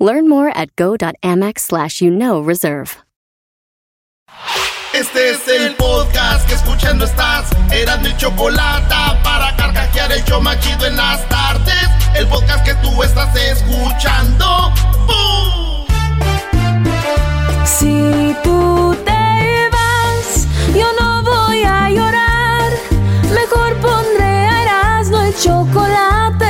Learn more at go.amex slash you know reserve. Este es el podcast que escuchando estás. Eran mi chocolate para carcajear el yo machido en las tardes. El podcast que tú estás escuchando. ¡Bum! Si tú te vas, yo no voy a llorar. Mejor pondré a Erasmo el chocolate,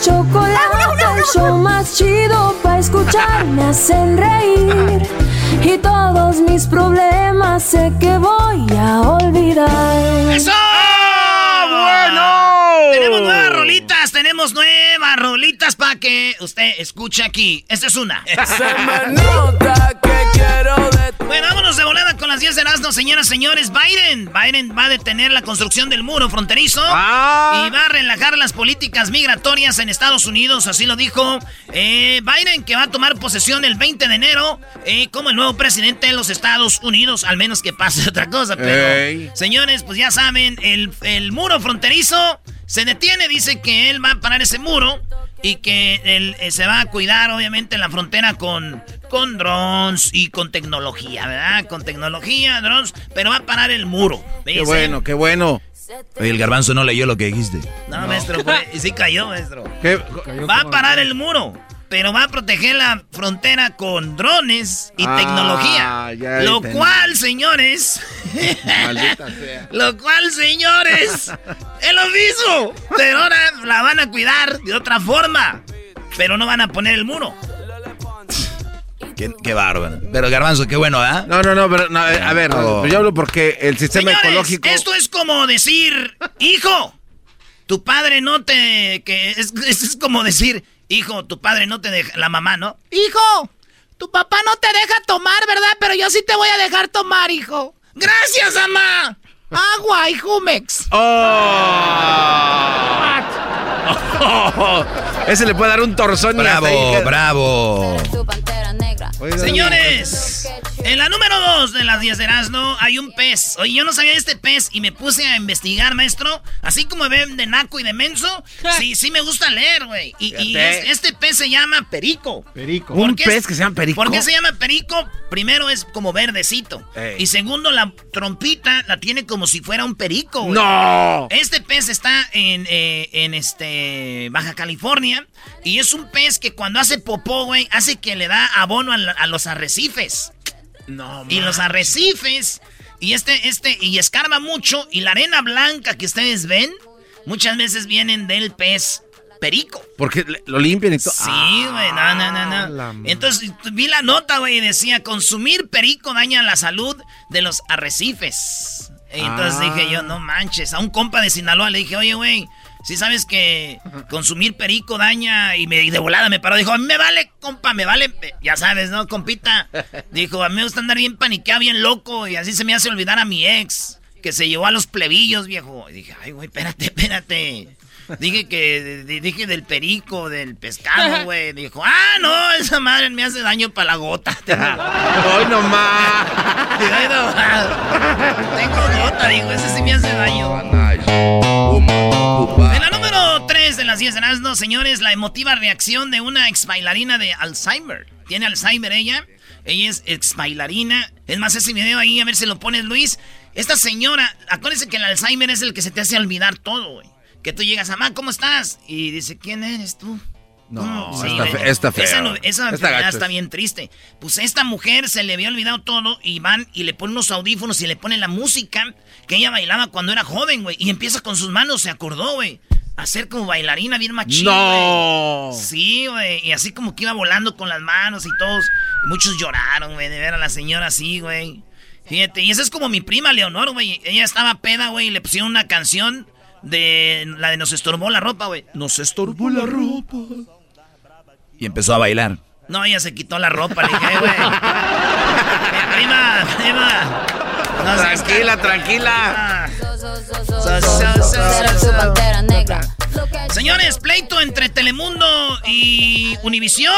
Erasmo y chocolate, el show más chido para escuchar. Me hacen reír y todos mis problemas sé que voy a olvidar. ¡Eso! bueno! Tenemos nuevas rolitas, tenemos nuevas rolitas para que usted escuche aquí. Esta es una. Bueno, vámonos de volada con las 10 de Erasmo, señoras y señores. Biden, Biden va a detener la construcción del muro fronterizo Ah. y va a relajar las políticas migratorias en Estados Unidos, así lo dijo eh, Biden, que va a tomar posesión el 20 de enero eh, como el nuevo presidente de los Estados Unidos, al menos que pase otra cosa. Pero, Ey. señores, pues ya saben, el, el muro fronterizo se detiene, dice que él va a parar ese muro y que él eh, se va a cuidar, obviamente, en la frontera con, con drones y con tecnología, ¿verdad? Con tecnología, drones, pero va a parar el muro. Qué bueno, qué bueno. Oye, el garbanzo no leyó lo que dijiste. No, maestro, y sí cayó, maestro. Qué- Va a parar el muro, pero va a proteger la frontera con drones y Ah, tecnología. ya Lo cual, señores, Maldita sea. lo cual, señores, es lo mismo. Pero ahora la van a cuidar de otra forma. Pero no van a poner el muro. Qué, qué bárbaro. Pero garbanzo, qué bueno, ¿ah? No, no, no, pero no, a ver, No. yo hablo porque el sistema Señores, ecológico. esto es como decir, hijo, tu padre no te... que es, es- es como decir, hijo, tu padre no te deja... La mamá, ¿no? Hijo, tu papá no te deja tomar, ¿verdad? Pero yo sí te voy a dejar tomar, hijo. Gracias, mamá. Agua y Jumex. ¡Oh! Ese le puede dar un torzón Bravo, bravo. Señores, en la número 2 de las 10 de Erasmo hay un pez. Oye, yo no sabía de este pez y me puse a investigar, maestro. Así como ven de naco y de menso, sí, sí me gusta leer, güey. Y, y Fíjate. es- este pez se llama perico. Perico. ¿Por ¿Un pez es- que se llama perico? ¿Por qué se llama perico? Primero es como verdecito. Ey. Y segundo, la trompita la tiene como si fuera un perico, güey. ¡No! Este pez está en, eh, en este Baja California y es un pez que cuando hace popó, güey, hace que le da abono a, la- a los arrecifes. No, Y los arrecifes y este este y escarba mucho y la arena blanca que ustedes ven muchas veces vienen del pez perico. Porque lo limpian y todo. Sí, güey, no, no, no, Ah, no. madre. Entonces vi la nota, güey, y decía, consumir perico daña la salud de los arrecifes. Y entonces Ah. dije yo, no manches, a un compa de Sinaloa le dije, oye, güey, si sabes que consumir perico daña y, me, y de volada me paró, dijo, a mí me vale, compa, me vale, ya sabes, ¿no, compita? Dijo, a mí me gusta andar bien paniqueado, bien loco, y así se me hace olvidar a mi ex, que se llevó a los plebillos, viejo. Y dije, ay, güey, espérate, espérate. Dije que, di- dije del perico, del pescado, güey. Dijo, ah, no, esa madre me hace daño para la gota. ¡Hoy nomás! Digo, "Ay, no, Tengo gota, dijo, ese sí me hace daño. En la número 3 de las 10 de las señores, la emotiva reacción de una ex bailarina de Alzheimer. Tiene Alzheimer ella. Ella es ex bailarina. Es más, ese video ahí, a ver si lo pones, Luis. Esta señora, acuérdense que el Alzheimer es el que se te hace olvidar todo, güey. Que tú llegas, mamá, ¿cómo estás? Y dice, ¿quién eres tú? No, güey. fe- está feo. Esa, no- esa Está bien triste. Pues esta mujer se le había olvidado todo y van y le ponen unos audífonos y le ponen la música que ella bailaba cuando era joven, güey. Y empieza con sus manos, se acordó, güey. hacer como bailarina bien machín, No. Sí, güey. Y así como que iba volando con las manos y todos. Muchos lloraron, güey, de ver a la señora así, güey. Fíjate, y esa es como mi prima Leonor, güey. Ella estaba peda, güey, y le pusieron una canción de la de Nos estorbó la ropa, güey. Nos estorbó la ropa. Y empezó a bailar. No, ella se quitó la ropa, le dije, güey. Prima, prima. No Tranquila, tranquila. Señores, pleito entre Telemundo y Univisión.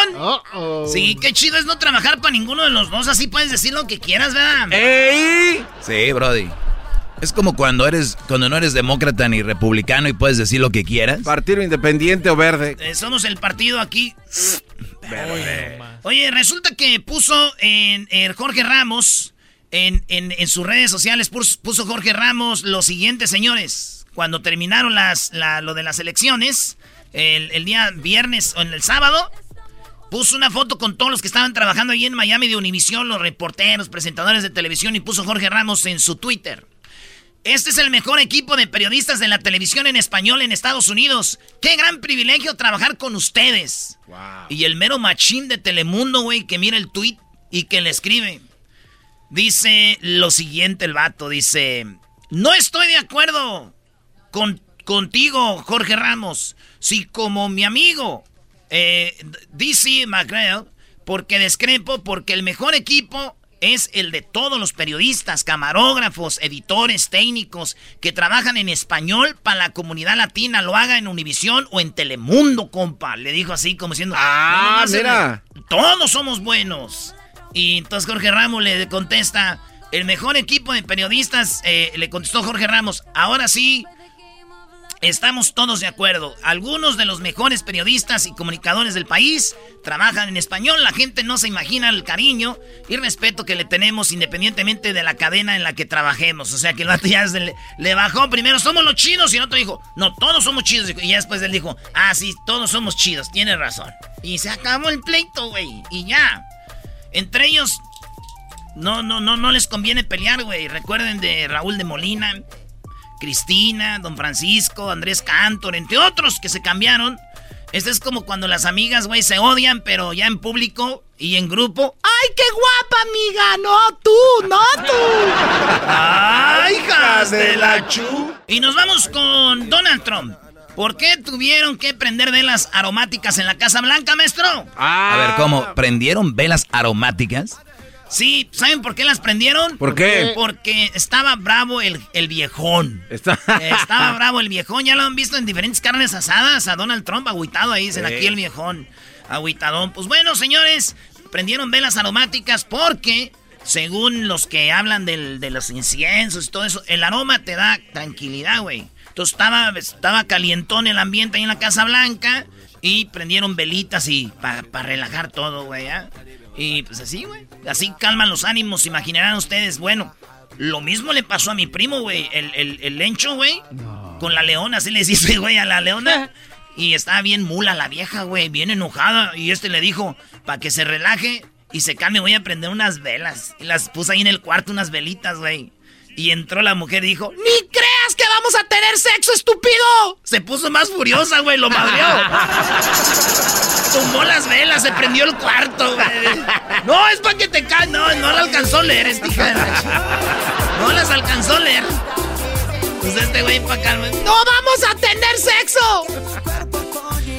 Sí, qué chido es no trabajar para ninguno de los dos. Así puedes decir lo que quieras, ¿verdad? ¡Ey! Sí, Brody. Es como cuando eres, cuando no eres demócrata ni republicano y puedes decir lo que quieras. Partido independiente o verde. Eh, somos el partido aquí. Oye, resulta que puso en, en Jorge Ramos, en, en- en sus redes sociales, puso, puso Jorge Ramos lo siguiente, señores. Cuando terminaron las, la- lo de las elecciones, el, el día viernes o en el sábado, puso una foto con todos los que estaban trabajando ahí en Miami de Univisión, los reporteros, presentadores de televisión, y puso Jorge Ramos en su Twitter. Este es el mejor equipo de periodistas de la televisión en español en Estados Unidos. Qué gran privilegio trabajar con ustedes. Y el mero machín de Telemundo, güey, que mira el tweet y que le escribe. Dice lo siguiente el vato, dice, no estoy de acuerdo con, contigo, Jorge Ramos, si como mi amigo eh, DC McGrail, porque discrepo, porque el mejor equipo es el de todos los periodistas, camarógrafos, editores, técnicos que trabajan en español para la comunidad latina, lo haga en Univisión o en Telemundo, compa. Le dijo así como diciendo, Ah, "No mira. el- todos somos buenos. Y entonces Jorge Ramos le contesta, el mejor equipo de periodistas, eh, le contestó Jorge Ramos, ahora sí, estamos todos de acuerdo. Algunos de los mejores periodistas y comunicadores del país trabajan en español. La gente no se imagina el cariño y respeto que le tenemos independientemente de la cadena en la que trabajemos. O sea que el vato ya le, bajó primero, somos los chidos, y el otro dijo, no, todos somos chidos. Y ya después él dijo, ah, sí, todos somos chidos, tiene razón. Y se acabó el pleito, güey, y ya. Entre ellos, no, no, no, no les conviene pelear, güey. Recuerden de Raúl de Molina, Cristina, Don Francisco, Andrés Cantor, entre otros que se cambiaron. Este es como cuando las amigas, güey, se odian, pero ya en público y en grupo. ¡Ay, qué guapa, amiga! No, tú, no tú. ¡Ay, hijas de la chu! Y nos vamos con Donald Trump. ¿Por qué tuvieron que prender velas aromáticas en la Casa Blanca, maestro? A ver, ¿cómo? ¿Prendieron velas aromáticas? Sí, ¿saben por qué las prendieron? ¿Por qué? Porque estaba bravo el, el viejón. Está... Estaba bravo el viejón, ya lo han visto en diferentes carnes asadas a Donald Trump agüitado ahí, dicen Sí. aquí el viejón, agüitadón. Pues bueno, señores, prendieron velas aromáticas porque, según los que hablan del- de los inciensos y todo eso, el aroma te da tranquilidad, güey. Entonces estaba, estaba calientón el ambiente ahí en la Casa Blanca y prendieron velitas y para relajar todo, güey, ¿ah? Y pues así, güey. Así calman los ánimos, imaginarán ustedes. Bueno, lo mismo le pasó a mi primo, güey. El, el, el lencho, güey. Con la leona, así le dice, güey, a la leona. Y estaba bien mula la vieja, güey, bien enojada. Y este le dijo, para que se relaje y se calme, voy a prender unas velas. Y las puso ahí en el cuarto, unas velitas, güey. Y entró la mujer y dijo, ¡Ni creas que vamos a tener sexo, estúpido! Se puso más furiosa, güey, lo madreó. Tumbó las velas, se prendió el cuarto, güey. No, es para que te caes. No, no la alcanzó a leer, esta hija de No las alcanzó a leer. Pues este güey para acá, güey, ¡No vamos a tener sexo!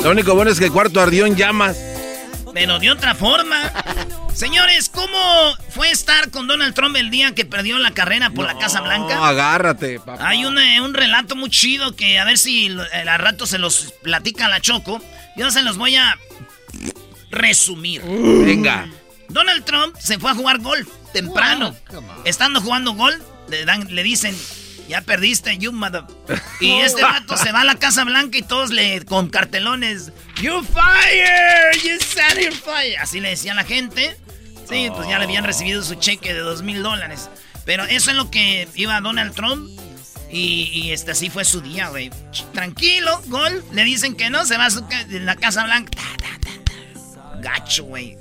Lo único bueno es que el cuarto ardió en llamas. Pero de otra forma. Señores, ¿cómo fue estar con Donald Trump el día que perdió la carrera por la Casa No, Blanca? agárrate, papá. Hay un, eh, un relato muy chido que a ver si eh, al rato se los platica la Choco. Yo se los voy a resumir. Venga. Donald Trump se fue a jugar golf temprano. Estando jugando golf, le, dan, le dicen, ya perdiste, you mother. Y este vato se va a la Casa Blanca y todos le con cartelones, you fire, you set your fire. Así le decía la gente. Sí, pues ya le habían recibido su cheque de dos mil dólares. Pero eso es lo que iba Donald Trump. Y, y este así fue su día, güey. Tranquilo, gol. Le dicen que no, se va a su ca- la Casa Blanca. Ta, ta, ta. Gacho, güey.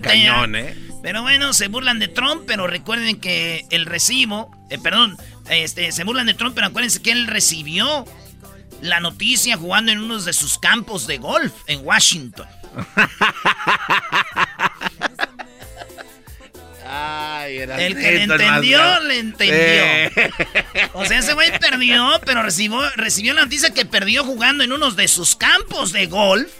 Cañón, ¿eh? Pero bueno, se burlan de Trump, pero recuerden que el recibo, eh, perdón, este, se burlan de Trump, pero acuérdense que él recibió la noticia jugando en uno de sus campos de golf en Washington. el que le entendió, le entendió. O sea, ese güey perdió, pero recibió, recibió la noticia que perdió jugando en uno de sus campos de golf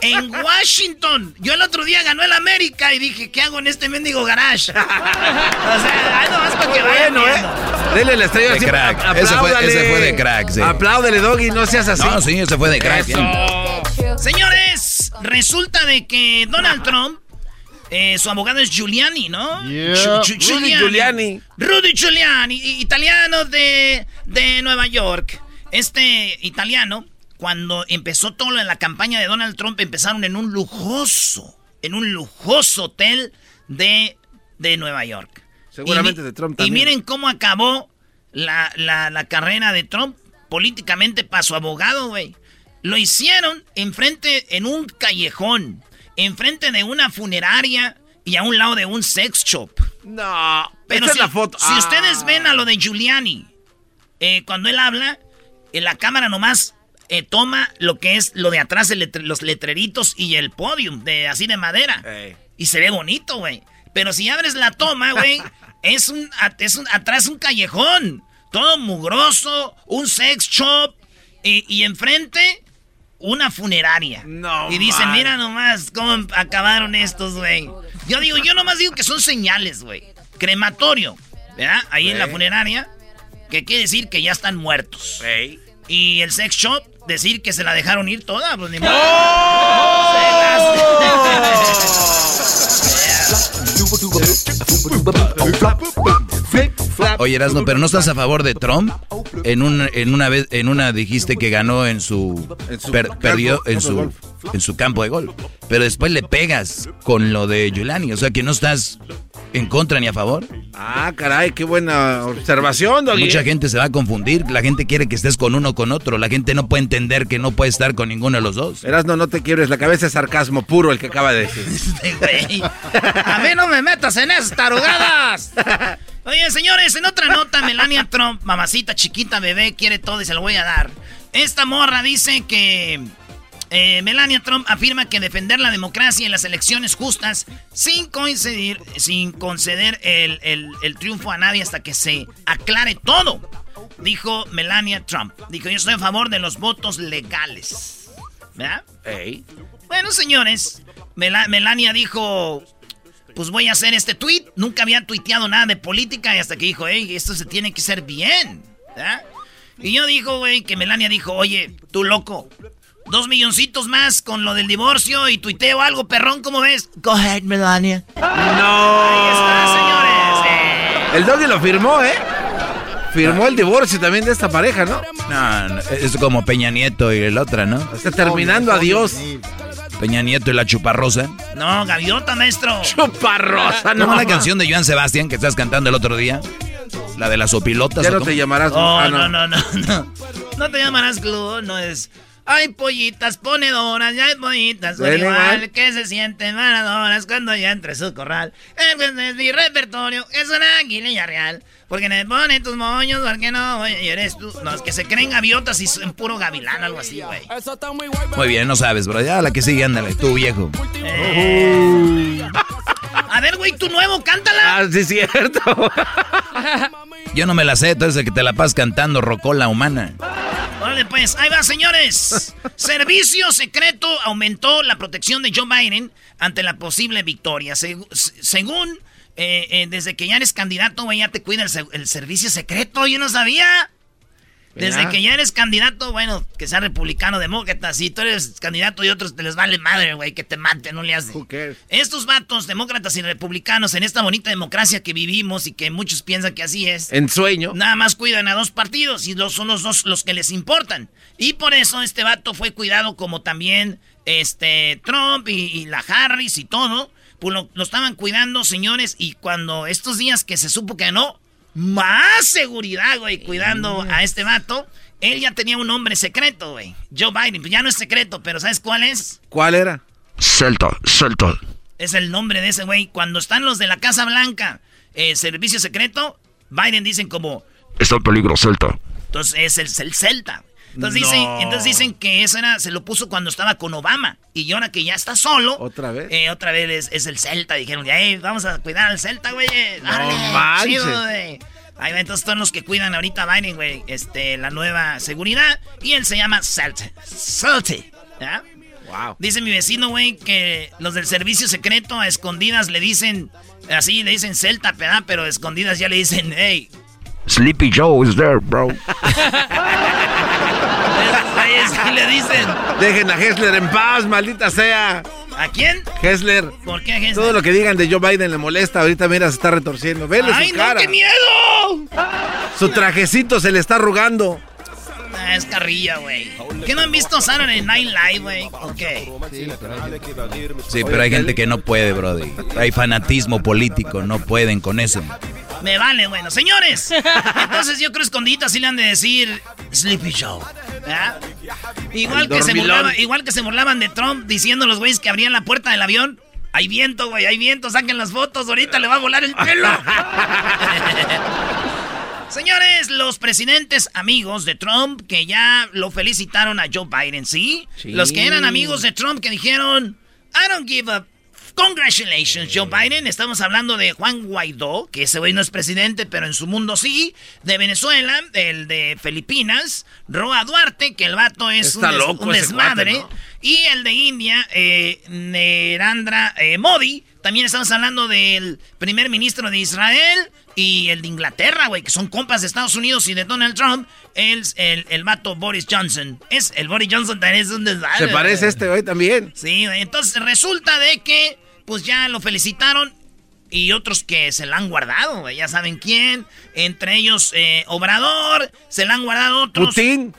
en Washington. Yo el otro día ganó el América y dije, ¿qué hago en este mendigo garage? o sea, ahí nomás para que vayan bueno, ¿eh? Dele la estrella de crack. Ese fue, ese fue, de crack, sí. Apláudele, Doggy, no seas así. No, sí, ese fue de crack. Señores, resulta de que Donald Trump eh, su abogado es Giuliani, ¿no? Rudy Giuliani. Rudy Giuliani, italiano de, de Nueva York. Este italiano cuando empezó todo en la campaña de Donald Trump, empezaron en un lujoso, en un lujoso hotel de, de Nueva York. Seguramente de Trump también. Y miren cómo acabó la, la, carrera de Trump políticamente para su abogado, güey. Lo hicieron enfrente, en un callejón, enfrente de una funeraria y a un lado de un sex shop. No, pero si, la foto. Si ustedes ven a lo de Giuliani, eh, cuando él habla, en la cámara nomás eh, toma lo que es lo de atrás, los letreritos y el podium, de así de madera. Y se ve bonito, güey. Pero si abres la toma, güey, es un, es un, atrás un callejón. Todo mugroso, un sex shop. Y, enfrente, una funeraria. No, y dicen, mira nomás cómo acabaron estos, güey. Yo digo, yo nomás digo que son señales, güey. Crematorio, ¿verdad? Ahí en la funeraria. Que quiere decir que ya están muertos. Y el sex shop decir que se la dejaron ir toda, pues ni modo. Oye, Erasno, pero no estás a favor de Trump. En, un, en una vez, en una dijiste que ganó en su, perdió en su en su campo de gol. Pero después le pegas con lo de Giuliani, o sea que no estás en contra ni a favor. Ah, caray, qué buena observación, Doggy. Mucha gente se va a confundir, la gente quiere que estés con uno o con otro, la gente no puede entender que no puede estar con ninguno de los dos. Eras no, no te quiebres, la cabeza es sarcasmo puro el que acaba de decir. Este a mí no me metas en esas tarugadas. Oye, señores, en otra nota, Melania Trump, mamacita chiquita, bebé, quiere todo y se lo voy a dar. Esta morra dice que eh, Melania Trump afirma que defender la democracia y las elecciones justas sin coincidir, sin conceder el, triunfo a nadie hasta que se aclare todo. Dijo Melania Trump. Dijo, yo estoy a favor de los votos legales. ¿Verdad? Bueno, señores, Melania dijo, pues voy a hacer este tweet. Nunca había tuiteado nada de política y hasta que dijo, hey, esto se tiene que hacer bien. Y yo dijo, güey, que Melania dijo, oye, tú loco, Dos milloncitos más con lo del divorcio y tuiteo algo, perrón, ¿cómo ves? Go ahead, Melania. No. Ahí está, señores. El doggy lo firmó, ¿eh? Firmó el divorcio también de esta pareja, ¿no? No, es como Peña Nieto y el otra, ¿no? Está terminando, adiós. Peña Nieto y la chuparrosa. No, gaviota, maestro. Chuparrosa, no. ¿Cómo la canción de Joan Sebastián que estás cantando el otro día? La de las opilotas. Ya no te llamarás. Oh, ah, no, no, no, no. No te llamarás Glue, no es. Hay pollitas ponedoras, ya hay pollitas son igual que se sienten manadoras cuando ya entre su corral. Es mi repertorio, es una aguililla real. Porque me pone tus moños, porque no, y eres tú. No, es que se creen gaviotas y son puro gavilán, algo así, güey. Muy bien, no sabes, bro. Ya la que sigue, ándale, tú, viejo. Eh. A ver, güey, tu nuevo, cántala. Ah, sí, es cierto. Yo no me la sé, entonces que te la pasas cantando rocola humana. Órale, pues, ahí va, señores. Servicio secreto aumentó la protección de Joe Biden ante la posible victoria. según, eh, eh, desde que ya eres candidato, güey, ya te cuida el servicio secreto. Yo no sabía. Desde que ya eres candidato, bueno, que sea republicano, demócrata, si tú eres candidato y otros te les vale madre, güey, que te maten, no le haces. Estos vatos, demócratas y republicanos, en esta bonita democracia que vivimos y que muchos piensan que así es. En sueño. Nada más cuidan a dos partidos y los, son los dos los que les importan. Y por eso este vato fue cuidado como también este Trump y, la Harris y todo. Pues lo, lo estaban cuidando, señores, y cuando estos días que se supo que no, más seguridad, güey, cuidando a este vato. Él ya tenía un nombre secreto, güey. Joe Biden. Pues ya no es secreto, pero ¿sabes cuál es? ¿Cuál era? Celta, Celta. Es el nombre de ese güey. Cuando están los de la Casa Blanca, eh, servicio secreto, Biden dicen como... Está en peligro, Celta. Entonces es el, el Celta. Entonces, dicen, entonces dicen que eso era, se lo puso cuando estaba con Obama. Y ahora que ya está solo. ¿Otra vez? Eh, otra vez es, el Celta. Dijeron, hey, vamos a cuidar al Celta, güey. No chido, güey. Ahí va, entonces son los que cuidan ahorita a Biden, güey. Este, la nueva seguridad. Y él se llama Celta. Celta. ¿Ya? Wow. Dice mi vecino, güey, que los del servicio secreto a escondidas le dicen, así le dicen Celta, pero a escondidas ya le dicen, hey. Sleepy Joe is there, bro. ¿Qué le dicen? Dejen a Hessler en paz, maldita sea. ¿A quién? Hessler. ¿Por qué Hessler? Todo lo que digan de Joe Biden le molesta. Ahorita mira, se está retorciendo. Vele ¡Ay, su no, cara. qué miedo! Su trajecito se le está arrugando. Ah, es carrilla, güey. ¿Qué no han visto Saturday Night Live, güey? Ok. Sí, pero hay gente que no puede, brody. Hay fanatismo político, no pueden con eso. Me vale, bueno. Señores, entonces yo creo escondita así le han de decir Sleepy. ¿Ah? Igual que, se burlaban, igual que se burlaban de Trump diciendo los güeyes que abrían la puerta del avión. Hay viento, güey, hay viento, saquen las fotos, ahorita le va a volar el pelo. Señores, los presidentes amigos de Trump que ya lo felicitaron a Joe Biden, ¿sí? Sí. Los que eran amigos de Trump que dijeron, I don't give a Congratulations, Joe Biden. Estamos hablando de Juan Guaidó, que ese güey no es presidente, pero en su mundo sí. De Venezuela, el de Filipinas. Roa Duarte, que el vato es un, Está loco un desmadre. cuate, ¿no? Y el de India, eh, Narendra eh, Modi. También estamos hablando del primer ministro de Israel y el de Inglaterra, güey, que son compas de Estados Unidos y de Donald Trump. El, el, el vato Boris Johnson. Es, el Boris Johnson también es un desmadre. Se parece este güey también. Sí, entonces resulta de que, pues ya lo felicitaron y otros que se la han guardado, güey, ya saben quién. Entre ellos, eh, Obrador, se la han guardado otros. Putin.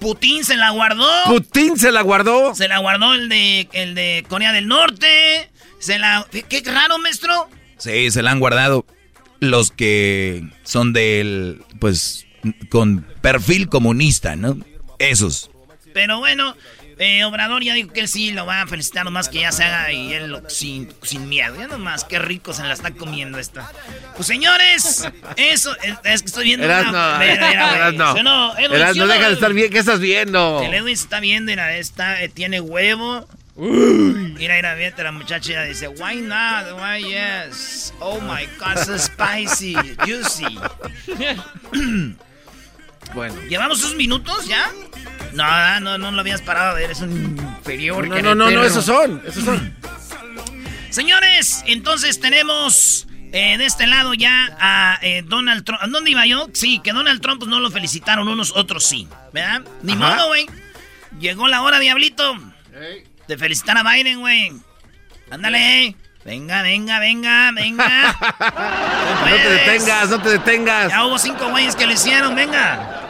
Putin se la guardó. Putin se la guardó. se la guardó el de, el de Corea del Norte. Se la... Qué raro, maestro. Sí, se la han guardado los que son del, pues, con perfil comunista, ¿no? Esos. Pero bueno, eh, Obrador ya dijo que él sí lo va a felicitar nomás que ya se haga y él lo- sin, sin miedo. Ya nomás, qué rico se la está comiendo esta. Pues señores, eso es, es que estoy viendo. Erasno, una- mira, mira, güey. Erasno. ¿Sí o no? Edwin, Erasno, ¿sí o no, deja de estar bien. ¿Qué estás viendo? El Edwin se está viendo, mira, está, eh, tiene huevo. Mira, mira, mira, la muchacha dice, why not, why yes, oh my god, so spicy, juicy. Bueno. ¿Llevamos unos minutos ya? No, no, no lo habías parado a ver, es un inferior. No, no, no, no, esos son. Esos son. Señores, entonces tenemos eh, de este lado ya a eh, Donald Trump. ¿A dónde iba yo? Sí, que Donald Trump pues, no lo felicitaron, unos otros sí. ¿Verdad? Ni Ajá. modo, güey. Llegó la hora, diablito. De felicitar a Biden, güey. Ándale. Venga, venga, venga, venga. No te detengas, no te detengas. Ya hubo cinco güeyes que lo hicieron, venga.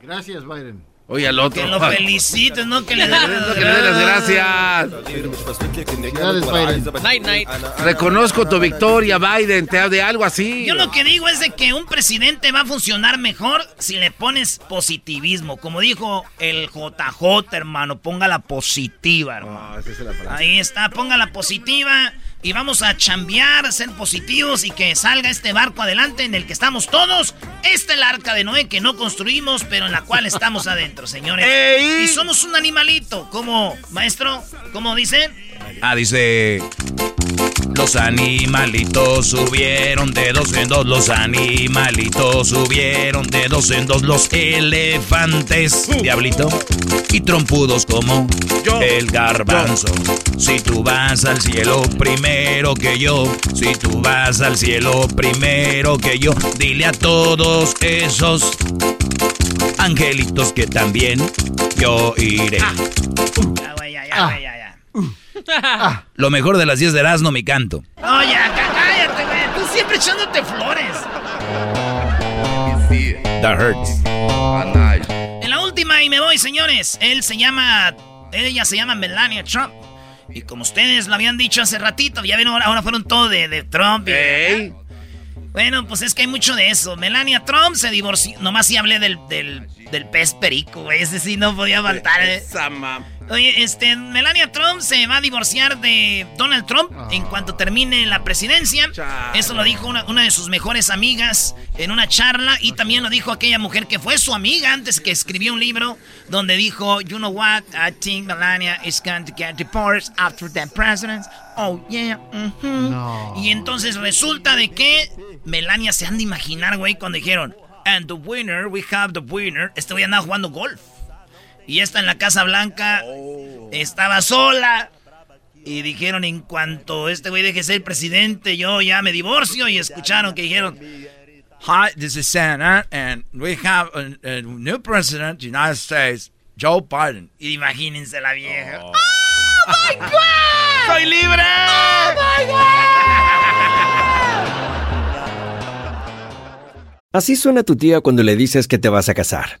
Gracias, Biden. Oye, al otro. Que lo felicites, no que le den No, que le dé las gracias. Night, night. Reconozco tu victoria, Biden. Te de algo así. Yo lo que digo es de que un presidente va a funcionar mejor si le pones positivismo. Como dijo el JJ, hermano, ponga la positiva, hermano. No, esa es la frase. Ahí está, ponga la positiva y vamos a chambear, ser positivos y que salga este barco adelante en el que estamos todos. Esta es el arca de Noé que no construimos, pero en la cual estamos adentro, señores. ¡Ey! Y somos un animalito, como, maestro, ¿cómo dice? Ah, dice... Los animalitos subieron de dos en dos, los animalitos subieron de dos en dos, los elefantes, diablito, y trompudos como Yo, el garbanzo. Si tú vas al cielo primero que yo, si tú vas al cielo primero que yo, dile a todos esos angelitos que también yo iré. Ya, güey, ya, ya, güey, ya, ya. Lo mejor de las 10 de Erasmo, mi canto. Oye, cá- cállate, güey. Tú siempre echándote flores. That hurts. En la última y me voy, señores. Él se llama. Ella se llama Melania Trump. Y como ustedes lo habían dicho hace ratito, ya ven, ahora, fueron todos de, de Trump. y- Ey. Bueno, pues es que hay mucho de eso. Melania Trump se divorció. Nomás sí hablé del, del, del pez perico, güey. Ese sí no podía faltar. ¿eh? Oye, este, Melania Trump se va a divorciar de Donald Trump en cuanto termine la presidencia. Eso lo dijo una, de sus mejores amigas en una charla y también lo dijo aquella mujer que fue su amiga antes que escribió un libro donde dijo, you know what, I think Melania is going to get divorced after the president. Oh, yeah. Y entonces resulta de que Melania se han de imaginar, güey, cuando dijeron, and the winner, we have the winner. Este güey andaba jugando golf. Y esta en la Casa Blanca estaba sola. Y dijeron, en cuanto este güey deje ser presidente, yo ya me divorcio. Y escucharon que dijeron, Hi, this is Santa, and we have a, new president of the United States, Joe Biden. Y imagínense la vieja. Oh, oh my God! ¡Soy libre! ¡Oh my God! Así suena tu tía cuando le dices que te vas a casar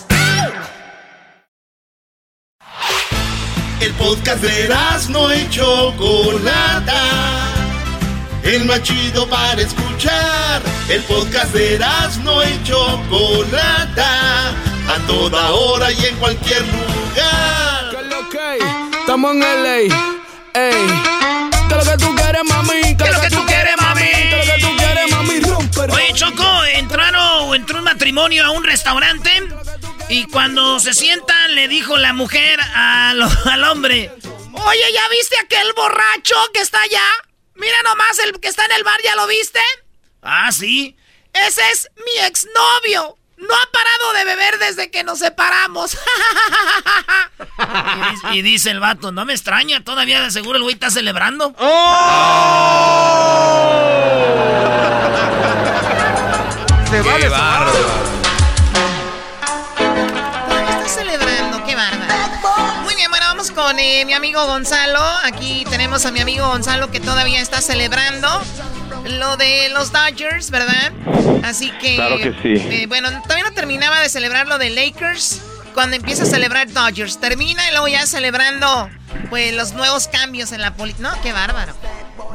Podcast de no y Chocolata. El más chido para escuchar. El podcast de no y Chocolata. A toda hora y en cualquier lugar. ¿Qué lo que? Estamos en LA. Ey. ¿Qué lo que tú quieres, mami? ¿Qué lo que tú quieres, mami? ¿Qué lo que tú quieres, mami? Oye, Choco, entraron, entró un matrimonio a un restaurante y cuando se sientan, le dijo la mujer al hombre: Oye, ¿ya viste aquel borracho que está allá? Mira nomás el que está en el bar, ¿ya lo viste? Ah, sí. Ese es mi exnovio. No ha parado de beber desde que nos separamos. y, dice el vato, no me extraña, todavía de seguro el güey está celebrando. ¡Oh! Se vale con eh, mi amigo Gonzalo. Aquí tenemos a mi amigo Gonzalo que todavía está celebrando lo de los Dodgers, ¿verdad? Así que. Claro que sí. Eh, bueno, todavía no terminaba de celebrar lo de Lakers. Cuando empieza a celebrar Dodgers, termina y luego ya celebrando pues los nuevos cambios en la política. No, qué bárbaro.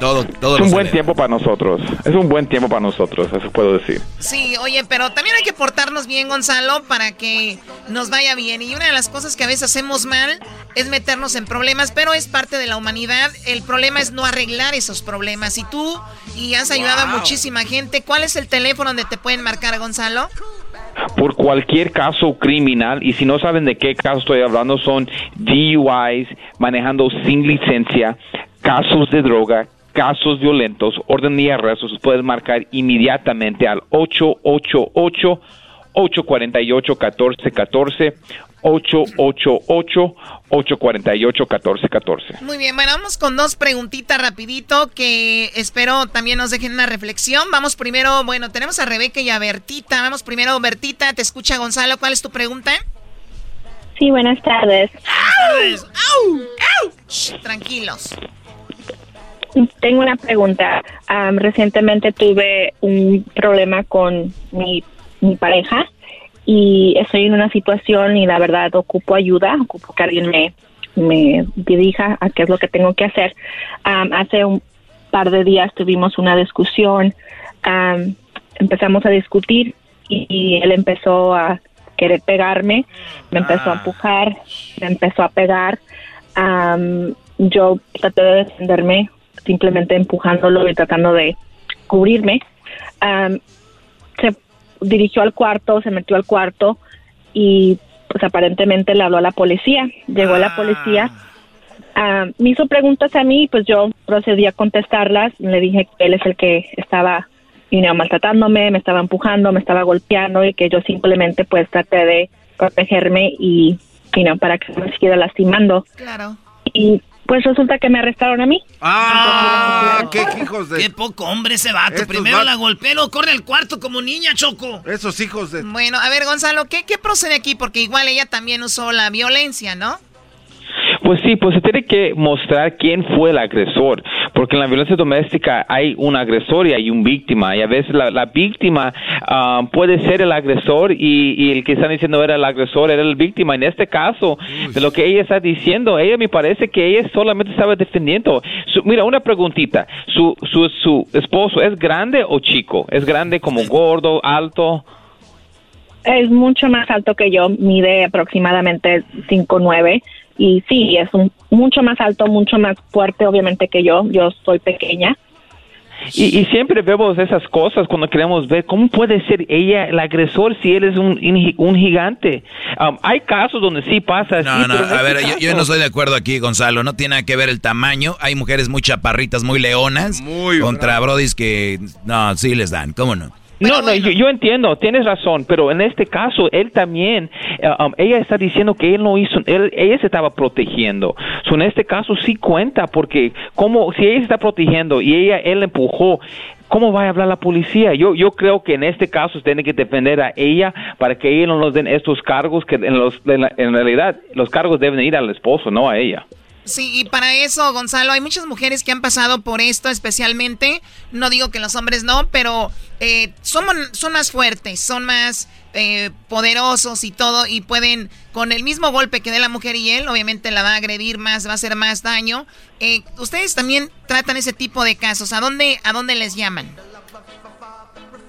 Todo, todo es un buen tiempo para nosotros. Es un buen tiempo para nosotros, eso puedo decir. Sí, oye, pero también hay que portarnos bien, Gonzalo, para que nos vaya bien. Y una de las cosas que a veces hacemos mal es meternos en problemas, pero es parte de la humanidad. El problema es no arreglar esos problemas. Y tú, y has ayudado a muchísima gente, ¿cuál es el teléfono donde te pueden marcar, Gonzalo? por cualquier caso criminal y si no saben de qué caso estoy hablando son DUIs, manejando sin licencia, casos de droga, casos violentos, orden de arresto, se puede marcar inmediatamente al 888 848 1414 888 848 1414 Muy bien, bueno, vamos con dos preguntitas rapidito que espero también nos dejen una reflexión. Vamos primero, bueno, tenemos a Rebeca y a Bertita. Vamos primero, Bertita, te escucha Gonzalo. ¿Cuál es tu pregunta? Sí, buenas tardes. tranquilos. Tengo una pregunta. recientemente tuve un problema con mi, mi pareja y estoy en una situación y la verdad ocupo ayuda, ocupo que alguien me, me dirija a qué es lo que tengo que hacer. Hace un par de días tuvimos una discusión, am, empezamos a discutir y, y él empezó a querer pegarme, me empezó a empujar, me empezó a pegar. Yo traté de defenderme simplemente empujándolo y tratando de cubrirme. Am, se dirigió al cuarto, se metió al cuarto y pues aparentemente le habló a la policía. Llegó la policía, ah, me hizo preguntas a mí, pues yo procedí a contestarlas. Le dije que él es el que estaba you know, maltratándome, me estaba empujando, me estaba golpeando y que yo simplemente pues traté de protegerme y you know, para que no me siguiera lastimando. Claro. Y pues resulta que me arrestaron a mí. ¡Ah! ¡Qué hijos de...! Qué poco hombre ese vato. Estos Primero vatos- la luego corre al cuarto como niña, Choco. Esos hijos de... Bueno, a ver, Gonzalo, ¿qué, ¿qué procede aquí? Porque igual ella también usó la violencia, ¿no? Pues sí, pues se tiene que mostrar quién fue el agresor, porque en la violencia doméstica hay un agresor y hay un víctima, y a veces la, la víctima ah, puede ser el agresor y, y el que están diciendo era el agresor, era el víctima. En este caso, de lo que ella está diciendo, ella me parece que ella solamente estaba defendiendo. Su- mira, una preguntita, ¿Su, su, ¿su esposo es grande o chico? ¿Es grande como gordo, alto? Es mucho más alto que yo, mide aproximadamente 5'9", y sí, es un, mucho más alto, mucho más fuerte obviamente que yo, yo soy pequeña. Y, y siempre vemos esas cosas cuando queremos ver cómo puede ser ella el agresor si él es un, un gi- un gigante. Um, hay casos donde sí pasa así. No, no, pero a ver, yo, yo no estoy de acuerdo aquí, Gonzalo. No tiene nada que ver el tamaño. Hay mujeres muy chaparritas, muy leonas. contra brodis que, no, sí les dan, ¿cómo no? No, no, yo, yo entiendo, tienes razón, pero en este caso él también, eh, um, ella está diciendo que él no hizo, él, ella se estaba protegiendo. So, en este caso sí cuenta, porque como si ella se está protegiendo y ella, él empujó, ¿cómo va a hablar la policía? Yo, yo creo que en este caso tiene que defender a ella para que ella no nos den estos cargos que en, los, en, la- en realidad los cargos deben ir al esposo, no a ella. Sí, y para eso, Gonzalo, hay muchas mujeres que han pasado por esto especialmente. No digo que los hombres no, pero eh, son, son más fuertes, son más eh, poderosos y todo, y pueden, con el mismo golpe que dé la mujer y él, obviamente la va a agredir más, va a hacer más daño. Eh, Ustedes también tratan ese tipo de casos. ¿A dónde, a dónde les llaman?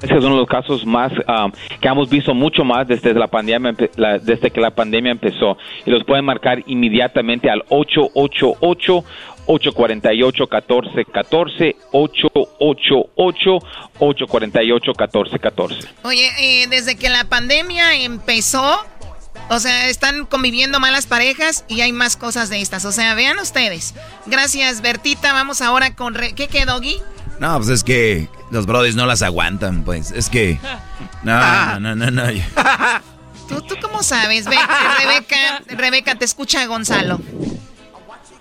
Es uno de los casos más um, que hemos visto mucho más desde la pandemia, desde que la pandemia empezó. Y los pueden marcar inmediatamente al 888 848 1414 888 848 1414 Oye, eh, desde que la pandemia empezó, o sea, están conviviendo malas parejas y hay más cosas de estas. O sea, vean ustedes. Gracias, Bertita. Vamos ahora con... Re- ¿Qué quedó, Doggy? No, pues es que los brodis no las aguantan, pues. Es que. No, no, no, no. no. ¿Tú, ¿Tú cómo sabes? Ve, Rebeca, Rebeca, te escucha Gonzalo.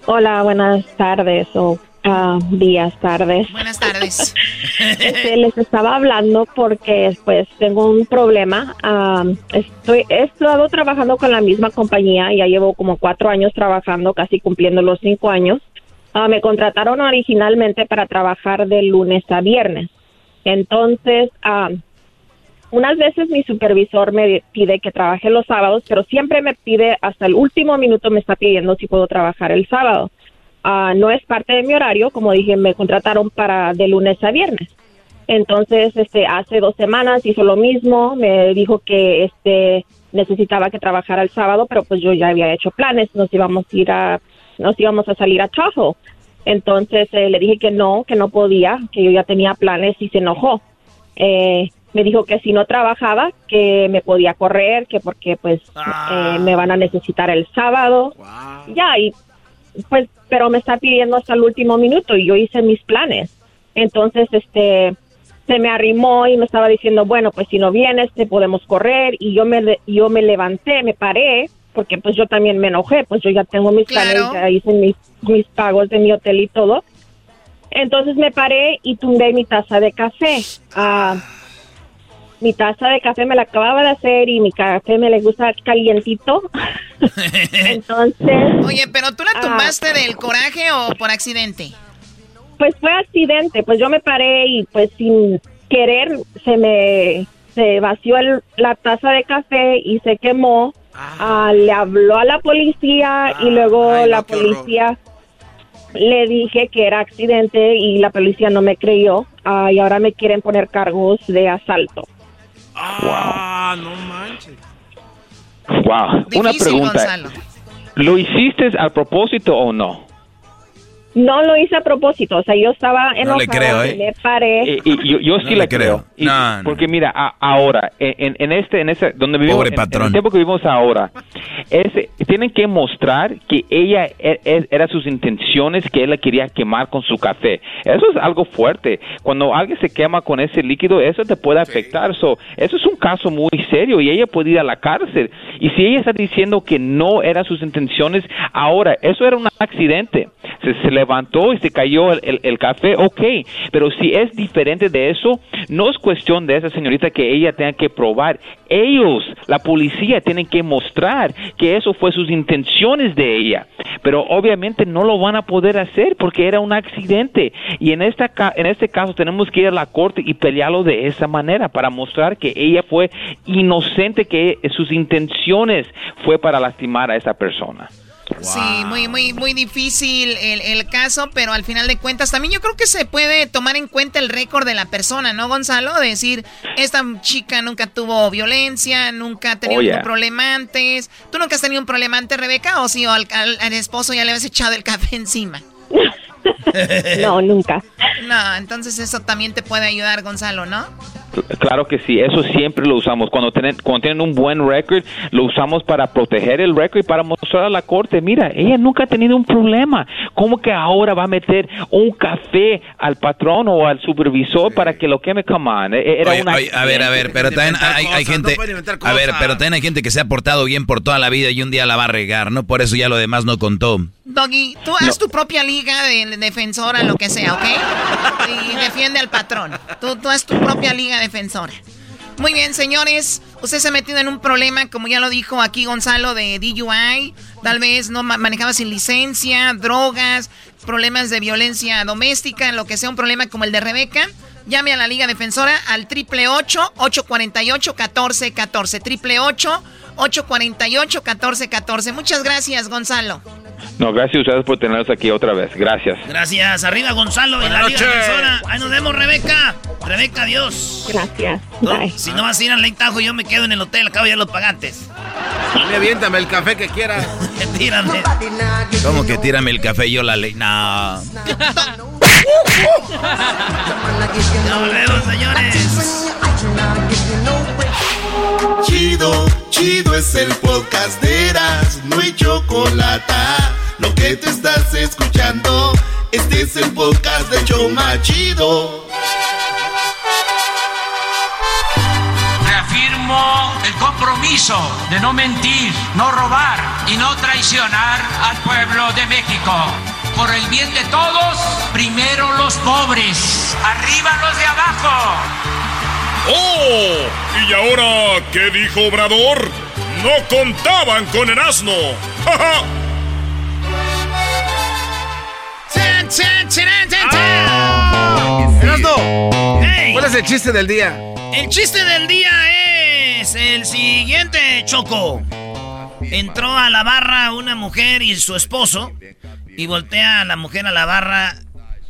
Hola, buenas tardes o ah, días, tardes. Buenas tardes. Este, les estaba hablando porque pues tengo un problema. Ah, estoy, he estado trabajando con la misma compañía, ya llevo como cuatro años trabajando, casi cumpliendo los cinco años. Ah, me contrataron originalmente para trabajar de lunes a viernes. Entonces, ah, unas veces mi supervisor me pide que trabaje los sábados, pero siempre me pide, hasta el último minuto me está pidiendo si puedo trabajar el sábado. Ah, no es parte de mi horario, como dije, me contrataron para de lunes a viernes. Entonces, este, hace dos semanas hizo lo mismo, me dijo que este necesitaba que trabajara el sábado, pero pues yo ya había hecho planes, nos íbamos a ir a, nos íbamos a salir a Tahoe. Entonces eh, le dije que no, que no podía, que yo ya tenía planes y se enojó. Eh, me dijo que si no trabajaba, que me podía correr, que porque pues eh, me van a necesitar el sábado. Ya, y pues, pero me está pidiendo hasta el último minuto y yo hice mis planes. Entonces, este, se me arrimó y me estaba diciendo, bueno, pues si no vienes, te podemos correr. Y yo me, yo me levanté, me paré, porque pues yo también me enojé, pues yo ya tengo mis planes, ya hice mis, mis pagos de mi hotel y todo. Entonces me paré y tumbé mi taza de café. Ah, mi taza de café me la acababa de hacer y mi café me le gusta calientito. Entonces... Oye, pero tú la ah, tumbaste del coraje o por accidente? Pues fue accidente, pues yo me paré y pues sin querer se me se vació el- la taza de café y se quemó. Ah, le habló a la policía y luego la policía le dije que era accidente y la policía no me creyó. Ah, y ahora me quieren poner cargos de asalto. Ah, no manches. Wow. Una pregunta. Gonzalo. ¿Lo hiciste a propósito o no? No lo hice a propósito, o sea, yo estaba enojada, le creo, ¿eh? me paré. Y yo, yo sí le la creo. creo. Y- Porque mira, a- ahora, en, en este, en ese, donde vivimos, Pobre en- el tiempo que vivimos ahora, ese, tienen que mostrar que ella e- e- era sus intenciones, que él la quería quemar con su café. Eso es algo fuerte. Cuando alguien se quema con ese líquido, eso te puede afectar. So, eso es un caso muy serio y ella puede ir a la cárcel. Y si ella está diciendo que no eran sus intenciones, ahora, eso era un accidente. Se, se levantó y se cayó el, el- café, ok. Pero si es diferente de eso, no es cuestión de esa señorita que ella tenga que probar. Ellos, la policía, tienen que mostrar que eso fue sus intenciones de ella. Pero obviamente no lo van a poder hacer porque era un accidente. Y en, esta, en este caso tenemos que ir a la corte y pelearlo de esa manera para mostrar que ella fue inocente, que sus intenciones fue para lastimar a esa persona. Sí, muy, muy, muy difícil el, el caso, pero al final de cuentas también yo creo que se puede tomar en cuenta el récord de la persona, ¿no, Gonzalo? De decir, esta chica nunca tuvo violencia, nunca ha tenido Oh, yeah. problema antes. ¿Tú nunca has tenido un problema antes, Rebeca? ¿O si al, al- al esposo ya le habías echado el café encima? No, nunca. No, entonces eso también te puede ayudar, Gonzalo, ¿no? Claro que sí, eso siempre lo usamos. Cuando tienen, cuando tienen un buen récord, lo usamos para proteger el récord y para mostrar a la corte, mira, ella nunca ha tenido un problema. ¿Cómo que ahora va a meter un café al patrón o al supervisor para que lo queme? Come on, e- era Oye, una oye, a ver, a ver, pero también hay, hay gente, a ver, pero también hay gente que se ha portado bien por toda la vida y un día la va a regar, ¿no? Por eso ya lo demás no contó. Doggy, tú haz tu propia liga de defensora, lo que sea, ¿ok? Y defiende al patrón. Tú, tú haz tu propia liga defensora. Muy bien, señores. Usted se ha metido en un problema, como ya lo dijo aquí Gonzalo, de DUI. Tal vez no ma- manejaba sin licencia, drogas, problemas de violencia doméstica, lo que sea, un problema como el de Rebeca. Llame a la Liga Defensora al 888-848-1414. 888-848-1414. Muchas gracias, Gonzalo. No, gracias a ustedes por tenernos aquí otra vez. Gracias. Gracias. Arriba, Gonzalo, en la Buenas Liga noches. Defensora. Ahí nos vemos, Rebeca. Rebeca, adiós. Gracias. Si no vas a ir al Tahoe, yo me quedo en el hotel. Acabo ya los pagantes. Mí aviéntame el café que quieras. Tírame. ¿Cómo que tírame el café y yo la ley? No. Señores. Chido, chido es el podcast de Eras, no hay chocolate. Lo que te estás escuchando, este es el podcast de Choma Chido. El compromiso de no mentir, no robar y no traicionar al pueblo de México. Por el bien de todos, primero los pobres, arriba los de abajo. ¡Oh! ¿Y ahora qué dijo Obrador? No contaban con el asno. ¡Ja, ja! ¡Chan, chan, chan, chan, Ah. Erasno, Hey. ¿cuál es el chiste del día? El chiste del día es el siguiente, Choco. Entró a la barra una mujer y su esposo y voltea a la mujer a la barra.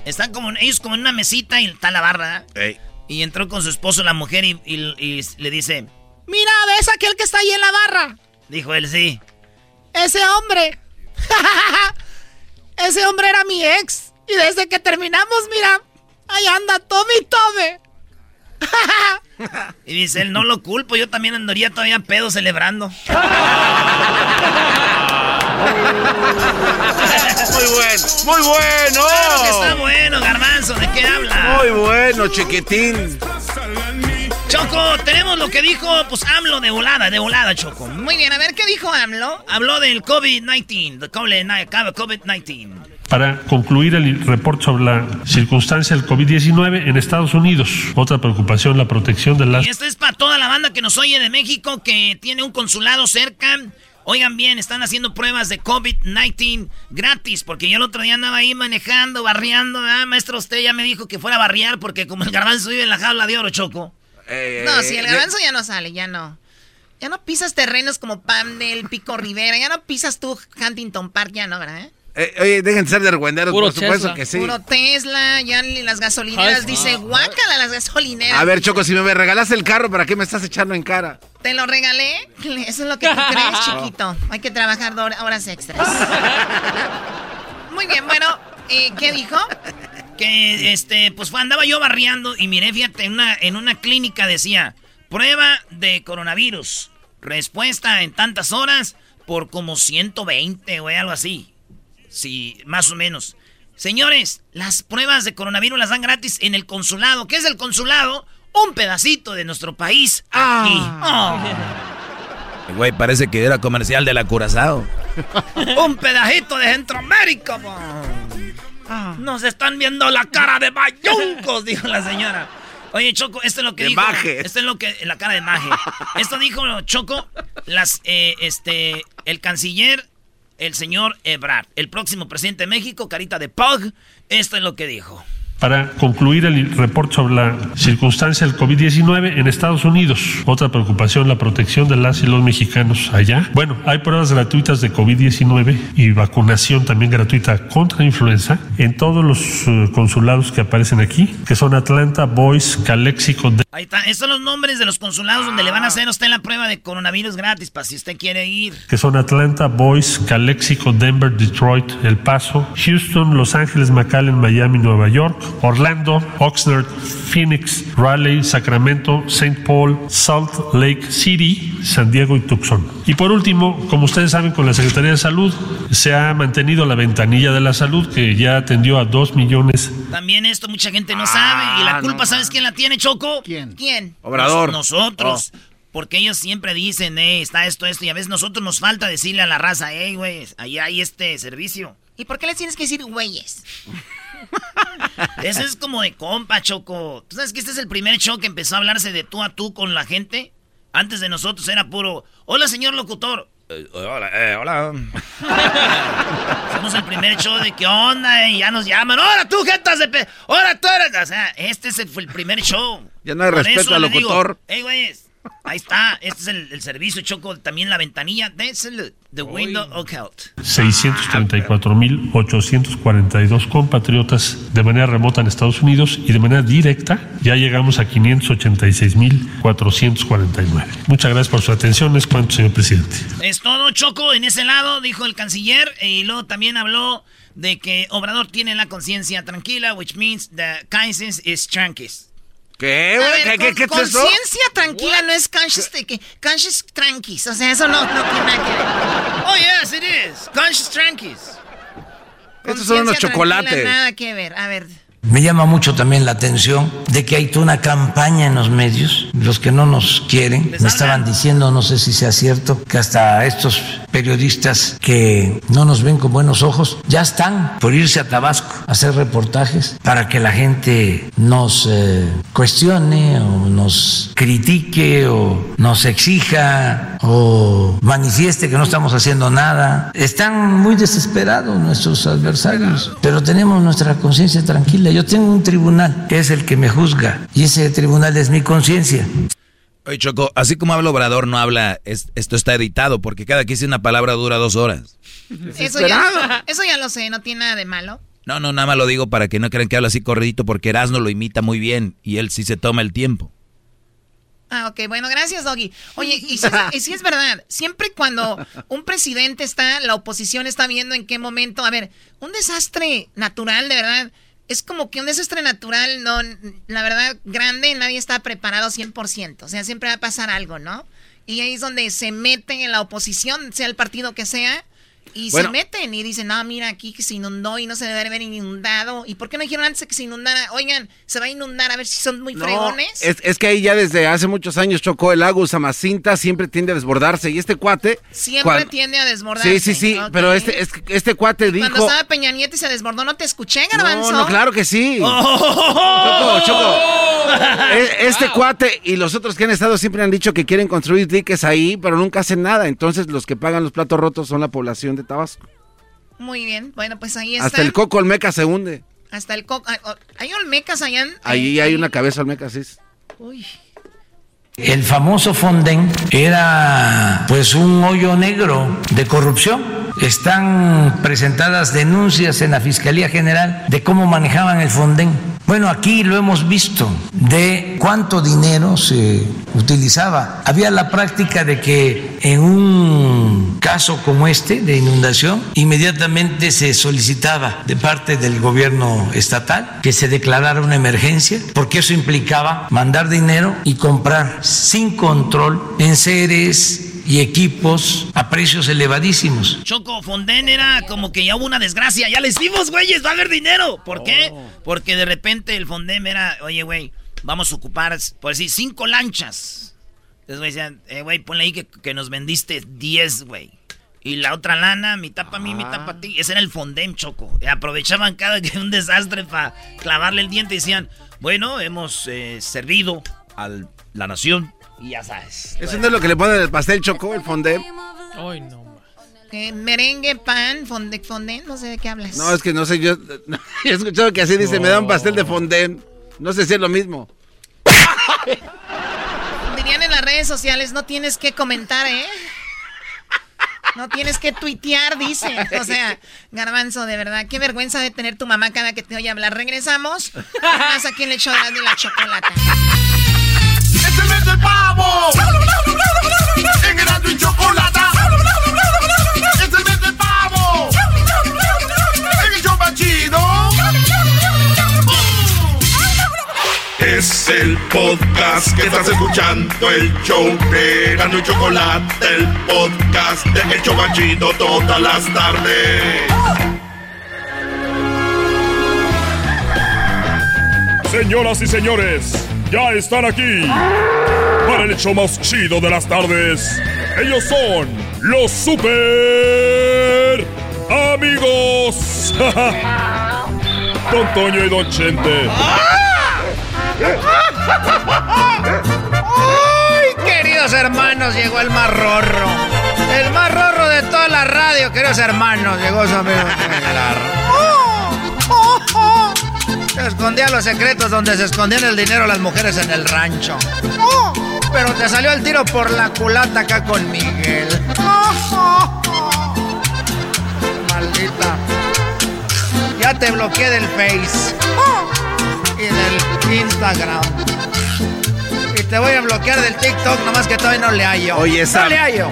Están como ellos como en una mesita y está la barra. Y entró con su esposo la mujer y, y- y le dice, Mira, ¿ves aquel que está ahí en la barra? dijo él, sí. Ese hombre. Ese hombre era mi ex. Y desde que terminamos, mira, ahí anda, tome y tome. Y dice él, no lo culpo, yo también andaría todavía pedo celebrando. Muy bueno, muy bueno. Claro que está bueno, garbanzo, ¿de qué habla? Muy bueno, chiquitín. Choco, tenemos lo que dijo, pues AMLO de volada, de volada, Choco. Muy bien, a ver, ¿qué dijo AMLO? Habló del COVID-19, del COVID-19. Para concluir el reporte sobre la circunstancia del COVID-19 en Estados Unidos, otra preocupación, la protección de las... Y esto es para toda la banda que nos oye de México, que tiene un consulado cerca. Oigan bien, están haciendo pruebas de COVID-19 gratis, porque yo el otro día andaba ahí manejando, barriando. Ah, maestro, usted ya me dijo que fuera a barriar, porque como el garbanzo vive en la jaula de oro, Choco. no, si el garbanzo ya no sale, ya no. Ya no pisas terrenos como Pamdel, Pico Rivera, ya no pisas tú Huntington Park, ya no, ¿verdad? Eh, oye, dejen de ser de argüenderos, por supuesto que sí. Puro Tesla, ya las gasolineras, dice, guácala las gasolineras. A ver, Choco, si me regalas el carro, ¿para qué me estás echando en cara? ¿Te lo regalé? Eso es lo que tú crees, chiquito. Hay que trabajar horas extras. Muy bien, bueno, eh, ¿qué dijo? Que, este, pues andaba yo barriando y miré, fíjate, en una, en una clínica decía, prueba de coronavirus, respuesta en tantas horas por como 120 o algo así. Sí, más o menos. Señores, las pruebas de coronavirus las dan gratis en el consulado. ¿Qué es el consulado? Un pedacito de nuestro país aquí. Ah. Güey, parece que era comercial de la Curazao. Un pedacito de Centroamérica. Ah. Nos están viendo la cara de bayuncos, dijo la señora. Oye, Choco, esto es lo que dijo. Esto es lo que. La cara de maje. Esto dijo Choco, las, eh, este, el canciller el señor Ebrard, el próximo presidente de México, carita de Pug. Esto es lo que dijo. Para concluir el reporte sobre la circunstancia del COVID-19 en Estados Unidos, otra preocupación, la protección de las y los mexicanos allá. Bueno, hay pruebas gratuitas de COVID-19 y vacunación también gratuita contra influenza en todos los eh, consulados que aparecen aquí, que son Atlanta, Boise, Calexico. Ahí está, estos son los nombres de los consulados donde le van a hacer a usted la prueba de coronavirus gratis, para si usted quiere ir. Que son Atlanta, Boise, Calexico, Denver, Detroit, El Paso, Houston, Los Ángeles, McAllen, Miami, Nueva York. Orlando, Oxnard, Phoenix, Raleigh, Sacramento, St. Paul, Salt Lake City, San Diego y Tucson. Y por último, como ustedes saben, con la Secretaría de Salud se ha mantenido la ventanilla de la salud que ya atendió a dos millones. También esto mucha gente no sabe y la ah, culpa, ¿sabes quién la tiene, Choco? ¿Quién? ¿Quién? Obrador. nosotros. Oh. Porque ellos siempre dicen, eh, está esto, esto, y a veces nosotros nos falta decirle a la raza, hey, güey, ahí hay este servicio. ¿Y por qué les tienes que decir güeyes? Ese es como de compa, Choco. ¿Tú sabes que este es el primer show que empezó a hablarse de tú a tú con la gente? Antes de nosotros era puro, hola señor locutor. Eh, hola, eh, hola. Somos el primer show de qué onda y ya nos llaman. Ahora tú, jetas de pe... Ahora tú eres. O sea, este es el, fue el primer show. Ya no hay respeto al locutor. Ey, güeyes. Ahí está, este es el, servicio, Choco, también la ventanilla. el the window of health. 634.842 compatriotas de manera remota en Estados Unidos y de manera directa ya llegamos a 586.449. Muchas gracias por su atención. Es cuanto, señor presidente. Es todo, Choco, en ese lado, dijo el canciller, y luego también habló de que Obrador tiene la conciencia tranquila, which means the kindness is tranquil. ¿Qué? ¿Qué, qué, qué es Conciencia tranquila no es conscious, que, conscious tranquis. O sea, eso no, no tiene nada que ver. Oh, yes, it is. Conscious tranquis. Estos son unos chocolates. Nada que ver. A ver. Me llama mucho también la atención de que hay toda una campaña en los medios, los que no nos quieren, me estaban diciendo, no sé si sea cierto, que hasta estos periodistas que no nos ven con buenos ojos ya están por irse a Tabasco a hacer reportajes para que la gente nos eh, cuestione o nos critique o nos exija o manifieste que no estamos haciendo nada. Están muy desesperados nuestros adversarios, pero tenemos nuestra conciencia tranquila yo tengo un tribunal que es el que me juzga y ese tribunal es mi conciencia. Oye, Choco, así como habla Obrador, no habla, esto está editado, porque cada que dice una palabra dura dos horas. Eso ya, eso ya lo sé, no tiene nada de malo. No, no, nada más lo digo para que no crean que habla así corridito, porque Erasmo lo imita muy bien y él sí se toma el tiempo. Ah, ok, bueno, gracias, Doggy. Oye, y si, y si, es verdad, siempre cuando un presidente está, la oposición está viendo en qué momento, a ver, un desastre natural, de verdad, es como que un desastre natural, no, la verdad, grande, nadie está preparado 100%. O sea, siempre va a pasar algo, ¿no? Y ahí es donde se meten en la oposición, sea el partido que sea, y se meten y dicen, no, mira, aquí que se inundó y no se debe haber inundado. ¿Y por qué no dijeron antes que se inundara? Oigan, se va a inundar a ver si son muy fregones. Es, es, que ahí ya desde hace muchos años chocó el lago Samacinta, siempre tiende a desbordarse. Y este cuate. Siempre tiende a desbordarse. Sí, sí, sí. Pero este, este cuate dijo. Cuando estaba Peña Nieto y se desbordó, ¿no te escuché, Garbanzo? No, no, claro que sí. Choco, Choco. E, este cuate y los otros que han estado siempre han dicho que quieren construir diques ahí, pero nunca hacen nada. Entonces los que pagan los platos rotos son la población de Tabasco. Muy bien, bueno, pues ahí está. Hasta el coco olmeca se hunde. Hasta el coco. ¿Hay olmecas allá? ahí hay una cabeza olmeca, sí. Uy. El famoso Fonden era pues un hoyo negro de corrupción. Están presentadas denuncias en la Fiscalía General de cómo manejaban el Fonden. Bueno, aquí lo hemos visto de cuánto dinero se utilizaba. Había la práctica de que en un caso como este de inundación, inmediatamente se solicitaba de parte del gobierno estatal que se declarara una emergencia, porque eso implicaba mandar dinero y comprar sin control enseres y equipos a precios elevadísimos. Choco, Fonden era como que ya hubo una desgracia. Ya les dimos, güeyes, va a haber dinero. ¿Por qué? Oh. Porque de repente el Fonden era, oye, güey, vamos a ocupar, por decir, cinco lanchas. Entonces, güey, decían, eh, güey, ponle ahí que, que nos vendiste 10, güey. Y la otra lana, mitad para mí, mitad para ti. Ese era el Fondem, Choco. Y aprovechaban cada que un desastre para clavarle el diente y decían, bueno, hemos eh, servido a la nación. Y ya sabes. Eso no es lo que le ponen al pastel choco, el fondé. Ay, no. ¿Qué? merengue, pan, fonde, fondé, no sé de qué hablas. No, es que no sé, yo he escuchado que así dice, me da un pastel de fondé. No sé si es lo mismo. Dirían en las redes sociales, no tienes que comentar, ¿eh? No tienes que tuitear, dice. O sea, garbanzo, de verdad, qué vergüenza de tener tu mamá cada que te oye hablar. Regresamos. Más aquí en el show de la chocolata. ¡Es el mes del pavo! En Erasmo y Chocolata. ¡Es el mes del pavo! En el show chido. Es el podcast que estás escuchando, el show de Erasmo y Chocolate, el podcast de El Chobachito todas las tardes. Señoras y señores, ya están aquí para el hecho más chido de las tardes. Ellos son los super amigos. Don Toño y Don Chente. ¡Ay, queridos hermanos! Llegó el más rorro. El más rorro de toda la radio, queridos hermanos. Llegó su amigo. Escondía los secretos donde se escondían el dinero las mujeres en el rancho. Pero te salió el tiro por la culata acá con Miguel. Maldita. Ya te bloqueé del Face. Y del Instagram. Y te voy a bloquear del TikTok, nomás que todavía no le hallo. Oye, No Sam. le hallo.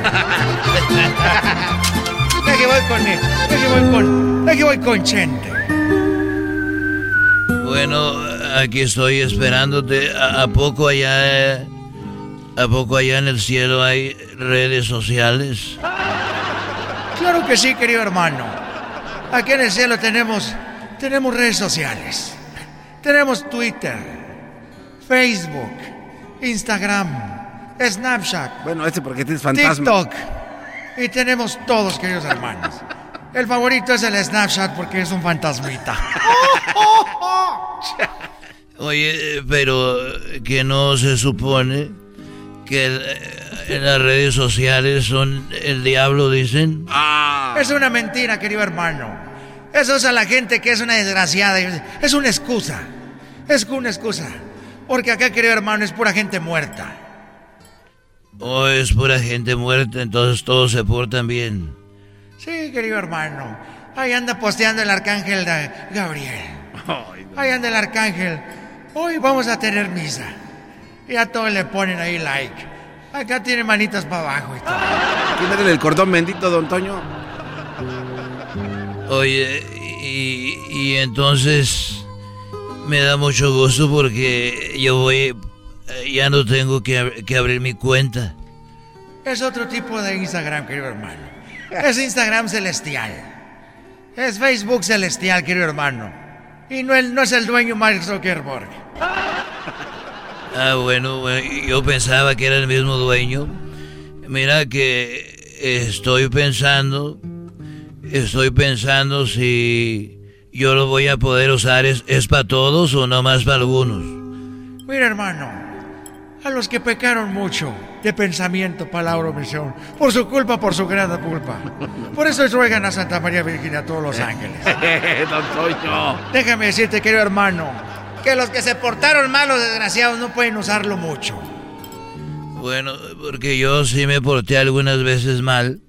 Aquí voy con. Aquí voy con. Aquí voy con Chente. Bueno, aquí estoy esperándote. ¿A, a poco allá, eh, a poco allá en el cielo hay redes sociales? Claro que sí, querido hermano. Aquí en el cielo tenemos, tenemos redes sociales. Tenemos Twitter, Facebook, Instagram, Snapchat, Bueno, este porque tienes fantasma. TikTok. Y tenemos todos, queridos hermanos. El favorito es el Snapchat porque es un fantasmita. Oye, pero que no se supone que el- en las redes sociales son el diablo, dicen. Es una mentira, querido hermano. Eso es a la gente que es una desgraciada. Es una excusa. Es una excusa. Porque acá, querido hermano, es pura gente muerta. O es pura gente muerta, entonces todos se portan bien. Sí, querido hermano. Ahí anda posteando el arcángel de Gabriel. Ahí anda el arcángel. Hoy vamos a tener misa. Y a todos le ponen ahí like. Acá tiene manitas para abajo y todo. Quítale el cordón bendito, don Toño. Oye, y, y entonces me da mucho gusto porque yo voy, eh, ya no tengo que, que abrir mi cuenta. Es otro tipo de Instagram, querido hermano. Es Instagram celestial. Es Facebook celestial, querido hermano. Y no, el- no es el dueño Mark Zuckerberg. Ah, bueno, bueno, yo pensaba que era el mismo dueño. Mira que estoy pensando, estoy pensando si yo lo voy a poder usar, ¿es, es para todos o no más para algunos? Mira, hermano, a los que pecaron mucho de pensamiento, palabra o misión, por su culpa, por su gran culpa. Por eso ruegan a Santa María Virgen y a todos los ángeles. don Toño. Déjame decirte, querido hermano, que los que se portaron mal, los desgraciados, no pueden usarlo mucho. Bueno, porque yo sí me porté algunas veces mal.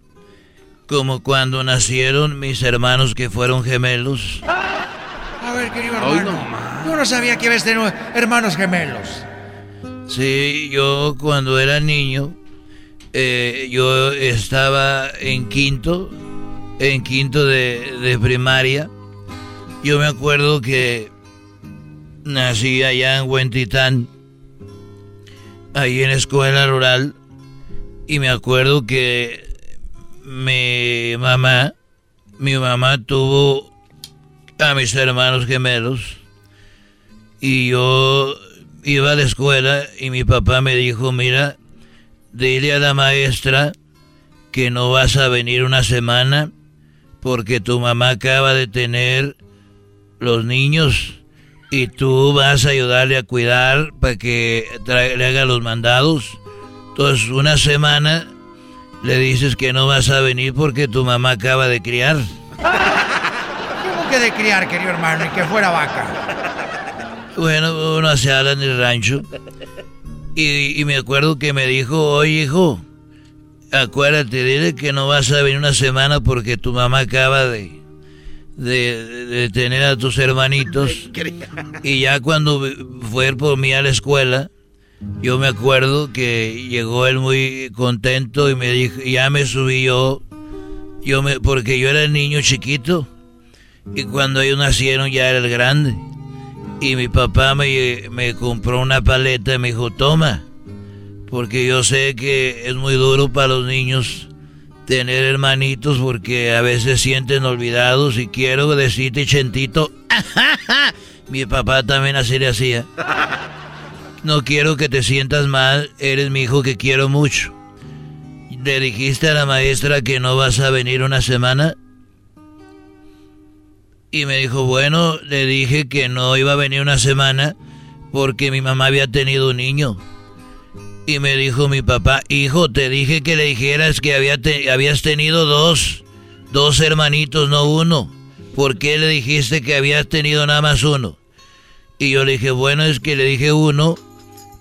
Como cuando nacieron mis hermanos que fueron gemelos. A ver, querido hermano. Yo no sabía que habías tenido hermanos gemelos. Sí, yo cuando era niño, eh, yo estaba en quinto, en quinto de, de primaria. Yo me acuerdo que nací allá en Huentitán, ahí en escuela rural, y me acuerdo que mi mamá, mi mamá tuvo a mis hermanos gemelos y yo iba a la escuela y mi papá me dijo, mira, dile a la maestra que no vas a venir una semana porque tu mamá acaba de tener los niños y tú vas a ayudarle a cuidar para que le haga los mandados. Entonces, una semana le dices que no vas a venir porque tu mamá acaba de criar. ¿Cómo que de criar, querido hermano, y que fuera vaca? Bueno, uno se habla en el rancho. Y, y, me acuerdo que me dijo, oye hijo, acuérdate, dile que no vas a venir una semana porque tu mamá acaba de, de, de tener a tus hermanitos. y ya cuando fue por mí a la escuela, yo me acuerdo que llegó él muy contento y me dijo, ya me subí yo, yo me, porque yo era el niño chiquito y cuando ellos nacieron ya era el grande. Y mi papá me, me compró una paleta y me dijo, toma, porque yo sé que es muy duro para los niños tener hermanitos porque a veces sienten olvidados y quiero decirte, Chentito, mi papá también así le hacía. No quiero que te sientas mal, eres mi hijo que quiero mucho. ¿Le dijiste a la maestra que no vas a venir una semana? Y me dijo, bueno, le dije que no iba a venir una semana porque mi mamá había tenido un niño. Y me dijo mi papá, hijo, te dije que le dijeras que había habías tenido dos, dos hermanitos, no uno. ¿Por qué le dijiste que habías tenido nada más uno? Y yo le dije, bueno, es que le dije uno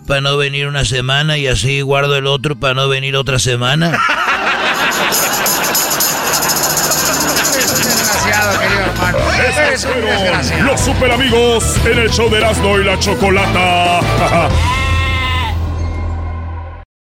para no venir una semana y así guardo el otro para no venir otra semana. Eres un desgraciado. Los super amigos en el show de Erasmo y la Chocolata.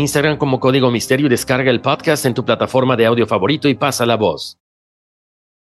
Instagram como Código Misterio y descarga el podcast en tu plataforma de audio favorito y pasa la voz.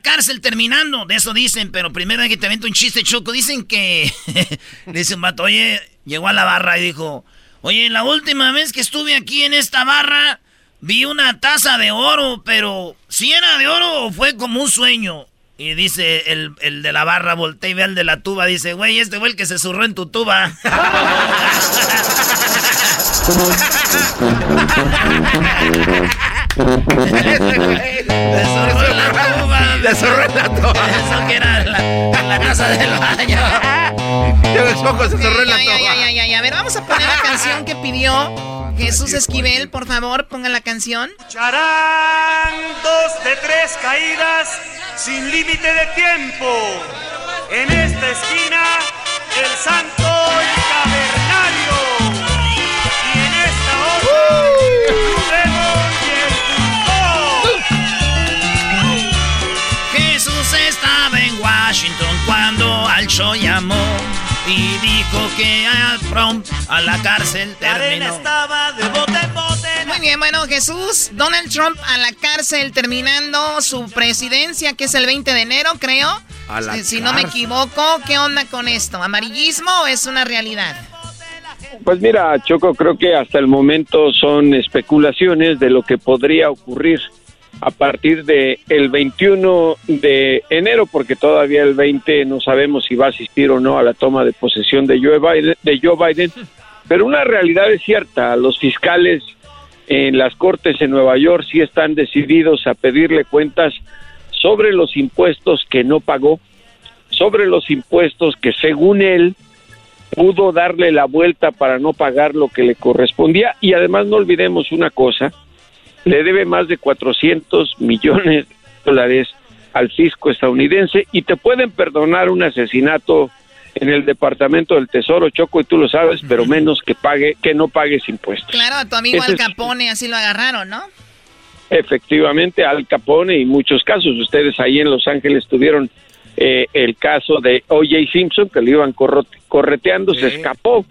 la cárcel terminando. De eso dicen, pero primero hay que te avento un chiste, Choco. Dicen que. Dice un vato, oye, llegó a la barra y dijo: Oye, la última vez que estuve aquí en esta barra, vi una taza de oro, pero si era de oro o fue como un sueño. Y dice el, el de la barra, voltea y ve al de la tuba, dice, güey, este fue el que se zurró en tu tuba. Le la tuba. Eso que era la, la taza del baño. Ya ves, poco se ya, ya, ya. A ver, vamos a poner la canción que pidió Jesús Esquivel, por favor, pongan la canción. Charán, dos de tres caídas sin límite de tiempo. En esta esquina, el santo y cavernario. Estaba en Washington cuando al show llamó y dijo que a Trump a la cárcel terminó. estaba de bote en bote. Muy bien, bueno, Jesús, Donald Trump a la cárcel terminando su presidencia, que es el 20 de enero, creo. A la Eh, si no me equivoco, ¿qué onda con esto? ¿Amarillismo o es una realidad? Pues mira, Choco, creo que hasta el momento son especulaciones de lo que podría ocurrir a partir de el 21 de enero, porque todavía el 20 no sabemos si va a asistir o no a la toma de posesión de Joe Biden, de Joe Biden. Pero una realidad es cierta, los fiscales en las cortes en Nueva York sí están decididos a pedirle cuentas sobre los impuestos que no pagó, sobre los impuestos que según él pudo darle la vuelta para no pagar lo que le correspondía y además no olvidemos una cosa, le debe más de 400 millones de dólares al fisco estadounidense y te pueden perdonar un asesinato en el Departamento del Tesoro, Choco, y tú lo sabes, pero menos que pague que no pagues impuestos. Claro, a tu amigo Ese Al es- Capone así lo agarraron, ¿no? Efectivamente, Al Capone y muchos casos. Ustedes ahí en Los Ángeles tuvieron eh, el caso de O.J. Simpson, que lo iban correteando, se escapó.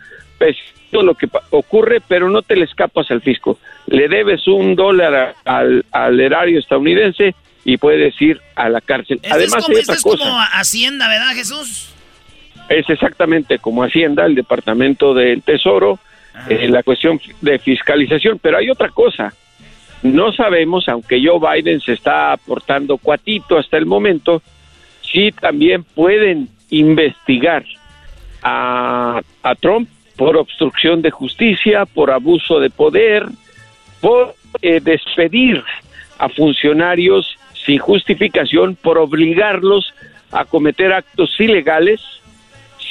Todo lo que ocurre, pero no te le escapas al fisco. Le debes un dólar a- al, al erario estadounidense y puedes ir a la cárcel. Además, es como, es cosa. como Hacienda, ¿verdad, Jesús? Es exactamente como Hacienda, el Departamento del Tesoro, eh, la cuestión de fiscalización. Pero hay otra cosa. No sabemos, aunque Joe Biden se está aportando cuatito hasta el momento, si también pueden investigar a, a Trump por obstrucción de justicia, por abuso de poder, por eh, despedir a funcionarios sin justificación, por obligarlos a cometer actos ilegales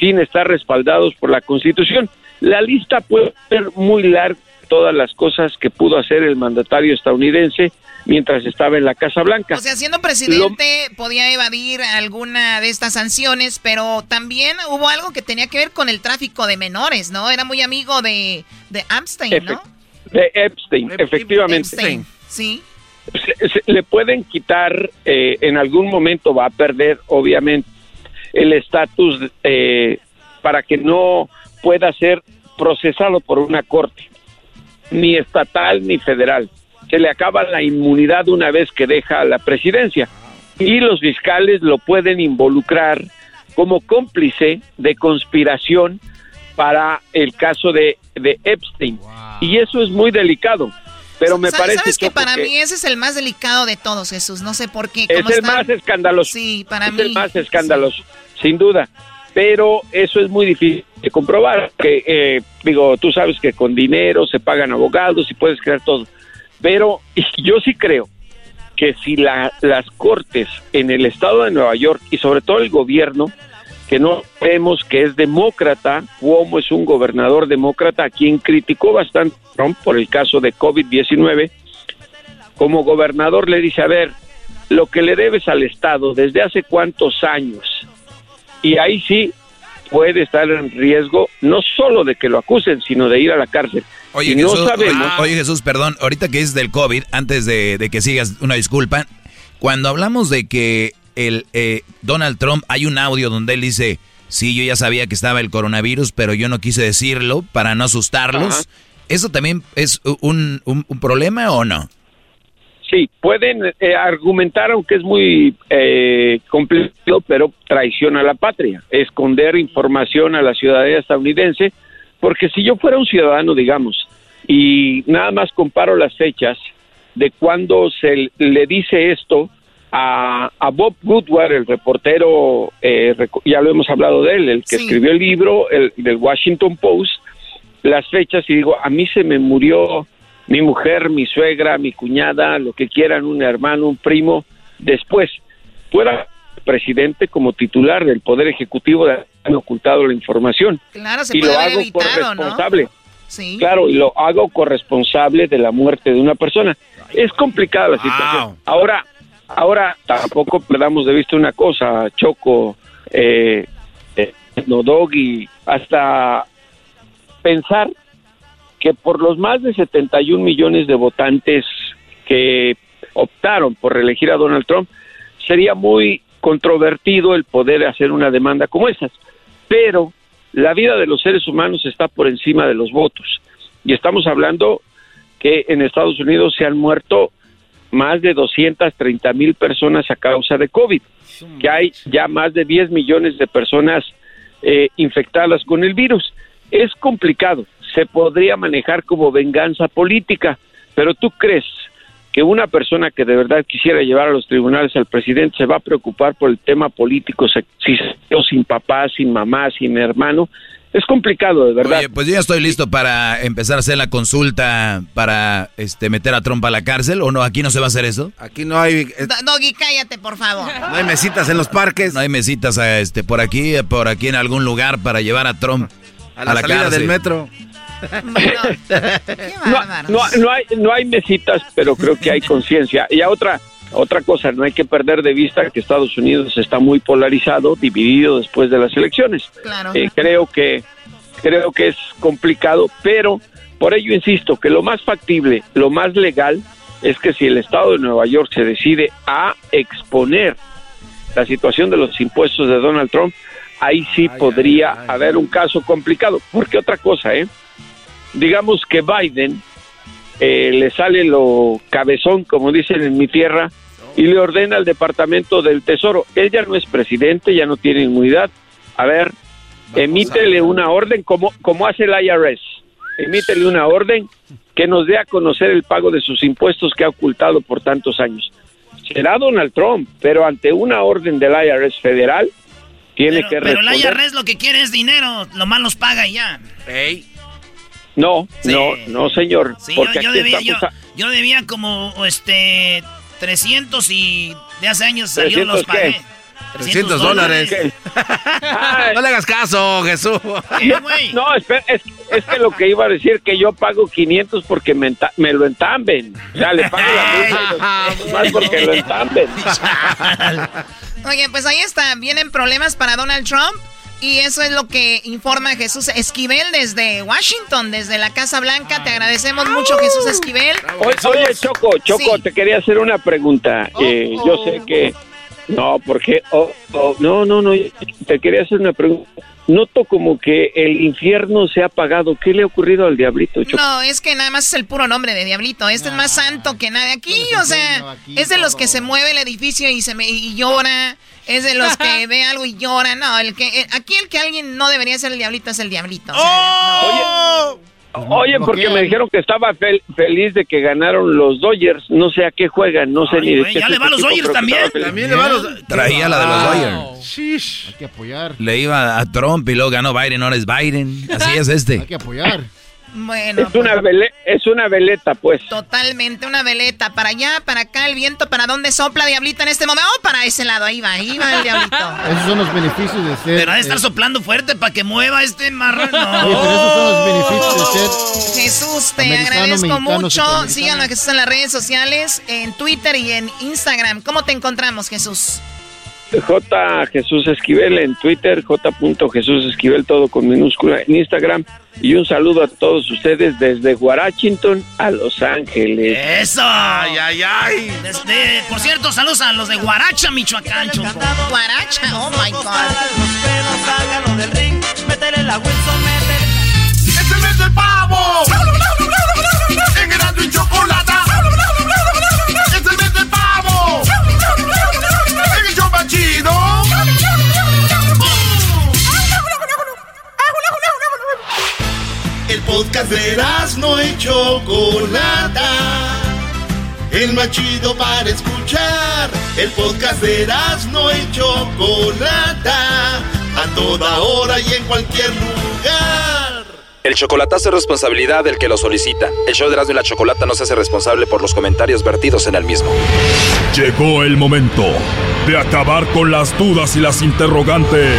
sin estar respaldados por la Constitución. La lista puede ser muy larga, todas las cosas que pudo hacer el mandatario estadounidense mientras estaba en la Casa Blanca. O sea, siendo presidente podía evadir alguna de estas sanciones, pero también hubo algo que tenía que ver con el tráfico de menores, ¿no? Era muy amigo de, de Epstein, ¿no? de Epstein, efectivamente. Epstein, sí. Se- se- le pueden quitar, eh, en algún momento va a perder, obviamente, el estatus eh, para que no pueda ser procesado por una corte, ni estatal ni federal. Se le acaba la inmunidad una vez que deja la presidencia y los fiscales lo pueden involucrar como cómplice de conspiración para el caso de, de Epstein. Y eso es muy delicado. Pero me ¿Sabes, parece sabes que para mí ese es el más delicado de todos, Jesús? No sé por qué. es ¿Cómo el están? más escandaloso. Sí, para es mí. el más escandaloso, sin duda. Pero eso es muy difícil de comprobar. Que eh, digo, tú sabes que con dinero se pagan abogados y puedes crear todo. Pero yo sí creo que si la- las cortes en el estado de Nueva York y sobre todo el gobierno, que no vemos que es demócrata, Cuomo es un gobernador demócrata a quien criticó bastante Trump por el caso de COVID-19, como gobernador le dice, a ver, lo que le debes al Estado desde hace cuántos años, y ahí sí puede estar en riesgo no solo de que lo acusen, sino de ir a la cárcel. Oye, y no Jesús, sabemos... oye, oye, Jesús, perdón, ahorita que es del COVID, antes de, de que sigas, una disculpa, cuando hablamos de que el eh, Donald Trump, hay un audio donde él dice, sí, yo ya sabía que estaba el coronavirus, pero yo no quise decirlo para no asustarlos. ¿Eso también es un, un- un problema o no? Sí, pueden eh, argumentar, aunque es muy eh, complicado, pero traición a la patria, esconder información a la ciudadanía estadounidense, porque si yo fuera un ciudadano, digamos, y nada más comparo las fechas, de cuando se le dice esto a, a Bob Woodward, el reportero, eh, ya lo hemos hablado de él, el que escribió el libro el, del Washington Post, las fechas y digo, a mí se me murió mi mujer, mi suegra, mi cuñada, lo que quieran, un hermano, un primo, después fuera presidente como titular del Poder Ejecutivo de haberme ocultado la información. Claro, se y puede lo haber hago evitado, ¿no? corresponsable. Sí. Claro, y lo hago corresponsable de la muerte de una persona. Es complicada la situación. Ahora, ahora tampoco perdamos de vista una cosa, Choco, eh, eh, hasta pensar que por los más de 71 millones de votantes que optaron por reelegir a Donald Trump, sería muy controvertido el poder hacer una demanda como esas. Pero la vida de los seres humanos está por encima de los votos. Y estamos hablando que en Estados Unidos se han muerto más de 230 mil personas a causa de COVID, que hay ya más de 10 millones de personas eh, infectadas con el virus. Es complicado, se podría manejar como venganza política, pero tú crees que una persona que de verdad quisiera llevar a los tribunales al presidente se va a preocupar por el tema político, sin papá, sin mamá, sin hermano, es complicado de verdad. Oye, pues yo ya estoy listo para empezar a hacer la consulta para este meter a Trump a la cárcel o no, aquí no se va a hacer eso. Aquí no hay Do- Doggy, cállate, por favor. no hay mesitas en los parques. No hay mesitas a este por aquí, por aquí en algún lugar para llevar a Trump A la, salida cárcel. del metro. No, no, no hay, no hay mesitas, pero creo que hay conciencia. Y a otra, otra cosa, no hay que perder de vista que Estados Unidos está muy polarizado, dividido después de las elecciones. Claro. Eh, creo que creo que es complicado, pero por ello insisto que lo más factible, lo más legal es que si el Estado de Nueva York se decide a exponer la situación de los impuestos de Donald Trump, ahí sí podría haber un caso complicado. Porque otra cosa, ¿eh? Digamos que Biden eh, le sale lo cabezón, como dicen en mi tierra, y le ordena al Departamento del Tesoro. Él ya no es presidente, ya no tiene inmunidad. A ver, emítele una orden como, como hace el IRS. Emítele una orden que nos dé a conocer el pago de sus impuestos que ha ocultado por tantos años. Será Donald Trump, pero ante una orden del IRS federal, tiene que Pero la responder. IRS lo que quiere es dinero, lo más los paga y ya. No, no, no, señor. Sí, yo, porque yo aquí debía, yo, estamos a- yo debía como este 300 y de hace años salió 300 los pagué. qué? 300 dólares. no le hagas caso, Jesús. No, no, espera, es, es que lo que iba a decir que yo pago 500 porque me, enta- me lo entamben. O sea, le pago la multa más porque lo entamben. Oye, pues ahí está. Vienen problemas para Donald Trump. Y eso es lo que informa Jesús Esquivel desde Washington, desde la Casa Blanca. Te agradecemos mucho, Jesús Esquivel. Oye, oye, Choco, Choco, Sí. te quería hacer una pregunta. Eh, yo sé que... No, porque... oh, oh, no, no, no, te quería hacer una pregunta. Noto como que el infierno se ha apagado. ¿Qué le ha ocurrido al diablito, Choco? No, es que nada más es el puro nombre de Diablito. Este es más santo que nadie aquí. O sea, es de los que se mueve el edificio y se me, y llora. Es de los que ve algo y llora. No, el que eh, aquí el que alguien no debería ser el Diablito es el Diablito. o sea, no. Oye, porque me dijeron que estaba fel- feliz de que ganaron los Dodgers. No sé a qué juegan, no sé ni de güey, qué. ya le este va a los equipo, Dodgers también. También le va a los... Traía la de los Wow. Dodgers. Hay que apoyar. Le iba a Trump y luego ganó Biden, ahora es Biden. Así es este. Hay que apoyar. Bueno, Es una, vele- es una veleta, pues. totalmente una veleta. Para allá, para acá, el viento, ¿para dónde sopla Diablito en este momento? Oh, para ese lado, ahí va, ahí va el Diablito. Esos son los beneficios de ser. Pero ha de estar eh, soplando fuerte para que mueva este marrano. Oye, pero esos son los beneficios de ser. Jesús, te Americano, agradezco mucho. Síganlo a Jesús en las redes sociales, en Twitter y en Instagram. ¿Cómo te encontramos, Jesús? J. Jesús Esquivel en Twitter, J. Jesús Esquivel, todo con minúscula en Instagram. Y un saludo a todos ustedes desde Washington a Los Ángeles. ¡Eso! ¡Ay, ay, ay! Desde, por cierto, saludos a los de Guaracha, Michoacán. Guaracha, oh my God. Del ring, métele la Wilson, métele ¡Este mes del pavo! Podcast de Erasmo y Chocolata el más chido para escuchar. El podcast de Erasmo y Chocolata, a toda hora y en cualquier lugar. El chocolatazo es responsabilidad del que lo solicita. El show de Erasmo y la Chocolata no se hace responsable por los comentarios vertidos en el mismo. Llegó el momento de acabar con las dudas y las interrogantes.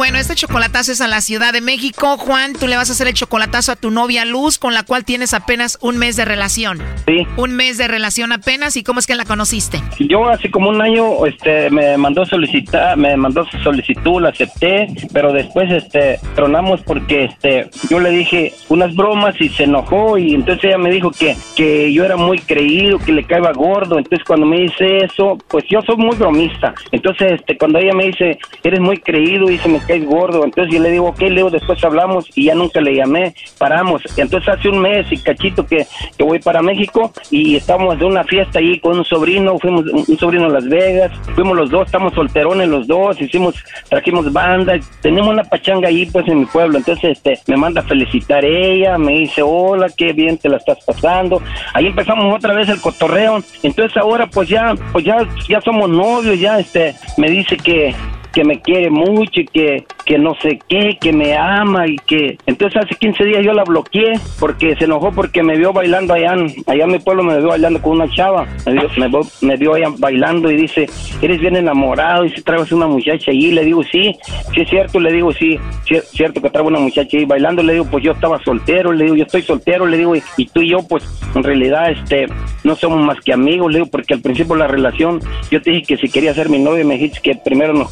Bueno, este chocolatazo es a la Ciudad de México. Juan, tú le vas a hacer el chocolatazo a tu novia Luz, con la cual tienes apenas un mes de relación. Sí. Un mes de relación apenas. ¿Y cómo es que la conociste? Yo hace como un año este, me mandó solicitar, me mandó solicitud, la acepté, pero después este, tronamos porque este, yo le dije unas bromas y se enojó y entonces ella me dijo que, que yo era muy creído, que le caía gordo. Entonces cuando me dice eso, pues yo soy muy bromista. Entonces este, cuando ella me dice, eres muy creído y se me cae gordo, entonces yo le digo, ok, Leo, después hablamos y ya nunca le llamé, paramos. Entonces hace un mes y cachito que, que voy para México y estamos de una fiesta ahí con un sobrino, fuimos un sobrino a Las Vegas, fuimos los dos, estamos solterones los dos, hicimos, trajimos banda, tenemos una pachanga ahí pues en mi pueblo, entonces este, me manda a felicitar ella, me dice, hola, qué bien te la estás pasando, ahí empezamos otra vez el cotorreo, entonces ahora pues ya, pues ya, ya somos novios, ya este, me dice que, que me quiere mucho y que, que no sé qué, que me ama y que... Entonces hace 15 días yo la bloqueé porque se enojó porque me vio bailando allá allá en mi pueblo, me vio bailando con una chava, me vio, me, me vio allá bailando y dice, eres bien enamorado y si traes una muchacha allí, le digo, sí, sí es cierto, le digo, sí, sí es cierto que traigo una muchacha ahí bailando, le digo, pues yo estaba soltero, le digo, yo estoy soltero, le digo, y, y tú y yo, pues en realidad, este, no somos más que amigos, le digo, porque al principio de la relación, yo te dije que si quería ser mi novio, me dijiste que primero nos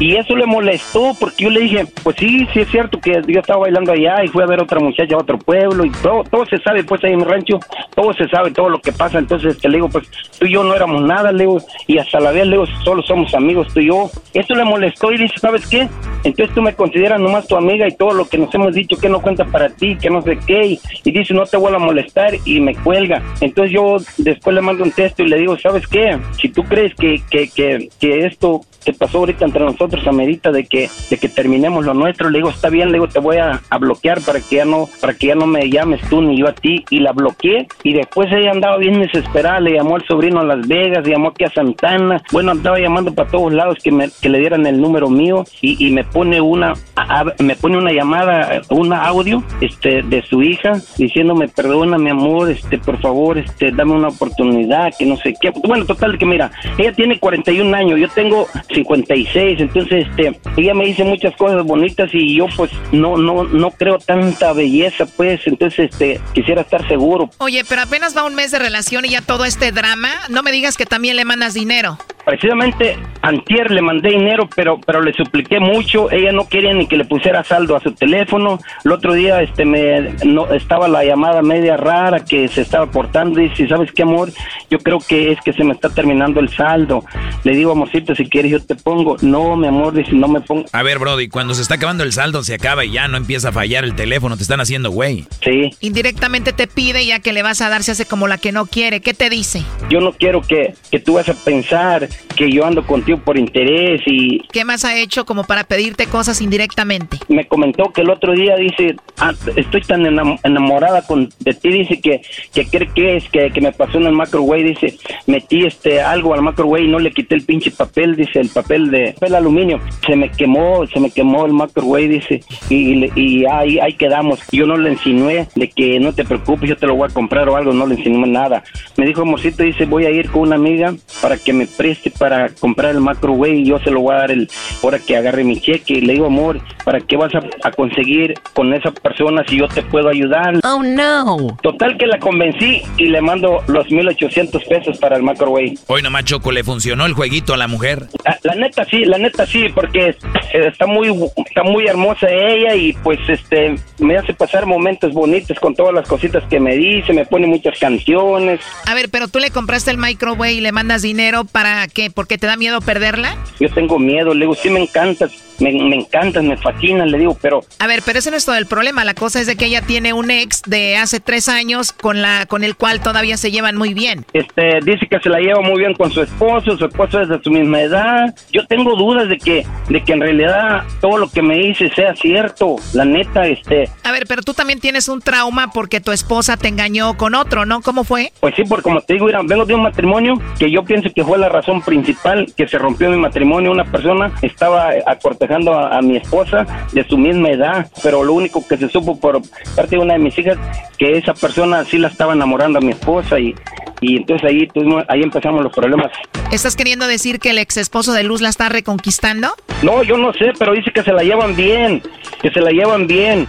y eso le molestó, porque yo le dije, pues sí, sí es cierto que yo estaba bailando allá y fui a ver otra muchacha a otro pueblo, y todo, todo se sabe, pues ahí en mi rancho, todo se sabe, todo lo que pasa, entonces este, le digo, pues tú y yo no éramos nada, le digo, y hasta la vez, le digo, solo somos amigos, tú y yo, eso le molestó y dice, ¿sabes qué? Entonces tú me consideras nomás tu amiga y todo lo que nos hemos dicho que no cuenta para ti, que no sé qué, y, dice, no te vuelvo a molestar y me cuelga. Entonces yo después le mando un texto y le digo, ¿sabes qué? Si tú crees que, que, que, que esto que pasó ahorita entre nosotros amerita de que, de que terminemos lo nuestro, le digo, está bien, le digo, te voy a, a bloquear para que ya no, para que ya no me llames tú ni yo a ti, y la bloqueé, y después ella andaba bien desesperada, le llamó al sobrino a Las Vegas, llamó aquí a Santana, bueno, andaba llamando para todos lados que me, que le dieran el número mío, y, y me pone una, a- a- me pone una llamada, una audio, este, de su hija, diciéndome, perdona, mi amor, este, por favor, este, dame una oportunidad, que no sé qué, bueno, total, que mira, ella tiene 41 años, yo tengo 56, entonces, este, ella me dice muchas cosas bonitas y yo, pues, no, no, no creo tanta belleza, pues, entonces, este, quisiera estar seguro. Oye, pero apenas va un mes de relación y ya todo este drama. No me digas que también le mandas dinero. Precisamente antier le mandé dinero, pero pero le supliqué mucho. Ella no quería ni que le pusiera saldo a su teléfono. El otro día este me no estaba la llamada media rara que se estaba cortando. Dice, ¿sabes qué, amor? Yo creo que es que se me está terminando el saldo. Le digo, amorcito, si quieres yo te pongo. No, mi amor, dice, no me pongo. A ver, Brody, cuando se está acabando el saldo, se acaba y ya no empieza a fallar el teléfono, te están haciendo güey. Sí. Indirectamente te pide ya que le vas a dar, se hace como la que no quiere. ¿Qué te dice? Yo no quiero que, que tú vas a pensar que yo ando contigo por interés y ¿Qué más ha hecho como para pedirte cosas indirectamente? me comentó que el otro día dice, "Ah, estoy tan enam- enamorada con, de ti, dice que, que cree que es que, que me pasó en el microwave, dice, metí este algo al microwave y no le quité el pinche papel, dice, el papel de papel aluminio, se me quemó, se me quemó el microwave, dice, y, le- y ahí, ahí quedamos. Yo no le insinué de que no te preocupes, yo te lo voy a comprar o algo, no le insinué nada. Me dijo, amorcito, dice, voy a ir con una amiga para que me preste para comprar el microwave y yo se lo voy a dar el hora que agarre mi cheque. Y le digo, amor, ¿para qué vas a, a conseguir con esa persona si yo te puedo ayudar? Oh, no. Total que la convencí y le mando los 1800 pesos para el microwave. Hoy nomás Choco le funcionó el jueguito a la mujer. Ah, La, la neta sí, la neta sí, porque eh, está muy está muy hermosa ella y pues este me hace pasar momentos bonitos con todas las cositas que me dice, me pone muchas canciones. A ver, pero tú le compraste el microwave y le mandas dinero para qué? ¿Porque te da miedo perderla? Yo tengo miedo, le digo, sí me encantas, me, me encantas, me fascinan, le digo, pero A ver, pero ese no es todo el problema. La cosa es de que ella tiene un ex de hace tres años con la con el cual todavía se llevan muy bien. este dice que se la lleva muy bien con su esposo, su esposo es de su misma edad. Yo tengo dudas de que de que en realidad todo lo que me dice sea cierto. La neta, este, A ver, pero tú también tienes un trauma porque tu esposa te engañó con otro, ¿no? ¿Cómo fue? Pues sí, porque como te digo, mira, vengo de un matrimonio que yo pienso que fue la razón principal que se rompió mi matrimonio. Una persona estaba acortejando a, a mi esposa de su misma edad, pero lo único que se supo por parte de una de mis hijas que esa persona sí la estaba enamorando a mi esposa y, y entonces ahí tuvimos, ahí empezamos los problemas. ¿Estás queriendo decir que el ex esposo de Luz la está reconquistando? No, yo no sé, pero dice que se la llevan bien, que se la llevan bien.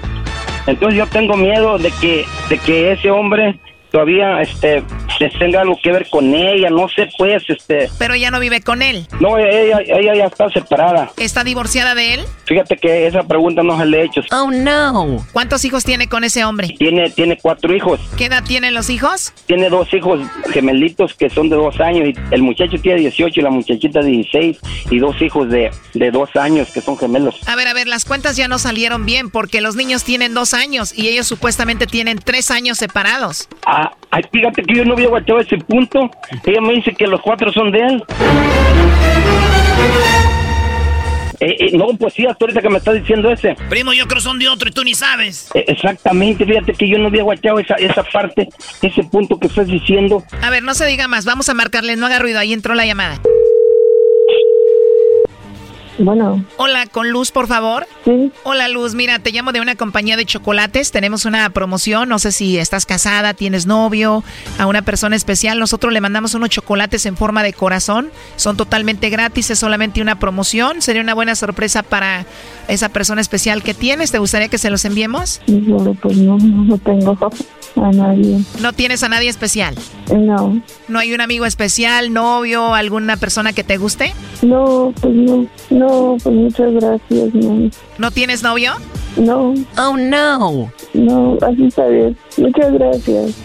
Entonces yo tengo miedo de que, de que ese hombre todavía, este, tenga algo que ver con ella, no sé, pues, este. Pero ella no vive con él. No, ella, ella ya está separada. ¿Está divorciada de él? Fíjate que esa pregunta no se le he hecho. Oh, no. ¿Cuántos hijos tiene con ese hombre? Tiene, tiene cuatro hijos. ¿Qué edad tienen los hijos? Tiene dos hijos gemelitos que son de dos años. Y el muchacho tiene 18 y la muchachita 16. Y dos hijos de, de dos años que son gemelos. A ver, a ver, las cuentas ya no salieron bien porque los niños tienen dos años y ellos supuestamente tienen tres años separados. Ah, ay, fíjate que yo no había guachado ese punto. Ella me dice que los cuatro son de él. Eh, eh, no, pues sí, hasta ahorita que me está diciendo ese. Primo, yo creo son de otro y tú ni sabes. Eh, exactamente, fíjate que yo no había guachado esa, esa parte, ese punto que estás diciendo. A ver, no se diga más, vamos a marcarle, no haga ruido, ahí entró la llamada. Bueno. Hola, con Luz, por favor. Sí. Hola, Luz. Mira, te llamo de una compañía de chocolates. Tenemos una promoción. No sé si estás casada, tienes novio, a una persona especial. Nosotros le mandamos unos chocolates en forma de corazón. Son totalmente gratis, es solamente una promoción. Sería una buena sorpresa para esa persona especial que tienes. ¿Te gustaría que se los enviemos? Híjole, pues no, no tengo a nadie. ¿No tienes a nadie especial? No. ¿No hay un amigo especial, novio, alguna persona que te guste? No, pues no. No, pues muchas gracias, no. ¿No tienes novio? No. Oh, no. No, así está bien. Muchas gracias.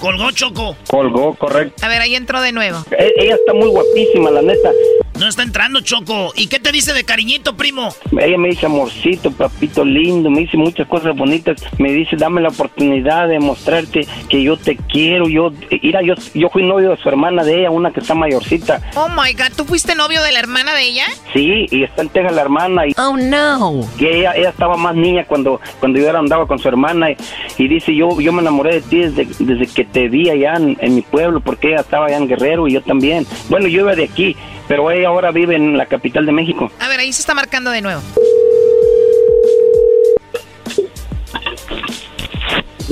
Colgó Choco. Colgó, correcto. A ver, ahí entró de nuevo. E- ella está muy guapísima, la neta. No está entrando Choco. ¿Y qué te dice de cariñito, primo? Ella me dice amorcito, papito lindo, me dice muchas cosas bonitas. Me dice, dame la oportunidad de mostrarte que yo te quiero. Yo, mira, yo, yo fui novio de su hermana de ella, una que está mayorcita. Oh my god, ¿tú fuiste novio de la hermana de ella? Sí, y está en Texas la hermana. Y, Oh no. y ella, ella estaba más niña cuando, cuando yo era- andaba con su hermana. Y, y dice, yo, yo me enamoré de ti desde, desde que te vi allá en, en mi pueblo, porque ella estaba allá en Guerrero y yo también. Bueno, yo iba de aquí, pero ella ahora vive en la capital de México. A ver, ahí se está marcando de nuevo.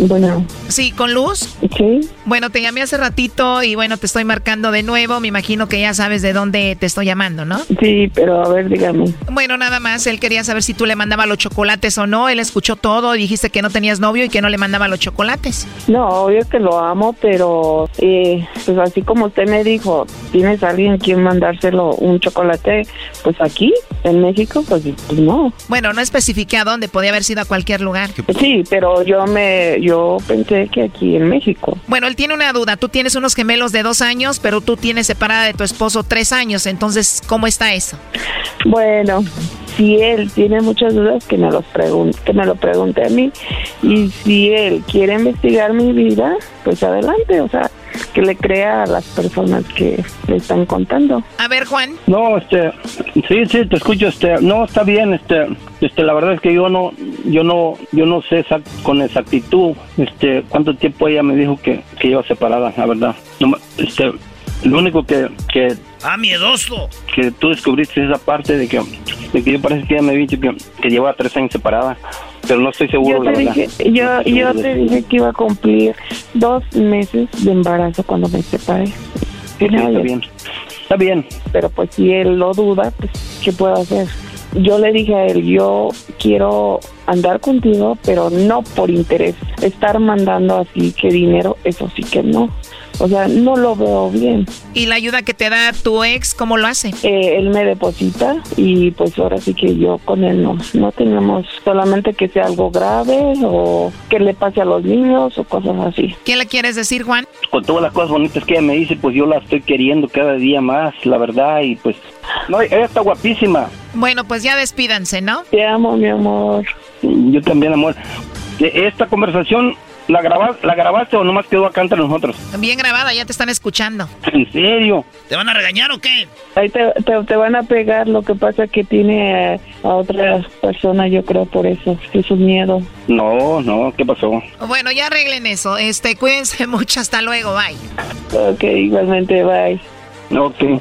Bueno. Sí, con luz. Sí. Bueno, te llamé hace ratito y bueno, te estoy marcando de nuevo. Me imagino que ya sabes de dónde te estoy llamando, ¿no? Sí, pero a ver, dígame. Bueno, nada más, él quería saber si tú le mandabas los chocolates o no. Él escuchó todo y dijiste que no tenías novio y que no le mandaba los chocolates. No, obvio que lo amo, pero eh, pues así como usted me dijo, ¿tienes alguien quien mandárselo un chocolate? Pues aquí, en México, pues, pues no. Bueno, no especifiqué a dónde, podía haber sido a cualquier lugar. Sí, pero yo me, yo pensé que aquí en México. Bueno, él tiene una duda. Tú tienes unos gemelos de dos años, pero tú tienes separada de tu esposo tres años. Entonces, ¿cómo está eso? Bueno, si él tiene muchas dudas, que me los pregunte, que me lo pregunte a mí. Y si él quiere investigar mi vida, pues adelante, o sea, que le crea a las personas que le están contando. A ver, Juan. No, este, sí, sí, te escucho, este, no, está bien, este, este, la verdad es que yo no, yo no, yo no sé exact- con exactitud, este, cuánto tiempo ella me dijo que, que iba separada, la verdad. No este, lo único que, que, Ah, miedoso. que tú descubriste es esa parte de que, de que yo parece que ella me había dicho que, que llevaba tres años separada, pero no estoy seguro, Yo la te verdad. dije, yo, te dije que iba a cumplir dos meses de embarazo cuando me separé. Sí, sí, está bien. Está bien. Pero pues si él lo duda, pues ¿qué puedo hacer? Yo le dije a él, yo quiero andar contigo, pero no por interés. Estar mandando así que dinero, eso sí que no. O sea, no lo veo bien. ¿Y la ayuda que te da tu ex, cómo lo hace? Eh, él me deposita y pues ahora sí que yo con él no, no tenemos solamente que sea algo grave o que le pase a los niños o cosas así. ¿Qué le quieres decir, Juan? Con todas las cosas bonitas que ella me dice, pues yo la estoy queriendo cada día más, la verdad, y pues, no, ella está guapísima. Bueno, pues ya despídanse, ¿no? Te amo, mi amor. Yo también, amor. De Esta conversación, ¿la, graba, ¿la grabaste o nomás quedó acá entre nosotros? Bien grabada, ya te están escuchando. ¿En serio? ¿Te van a regañar o qué? Ahí te, te, te van a pegar, lo que pasa que tiene a, a otra persona, yo creo, por eso, es un miedo. No, no, ¿qué pasó? Bueno, ya arreglen eso. Este, cuídense mucho, hasta luego, bye. Ok, igualmente, bye. Ok.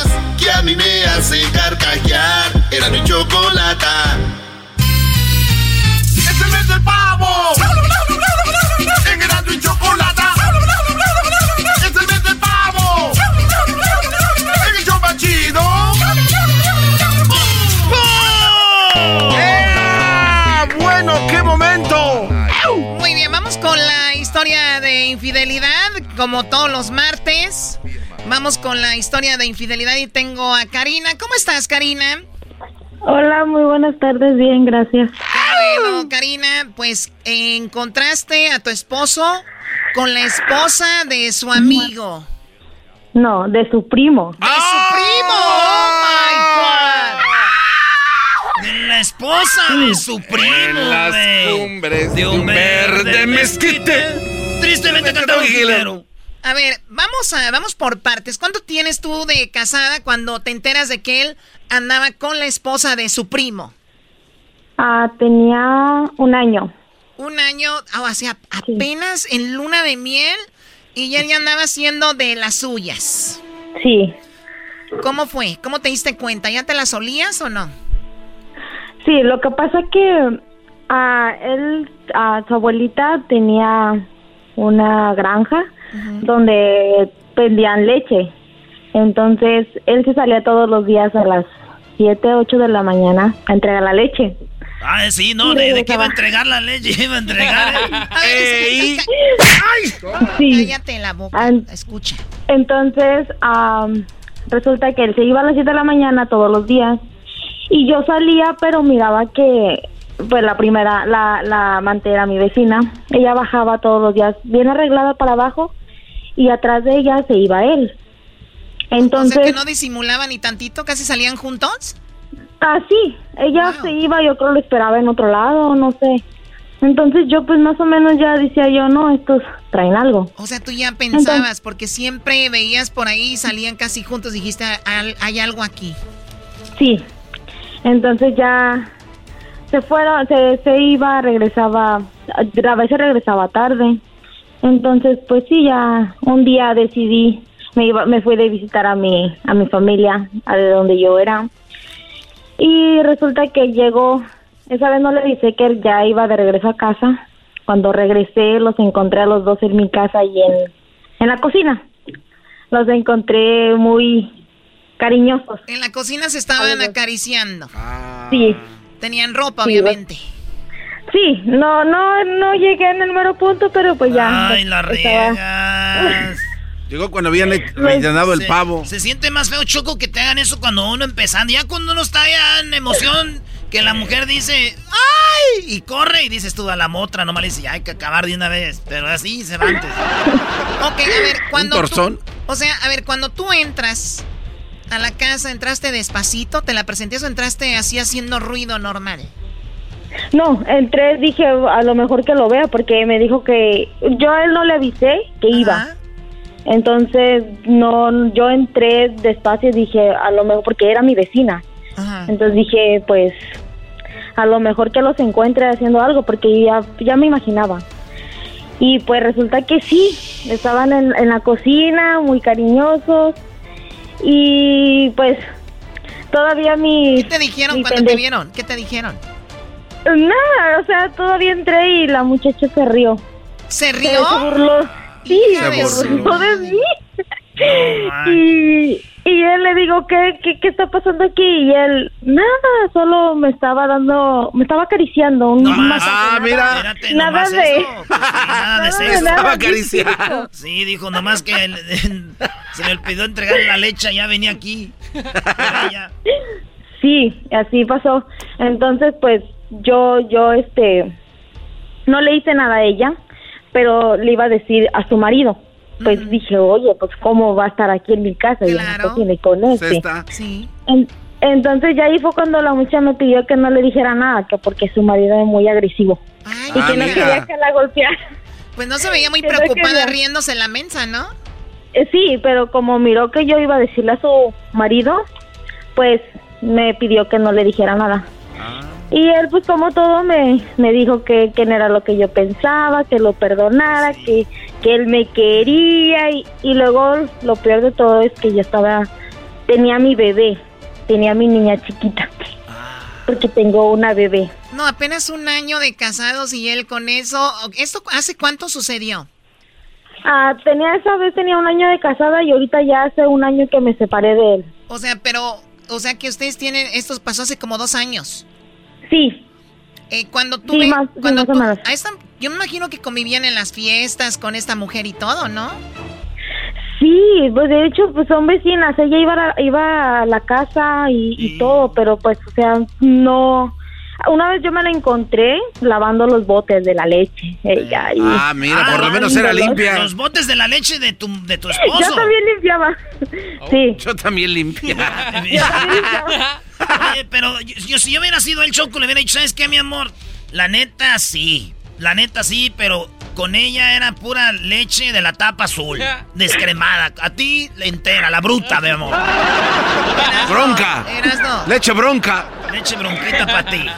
a mí me hace carcajear. Era mi chocolata. ¡Es el mes del pavo! ¡En Erasmo y Chocolata! ¡Es el mes del pavo! ¡En el show chido! ¡Ah, bueno, qué momento! Muy bien, vamos con la historia de infidelidad, como todos los martes. Vamos con la historia de infidelidad y tengo a Karina. ¿Cómo estás, Karina? Hola, muy buenas tardes, bien, gracias. Bueno, Karina, pues encontraste a tu esposo con la esposa de su amigo. No, de su primo. ¡De su primo! ¡Oh, my God! De la esposa de su primo, las güey. cumbres de un verde mezquite. Tristemente cantaba Guilero. A ver, vamos a vamos por partes. ¿Cuánto tienes tú de casada cuando te enteras de que él andaba con la esposa de su primo? Ah, tenía un año. Un año, ah, o sea, apenas en luna de miel y él ya andaba haciendo de las suyas. Sí. ¿Cómo fue? ¿Cómo te diste cuenta? ¿Ya te las olías o no? Sí, lo que pasa que ah, él, ah, su abuelita tenía una granja donde vendían leche. Entonces, él se salía todos los días a las 7, 8 de la mañana a entregar la leche. Ah, sí, no, de, de que iba a entregar la leche, iba a entregar. Ey. Sí. Cállate la boca, An- escucha. Entonces, am, resulta que él se iba a las 7 de la mañana todos los días. Y yo salía, pero miraba que, pues la primera, la, la amante era mi vecina. Ella bajaba todos los días bien arreglada para abajo y atrás de ella se iba él. Entonces, o sea, que no disimulaban ni tantito, casi salían juntos. Ah, sí, ella se iba, yo creo lo esperaba en otro lado, no sé. Entonces yo pues más o menos ya decía yo, no, estos traen algo. O sea, tú ya pensabas, porque siempre veías por ahí, salían casi juntos, dijiste, "Al- hay algo aquí. Sí, entonces ya se fueron, se, se iba, regresaba, a veces regresaba tarde. Entonces pues sí, ya un día decidí, me, iba, me fui de visitar a mi, a mi familia, a de donde yo era. Y resulta que llegó, esa vez no le dice que él ya iba de regreso a casa. Cuando regresé los encontré a los dos en mi casa y en, en la cocina. Los encontré muy cariñosos. En la cocina se estaban acariciando. Sí. Tenían ropa, Sí, obviamente. Sí, no, no, no llegué en el mero punto, pero pues ya. Ay, la estaba- Llegó cuando habían he- rellenado el Se- pavo. Se siente más feo, Choco, que te hagan eso cuando uno empezando. Ya cuando uno está ya en emoción, que la mujer dice, ¡ay! Y corre y dices tú a la motra, nomás le dice, hay que acabar de una vez. Pero así se va antes. Ok, a ver, cuando tú- torzón? o sea, a ver, cuando tú entras a la casa, ¿entraste despacito? ¿Te la presenté o entraste así haciendo ruido normal? No, entré, dije a lo mejor que lo vea porque me dijo que yo a él no le avisé que iba. Entonces, no, yo entré despacio y dije a lo mejor porque era mi vecina. Entonces dije, pues a lo mejor que los encuentre haciendo algo porque ya, ya me imaginaba. Y pues resulta que sí, estaban en, en la cocina, muy cariñosos. Y pues todavía mi... ¿Qué te dijeron cuando te vieron? ¿Qué te dijeron? Nada, o sea, todavía entré y la muchacha se rió. ¿Se rió? Se burló. Sí, se burló de mí. y, y él le digo, ¿qué, qué, ¿qué está pasando aquí? Y él, nada, solo me estaba dando, me estaba acariciando. Un masaje, Ah, nada- mira. Espérate, Nada de... eso. Pues sí, nada de Nada de sexo. Estaba sí, acariciando. Sí, dijo, nomás que el- se me olvidó entregar la leche, ya venía aquí. Ya. Sí, así pasó. Entonces, pues yo, yo, este, no le hice nada a ella, pero le iba a decir a su marido. Pues dije, oye, pues cómo va a estar aquí en mi casa y cocina y con este. Cesta. Sí. En- entonces ya ahí fue cuando la muchacha me pidió que no le dijera nada, que porque su marido es muy agresivo y Ah, que no mira. quería que la golpeara. Pues no se veía muy no preocupada riéndose en la mensa, ¿no? Eh, sí, pero como miró que yo iba a decirle a su marido, pues me pidió que no le dijera nada. Y él, pues como todo, me, me dijo que, que no era lo que yo pensaba, que lo perdonara, que, que él me quería. Y, y luego lo peor de todo es que yo estaba, tenía mi bebé, tenía mi niña chiquita, porque tengo una bebé. No, apenas un año de casados y él con eso. ¿Esto hace cuánto sucedió? Ah, tenía esa vez, tenía un año de casada y ahorita ya hace un año que me separé de él. O sea, pero, o sea que ustedes tienen, esto pasó hace como dos años. Sí. Eh, cuando tú, Sí, ve- más- sí, cuando más o tú- menos. a esta- yo me imagino que convivían en las fiestas con esta mujer y todo, ¿no? Sí, pues de hecho, pues son vecinas. Ella iba a, iba a la casa y, y todo, pero pues, o sea, no. Una vez yo me la encontré lavando los botes de la leche. Ella. Y... Ah, mira, por lo menos era limpia. Los botes de la leche de tu, de tu esposo. Yo también limpiaba. Sí. Yo también limpia. Oye, pero yo, si yo hubiera sido el choco, le hubiera dicho, ¿sabes qué, mi amor? La neta, sí. La neta, sí, pero con ella era pura leche de la tapa azul. Descremada. A ti, entera, la bruta, mi amor. Bronca. Erasno. Leche bronca. Leche bronquita para ti.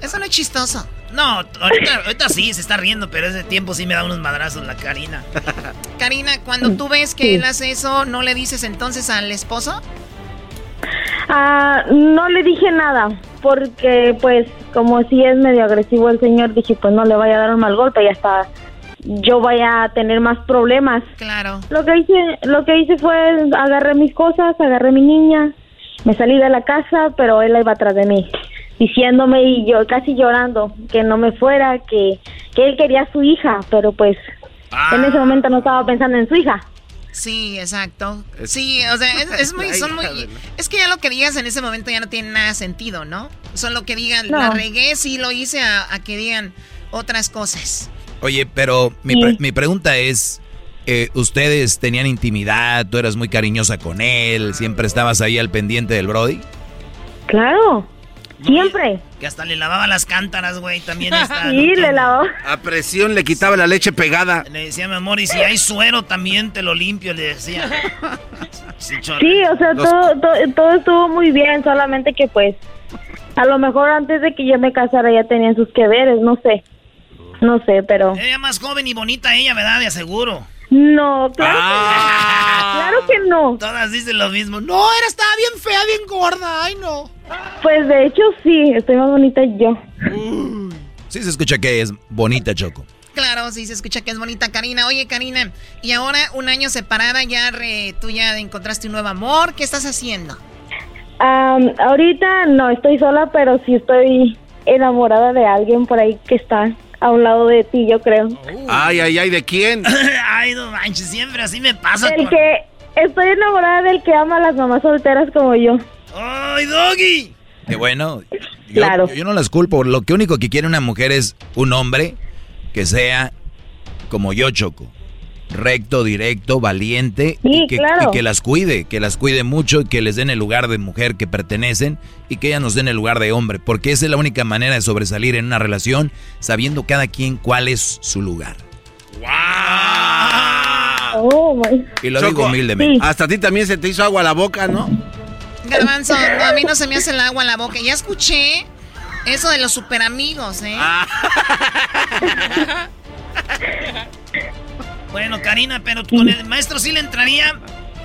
Eso no es chistoso. No, ahorita, ahorita sí, se está riendo, pero ese tiempo sí me da unos madrazos la Karina. Karina, cuando tú ves que él hace eso, ¿no le dices entonces al esposo? Ah, no le dije nada, porque pues como si es medio agresivo el señor, dije pues no le vaya a dar un mal golpe y hasta yo vaya a tener más problemas. Claro. Lo que hice, lo que hice fue agarré mis cosas, agarré mi niña, me salí de la casa, pero él iba atrás de mí, diciéndome y yo casi llorando que no me fuera, que, que él quería a su hija, pero pues en ese momento no estaba pensando en su hija. Sí, exacto. Sí, o sea, es, es muy, son muy, es que ya lo que digas en ese momento ya no tiene nada sentido, ¿no? Solo que digan, No. la regué, sí lo hice, a, a que digan otras cosas. Oye, pero mi, pre- mi pregunta es, eh, ¿ustedes tenían intimidad? ¿Tú eras muy cariñosa con él? ¿Siempre estabas ahí al pendiente del Brody? Claro, siempre. Que hasta le lavaba las cántaras, güey, también está. Sí, le lavó. A presión le quitaba la leche pegada. Le decía, mi amor, y si hay suero también te lo limpio, le decía. Sí. Sí, o sea, Los- todo, todo, todo estuvo muy bien, solamente que pues a lo mejor antes de que yo me casara ya tenían sus que veres, no sé. No sé, pero Ella más joven y bonita ella, ¿verdad? De aseguro. No, claro, Ah. que, claro que no. Todas dicen lo mismo. No, era estaba bien fea, bien gorda. Ay, no. Pues de hecho sí, estoy más bonita yo. Sí se escucha que es bonita, Choco. Claro, sí se escucha que es bonita Karina. Oye, Karina, y ahora un año separada, ya re- tú ya encontraste un nuevo amor. ¿Qué estás haciendo? Am, ahorita no estoy sola, pero sí estoy enamorada de alguien por ahí que está a un lado de ti, yo creo. Ay, ay, ay, ¿de quién? Ay, no manches, siempre así me pasa. El con- que estoy enamorada del que ama a las mamás solteras como yo. ¡Ay, Doggy! Que bueno, yo, Claro. yo no las culpo. Lo que único que quiere una mujer es un hombre que sea como yo, Choco. Recto, directo, valiente y, que, claro. y que las cuide, que las cuide mucho y que les den el lugar de mujer que pertenecen y que ellas nos den el lugar de hombre, porque esa es la única manera de sobresalir en una relación, sabiendo cada quien cuál es su lugar. Oh, my- Y lo Choco, digo humildemente. Hasta a ti también se te hizo agua la boca, ¿no? Garbanzo, no, a mí no se me hace el agua en la boca. Ya escuché eso de los super amigos, ¿eh? Bueno, Karina, pero con el maestro sí le entraría.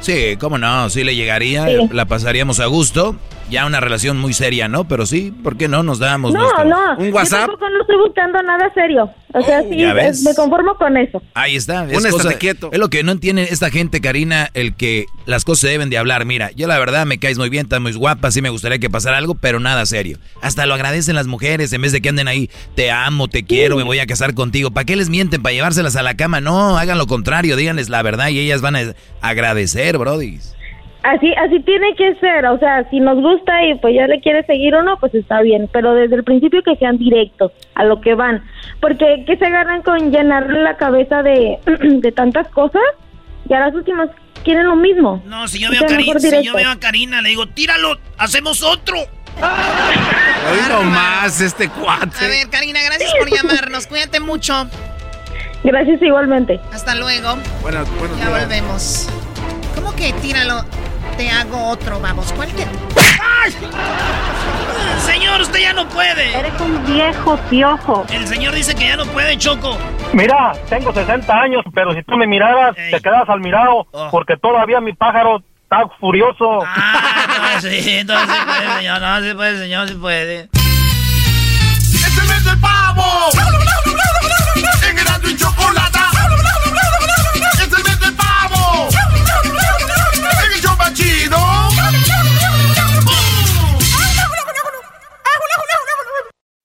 Sí, cómo no, sí le llegaría, la pasaríamos a gusto. Ya una relación muy seria, ¿no? Pero sí, ¿por qué no? Nos damos No, nuestro- no. Yo tampoco no estoy buscando nada serio. O sea, sí, ¿Ya ves? es- me conformo con eso. Ahí está. Un Es, cosa- estate quieto. es lo que no entiende esta gente, Karina, el que las cosas se deben de hablar. Mira, yo la verdad me caes muy bien, estás muy guapa, sí me gustaría que pasara algo, pero nada serio. Hasta lo agradecen las mujeres en vez de que anden ahí, te amo, te quiero, me voy a casar contigo. ¿Para qué les mienten? ¿Para llevárselas a la cama? No, hagan lo contrario, díganles la verdad y ellas van a agradecer, brody. Así, así tiene que ser. O sea, si nos gusta y pues ya le quiere seguir o no, pues está bien. Pero desde el principio que sean directos a lo que van. Porque que se agarran con llenarle la cabeza de, de tantas cosas y a las últimas quieren lo mismo. No, si yo O veo, a sea, Karina, mejor si yo veo a Karina, le digo, tíralo, hacemos otro. Hoy nomás este cuate. A ver, Karina, gracias por llamarnos. Cuídate mucho. Gracias igualmente. Hasta luego. Bueno, bueno, Ya volvemos. ¿Cómo que tíralo? Te hago otro, vamos. ¿Cuál te... Señor, usted ya no puede. Eres un viejo piojo. El señor dice que ya no puede, Choco. Mira, tengo 60 años, pero si tú me miraras, te quedas al mirado, porque todavía mi pájaro está furioso. Ah, sí, entonces sí puede, señor. No, sí puede, señor, sí puede. ¡Es el mes del pavo! En y Chocolata.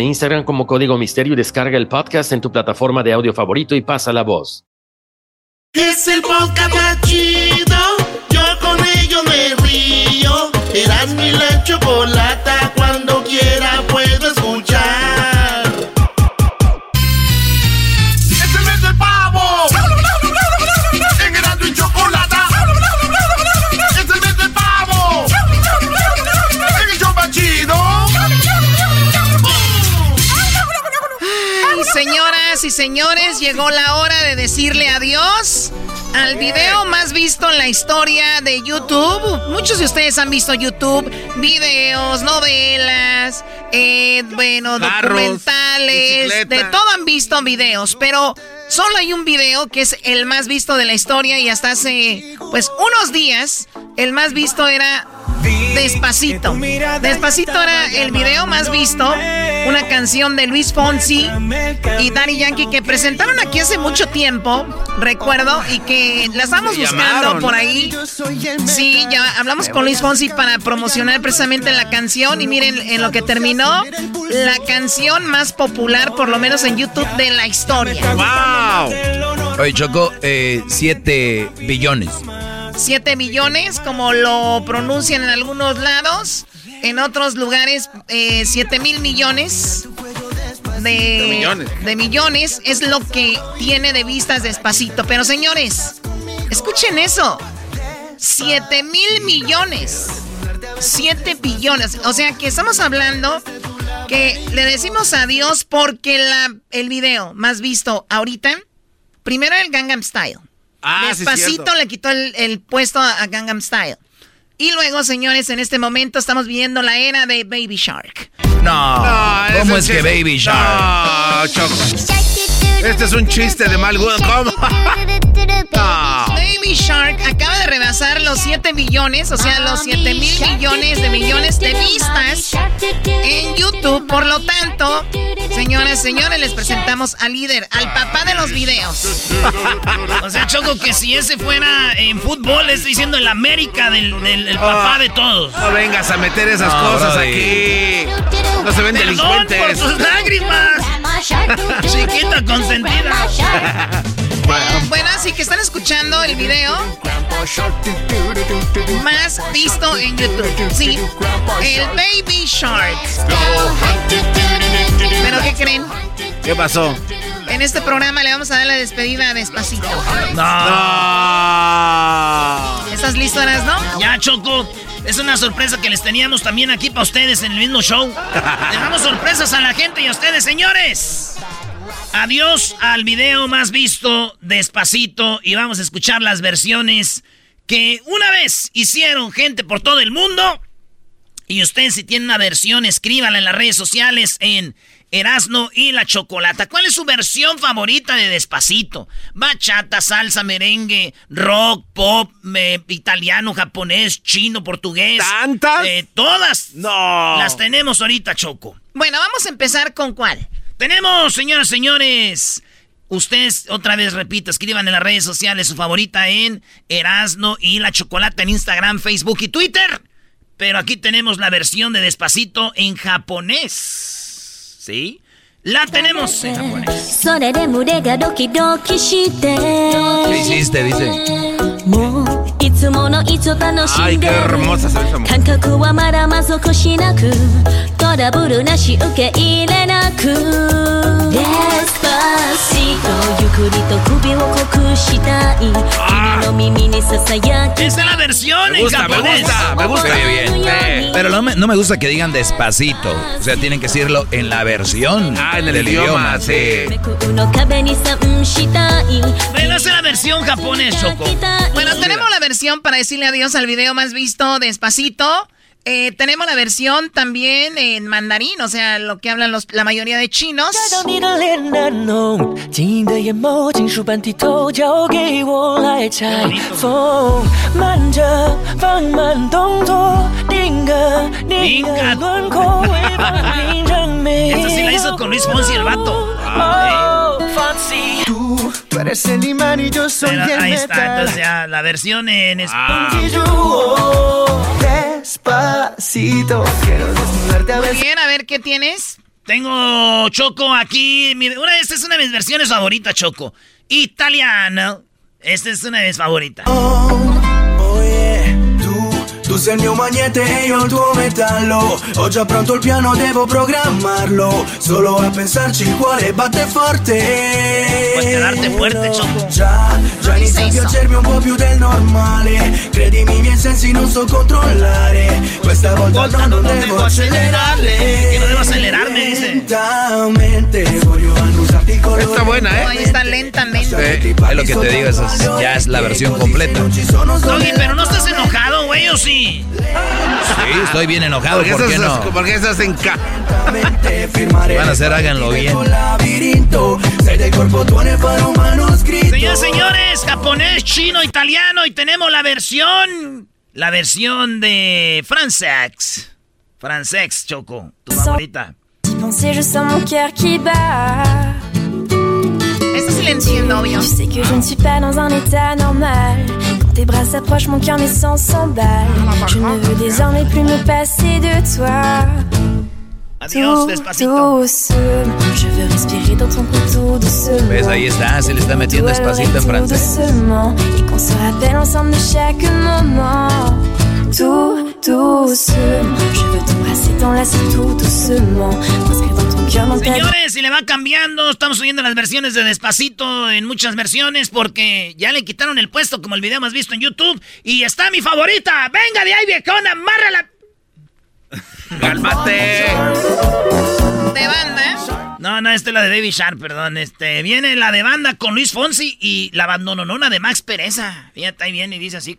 Instagram como Código Misterio y descarga el podcast en tu plataforma de audio favorito y pasa la voz. Es el podcast chido. Yo con ello me río. Eras mi la. Señoras y señores, llegó la hora de decirle adiós al video más visto en la historia de YouTube. Muchos de ustedes han visto YouTube, videos, novelas, eh, bueno, Carros, documentales, de todo han visto videos, pero solo hay un video que es el más visto de la historia y hasta hace, pues, unos días, el más visto era Despacito. Despacito era el video más visto, una canción de Luis Fonsi y Daddy Yankee que presentaron aquí hace mucho tiempo, recuerdo, y que la estamos buscando por ahí. Sí, ya hablamos con Luis Fonsi para promocionar precisamente la canción y miren en lo que terminó, la canción más popular, por lo menos en YouTube, de la historia. Oye, Choco, 7 billones. 7 billones, como lo pronuncian en algunos lados. En otros lugares, 7 mil millones de, De millones. de millones es lo que tiene de vistas despacito. Pero señores, escuchen eso. 7 mil millones. 7 billones. O sea que estamos hablando que le decimos adiós porque la, el video más visto ahorita, primero el Gangnam Style. Ah, Despacito le quitó el, el puesto a Gangnam Style. Y luego, señores, en este momento estamos viviendo la era de Baby Shark. No, No, ¿cómo es que Baby Shark? No, Choco. Este es un chiste de mal gusto. ¿Cómo? Baby Shark acaba de rebasar los 7 millones, o sea, los 7 mil millones de millones de vistas en YouTube. Por lo tanto, señoras, señores, les presentamos al líder, al papá de los videos. O sea, Choco, que si ese fuera en fútbol, estoy diciendo el América del, del- el papá de todos. No vengas a meter esas No, cosas brody. aquí. No se ven Perdón delincuentes. por tus lágrimas. Chiquita consentida. Bueno, así que están escuchando el video más visto en YouTube. Sí, el Baby Shark. ¿Pero qué creen? ¿Qué pasó? En este programa le vamos a dar la despedida despacito. No. ¿Estás listo, no? Ya, Choco. Es una sorpresa que les teníamos también aquí para ustedes en el mismo show. Le damos sorpresas a la gente y a ustedes, señores. Adiós al video más visto despacito y vamos a escuchar las versiones que una vez hicieron gente por todo el mundo. Y ustedes si tienen una versión, escríbanla en las redes sociales en Erasno y la Chocolata. ¿Cuál es su versión favorita de Despacito? Bachata, salsa, merengue, rock, pop, eh, italiano, japonés, chino, portugués. ¿Tantas? Eh, todas. No. Las tenemos ahorita, Choco. Bueno, vamos a empezar con cuál. Tenemos, señoras y señores. Ustedes, otra vez repito, escriban en las redes sociales su favorita en Erasno y la Chocolata en Instagram, Facebook y Twitter. Pero aquí tenemos la versión de Despacito en japonés. Sí. La tenemos en japonés. Pues. ¿Qué hiciste? Dice. もういつものいつを楽し Ay, ん qué で hermosa se ve esa mujer. 感覚はまだ満足しなくトラブルなし受け入れなくデスパシートゆっくりと首を濃くしたい君の耳にささやき Esta es la versión Me en gusta, me japonés. gusta, me gusta. Muy bien. Sí. Pero no me, no me gusta que digan despacito. O sea, tienen que decirlo en la versión Ah, en el del idioma, sí. の壁にさんしたい Bueno, esa es la versión japonés, Choco. Bueno, tenemos la versión para decirle adiós al video más visto despacito. Eh, tenemos la versión también en mandarín, o sea, lo que hablan los, la mayoría de chinos. Sí la hizo con Luis Fonsi el vato. Ah. Tú, tú eres el imán y yo soy Pero el ahí está, metal. entonces ya la versión en español. Y yo, oh, despacito, quiero desnudarte a Muy veces. bien, a ver, ¿qué tienes? Tengo Choco aquí. Una, esta es una de mis versiones favoritas, Choco. Italiano. Esta es una de mis favoritas. Oh tu, sei il mio magnete e io il tuo metallo Ho già pronto il piano, devo programmarlo Solo a pensarci il cuore batte forte Puoi quedarte fuerte, Choco. Già, già inizia a piacermi un po' più del normale Credimi i miei sensi non so controllare Questa volta no, non devo accelerarle Que no debo acelerarme, dice. Lentamente voglio annusarti con Está buena, No, ahí ¿eh? está lentamente. Es lo que te digo, eso es- ya es la versión completa. Doggy, pero no estás enojado, güey, ¿o sí? Sí, estoy bien enojado. ¿Por qué, ¿Por qué estás, no? ¿Por qué estás en ca... Van a hacer, háganlo bien. manoscritto Señores, señores, japonés, chino, italiano y tenemos la versión, la versión de Fransex. Fransex, Choco, tu favorita. Esta sí la entiendo, obvio. Tes bras s'approchent, mon cœur, mes sens s'emballent. Je ne veux désormais plus me passer de toi. Adiós, Tout despacito. je veux respirer dans ton cou tout doucement. ¿Ves? Ahí está, se le está metiendo despacito en francés. doucement, et qu'on se rappelle ensemble de chaque moment. Tout doucement, je veux t'embrasser, t'enlacer tout doucement. M'inscrire dans ton cœur, dans ta Señores, si le va cambiando, estamos subiendo las versiones de Despacito en muchas versiones porque ya le quitaron el puesto como el video más visto en YouTube y está mi favorita. Venga de ahí, viejona, amárrala. ¡Cálmate! De banda. No, no, esta es la de Baby Shark, perdón. Este, viene la de banda con Luis Fonsi y la abandononona de Max Pereza. Fíjate, ahí viene y dice así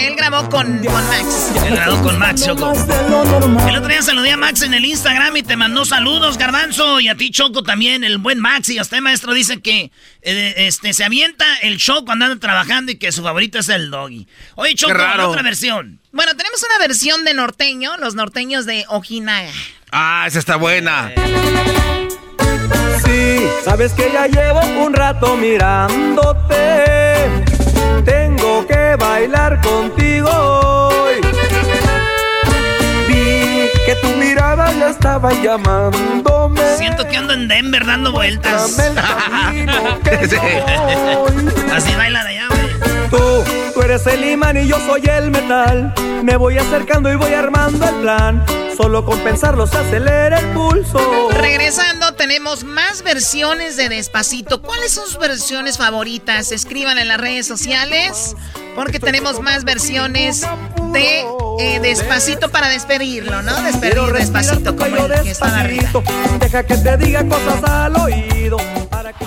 Él grabó con, con Max. Él grabó con Max, Choco. El otro día saludé a Max en el Instagram y te mandó saludos, Garbanzo. Y a ti, Choco, también, el buen Max. Y a usted, maestro, dice que eh, este, se avienta el show cuando anda trabajando y que su favorito es el doggy. Oye, Choco, otra versión. Bueno, tenemos una versión de norteño, los norteños de Ojinaga. Ah, esa está buena. Sí, sabes que ya llevo un rato mirándote. Tengo que bailar contigo hoy. Vi que tu mirada ya estaba llamándome. Siento que ando en Denver dando vueltas. Así baila de allá. Tú, tú eres el imán y yo soy el metal. Me voy acercando y voy armando el plan. Solo con pensarlo se acelera el pulso. Regresando, tenemos más versiones de Despacito. ¿Cuáles son sus versiones favoritas? Escriban en las redes sociales. Porque tenemos más versiones de eh, Despacito para despedirlo, ¿no? Despedir Despacito como el que estaba arriba. Deja que te diga cosas al oído. Para que...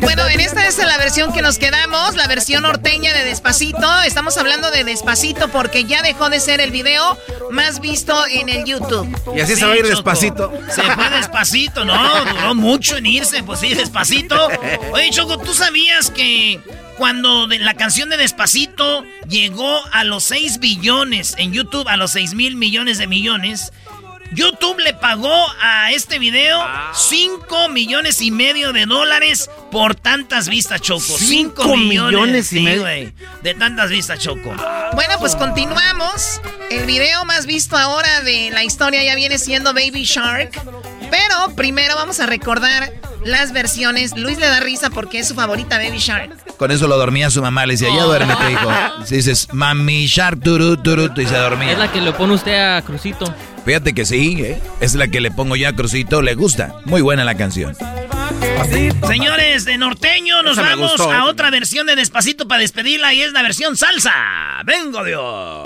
Bueno, en esta es la versión que nos quedamos, la versión norteña de Despacito. Estamos hablando de Despacito porque ya dejó de ser el video más visto en el YouTube. Y así se va a ir despacito. Se fue despacito, ¿no? Duró mucho en irse, pues sí, despacito. Oye, Choco, ¿tú sabías que cuando de- la canción de Despacito llegó a los 6 billones en YouTube, a los 6 mil millones de millones, YouTube le pagó a este video 5 millones y medio de dólares por tantas vistas, Choco. 5 Cinco millones, millones y medio. de tantas vistas, Choco. Bueno, pues continuamos. El video más visto ahora de la historia ya viene siendo Baby Shark. Pero primero vamos a recordar las versiones. Luis le da risa porque es su favorita Baby Shark. Con eso lo dormía su mamá. Le decía, ya duérmete, hijo. Si dices, mami shark, turu, turu, y se dormía. Es la que le pone usted a Crucito. Fíjate que sí, ¿eh? es la que le pongo ya a Crucito. Le gusta. Muy buena la canción. Señores, de norteño nos Esa vamos gustó, a ¿eh? otra versión de Despacito para despedirla y es la versión salsa. ¡Vengo, Dios!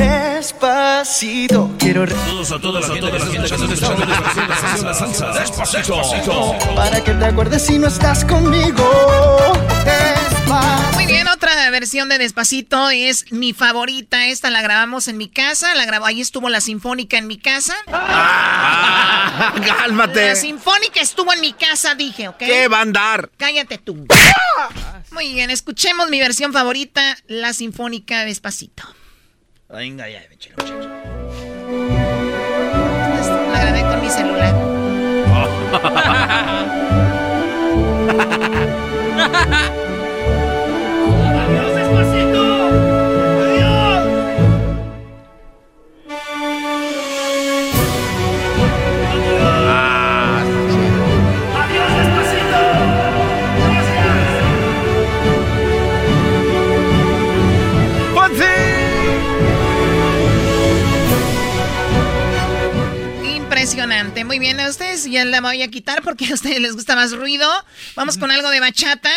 Despacito, quiero Todos a todos, a todos, la gente que nos escucha, la salsa. Despacito. para que te acuerdes si no estás conmigo. Despacito. Muy bien, otra versión de Despacito es mi favorita. Esta la grabamos en mi casa. La grabó, ahí estuvo la Sinfónica en mi casa. Ah, cálmate. La Sinfónica estuvo en mi casa, dije, ¿ok? ¿Qué va a andar? Cállate tú. Muy bien, escuchemos mi versión favorita, la Sinfónica Despacito. Venga, ya, échale, La grabé con mi celular. ¡Adiós, Muy bien, a ustedes ya la voy a quitar porque a ustedes les gusta más ruido. Vamos con algo de bachata.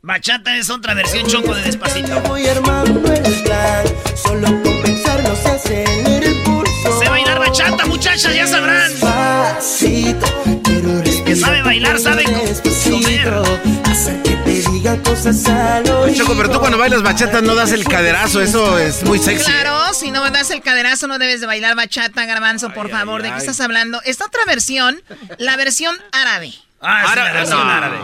Bachata es otra versión choco de Despacito. Voy armando el plan, solo con pensarlo se acelera el pulso. Sé bailar bachata, muchachas, ya sabrán. Despacito, quiero respirar Que sabe bailar, sabe co- despacito, hacer que te diga. Choco, pero tú cuando bailas bachata no das el caderazo, eso es muy sexy. Claro, si no das el caderazo no debes de bailar bachata, garbanzo, por favor, ay, ¿de qué estás hablando? Está otra versión, la versión árabe. Ah, árabe, no. árabe.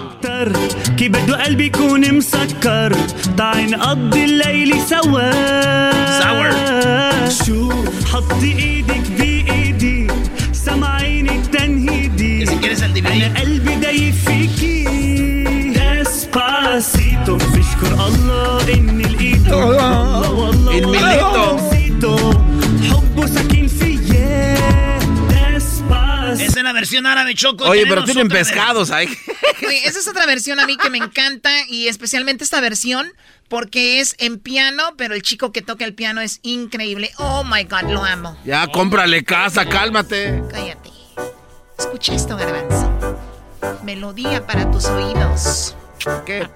Sour. Si quieres al DVD. انا قلبي دايب فيكي ديسباسيتو بشكر الله اني لقيته والله والله الميليتو. والله حبه سكين فيا Esa es la versión árabe, Choco. Oye, pero Tenemos tienen otra pescados ahí. Oye, esa es otra versión a mí que me encanta y especialmente esta versión porque es en piano, pero el chico que toca el piano es increíble. Oh my God, lo amo. Ya, cómprale casa, cálmate. Cállate. Escucha esto, Garbanzo. Melodía para tus oídos. ¿Qué?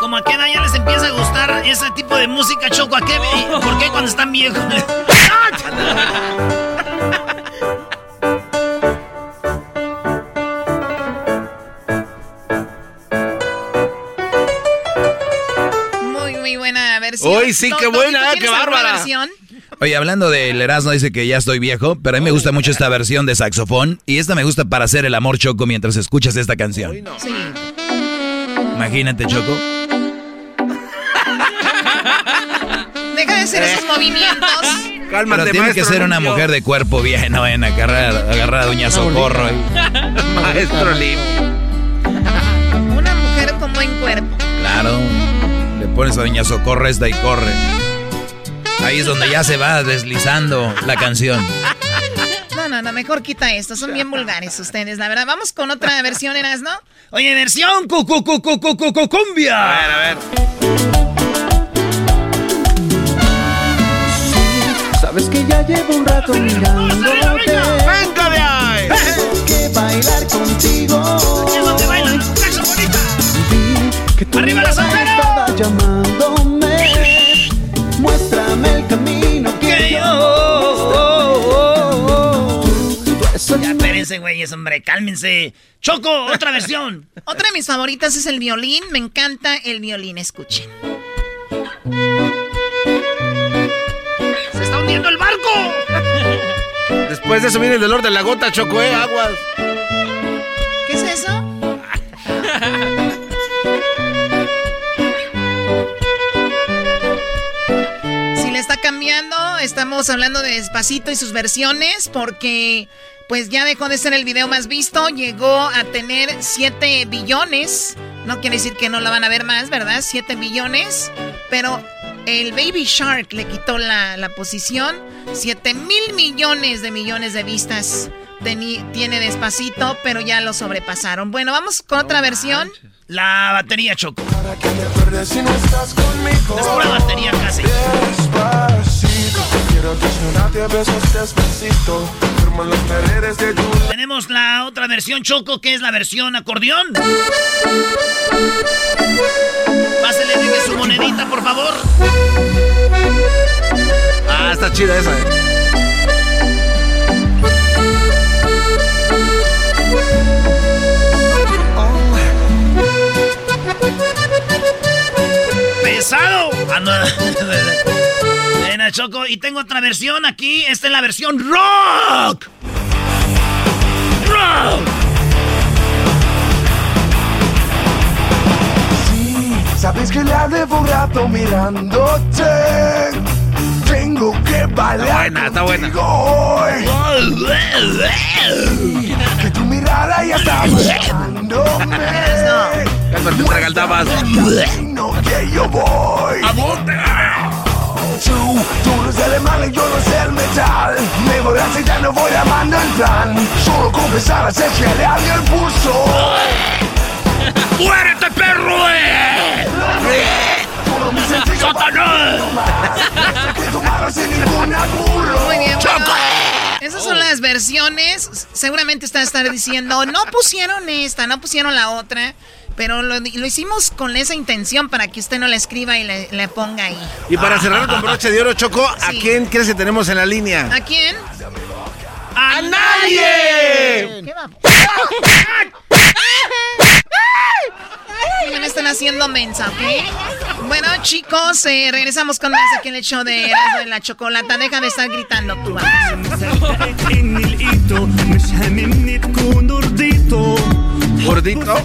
Como a qué edad ya les empieza a gustar ese tipo de música, Choco. ¿A qué? ¿Por qué cuando están viejos? Muy, muy buena versión. Uy, sí, qué buena, ¿tú qué bárbara. versión? Oye, hablando del Erasmo, dice que ya estoy viejo, pero a mí me gusta mucho esta versión de saxofón. Y esta me gusta para hacer el amor, Choco, mientras escuchas esta canción. Sí. Imagínate, Choco. Deja de hacer esos movimientos. pero tiene que ser una mujer de cuerpo bien, no a agarrar, agarrar a Doña Socorro. ahí. Maestro limpio. Una mujer con buen cuerpo. Claro. Le pones a Doña Socorro esta y corre. Ahí es donde ya se va deslizando la canción. No, no, no, mejor quita esto. Son bien vulgares ustedes, la verdad. Vamos con otra versión, Eras, ¿no? Oye, versión cu, cu, cu, cu, cu, cu, cu- cumbia. A ver, a ver. Sabes que ya llevo un rato mirándote. ¡Venga de ahí! Que bailar contigo. Vi que tu ¡Arriba la mirada soltera! estaba llamándome. Espérense, güeyes, hombre, cálmense. Choco, otra versión. Otra de mis favoritas es el violín. Me encanta el violín, escuchen. ¡Se está hundiendo el barco! Después de eso viene el dolor de la gota, Choco, ¿eh? Aguas. ¿Qué es eso? Si le está cambiando, estamos hablando de Despacito y sus versiones porque pues ya dejó de ser el video más visto, llegó a tener 7 billones. No quiere decir que no la van a ver más, ¿verdad? 7 billones, pero el Baby Shark le quitó la, la posición. 7 mil millones de millones de vistas teni- tiene Despacito, pero ya lo sobrepasaron. Bueno, vamos con otra versión. La batería, Choco. Si no estás conmigo, Es pura batería casi. despacito. Quiero desnudarte a besos despacito. Firmo las paredes de tu Tenemos la otra versión, Choco, que es la versión acordeón. Pásele, deje su monedita, por favor. Ah, está chida esa, eh. ¡Pesado! Ah, no. Choco, y tengo otra versión aquí. Esta es la versión rock. ¡Rock! Sabes que la debo un rato mirándote. Tengo que bailar. Está buena, está buena. hoy. Que tu mirada ya está buscándome. Cálmate, tragaltabas. camino que yo voy. ¿A dónde? Tú, tú eres el alemán y yo no sé el metal. Me voy a hacer, ya no voy amando el plan. Solo confesar a ser que le abre el pulso. ¡Muérete, perro! eh! ¡Satanás! Muy bien, bueno, esas son las versiones. Seguramente está a estar diciendo, no pusieron esta, no pusieron la otra. Pero lo, lo hicimos con esa intención para que usted no la escriba y le, le ponga ahí. Y para cerrar con broche de oro, Choco, ¿a Sí. quién crees que tenemos en la línea? ¿A quién? ¡A nadie! ¿Qué va? Ya me están haciendo mensa, ¿ok? Bueno, chicos, eh, regresamos con más aquí en el show de la Chocolata. Deja de estar gritando tú. vamos. Gordito.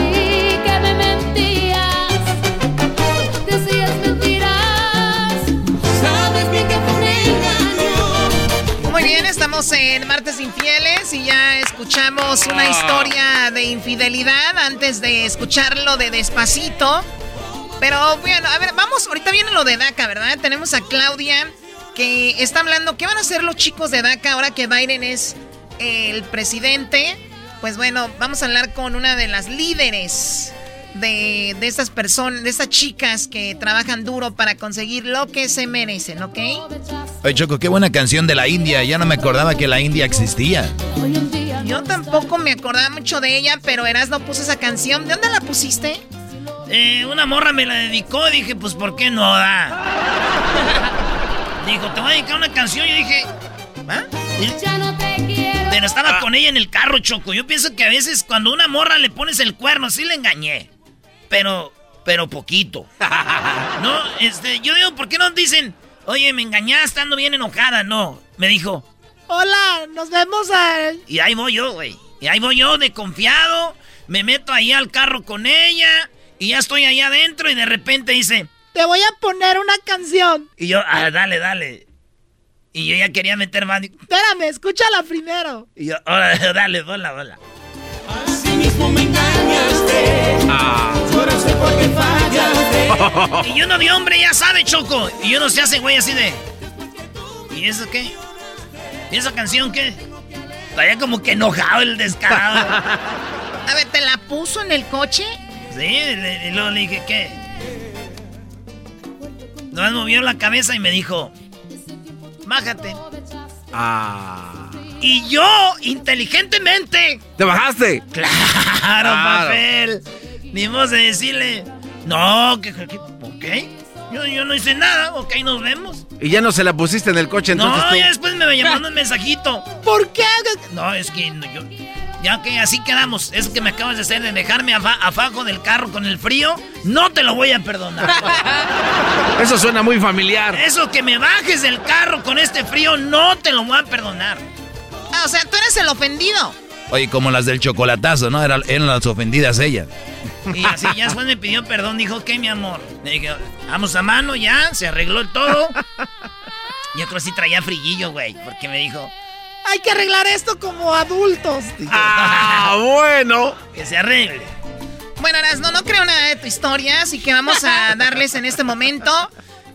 en Martes Infieles y ya escuchamos una historia de infidelidad antes de escucharlo de despacito. Pero bueno, a ver, vamos, ahorita viene lo de DACA, ¿verdad? Tenemos a Claudia que está hablando, ¿qué van a hacer los chicos de DACA ahora que Biden es el presidente? Pues bueno, vamos a hablar con una de las líderes de, de estas personas, de estas chicas que trabajan duro para conseguir lo que se merecen, ¿ok? Oye, Choco, qué buena canción de la India. Ya no me acordaba que la India existía. Yo tampoco me acordaba mucho de ella, pero Eras no puso esa canción. ¿De dónde la pusiste? Eh, una morra me la dedicó, dije, pues ¿por qué no da? Dijo, te voy a dedicar una canción. Yo dije, ¿ah? Ya no te quiero. Pero estaba con ella en el carro, Choco. Yo pienso que a veces cuando una morra le pones el cuerno, sí le engañé. Pero, pero poquito. No, este, yo digo, ¿por qué no dicen, oye, me engañaste, ando bien enojada? No, me dijo, Hola, nos vemos a... y ahí voy yo, güey. Y ahí voy yo de confiado, me meto ahí al carro con ella, y ya estoy ahí adentro, y de repente dice, Te voy a poner una canción. y yo, ah, dale, dale. Y yo ya quería meter más. Espérame, escúchala primero. Y yo, ahora, dale, hola, hola. Así mismo me engañaste. Por eso fue que fallaste. Y uno de hombre ya sabe, Choco. Y uno se hace güey así de. ¿Y eso qué? ¿Y esa canción qué? Estaría como que enojado el descarado. A ver, ¿te la puso en el coche? sí, y luego le dije, ¿qué? Nomás movió la cabeza y me dijo, bájate. Ah. Y yo, inteligentemente, ¿Te bajaste? Claro, Claro. papel. Ni modo de decirle, no, que, que- ok. Yo, yo no hice nada, ok, nos vemos. Y ya no se la pusiste en el coche, entonces no, tú- ya después me llamando un mensajito. ¿Por qué? No, es que no, yo. Ya que así quedamos, es que me acabas de hacer de dejarme afa- abajo del carro con el frío, no te lo voy a perdonar. Eso suena muy familiar. Eso que me bajes del carro con este frío, no te lo voy a perdonar. Ah, o sea, tú eres el ofendido. Oye, como las del chocolatazo, ¿no? Era- eran las ofendidas ella. Y así ya después me pidió perdón, dijo, ok, mi amor. Le dije, vamos a mano ya, se arregló todo. Yo creo que sí traía frillillo, güey, porque me dijo, Hay que arreglar esto como adultos. Ah, bueno. que se arregle. Bueno, Eras, no, no creo nada de tu historia, así que vamos a darles en este momento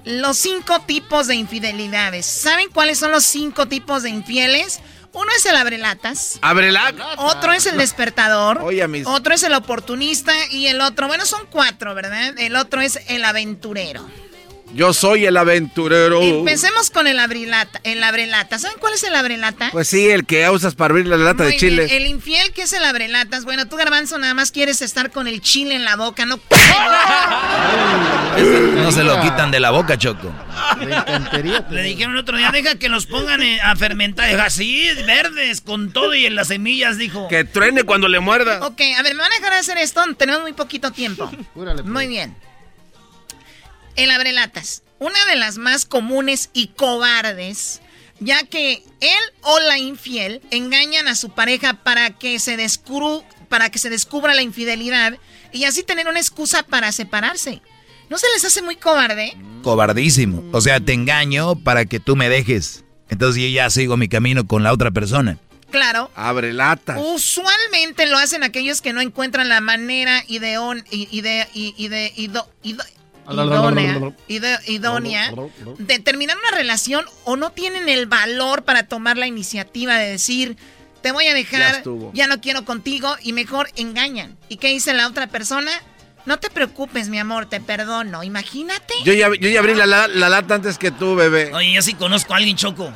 los cinco tipos de infidelidades. ¿Saben cuáles son los cinco tipos de infieles? Uno es el abrelatas. Ábrela. Otro es el despertador. Oye, a mis- Otro es el oportunista. Y el otro, bueno, son cuatro, ¿verdad? El otro es el aventurero. Yo soy el aventurero. Empecemos con el abrilata, el abrelata. ¿Saben cuál es el abrelata? Pues sí, el que usas para abrir la lata Muy de chile. bien, El infiel, que es el abrelatas? Bueno, tú, Garbanzo, nada más quieres estar con el chile en la boca, ¿no? No se lo quitan de la boca, Choco. Le dijeron el otro día, deja que los pongan eh, a fermentar. Dijo, así, verdes, con todo y en las semillas, dijo. Que truene cuando le muerda. Ok, a ver, ¿me van a dejar hacer esto? Tenemos muy poquito tiempo. Muy bien. El abrelatas. Una de las más comunes y cobardes, ya que él o la infiel engañan a su pareja para que se, descubru- para que se descubra la infidelidad y así tener una excusa para separarse. ¿No se les hace muy cobarde? Cobardísimo. O sea, te engaño para que tú me dejes. Entonces yo ya sigo mi camino con la otra persona. Claro. Abre latas. Usualmente lo hacen aquellos que no encuentran la manera ideon, i- ide- ide- ido- idónea, idónea de terminar una relación o no tienen el valor para tomar la iniciativa de decir, te voy a dejar, ya no quiero contigo y mejor engañan. ¿Y qué dice la otra persona? No te preocupes, mi amor, te perdono. Imagínate. Yo ya, yo ya abrí la, la- la lata antes que tú, bebé. Oye, yo sí conozco a alguien, Choco,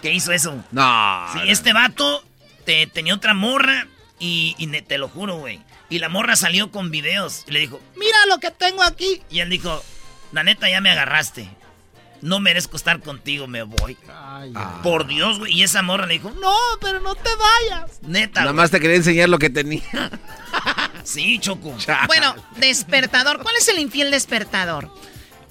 que hizo eso. No. Sí, este vato te- tenía otra morra Y, y te lo juro, güey. Y la morra salió con videos. Y le dijo, mira lo que tengo aquí. Y él dijo, la neta ya me agarraste. No merezco estar contigo, me voy. Por Dios, güey. Y esa morra le dijo, no, pero no te vayas. Neta. Nada más te quería enseñar lo que tenía. Sí, Choco. Bueno, despertador. ¿Cuál es el infiel despertador?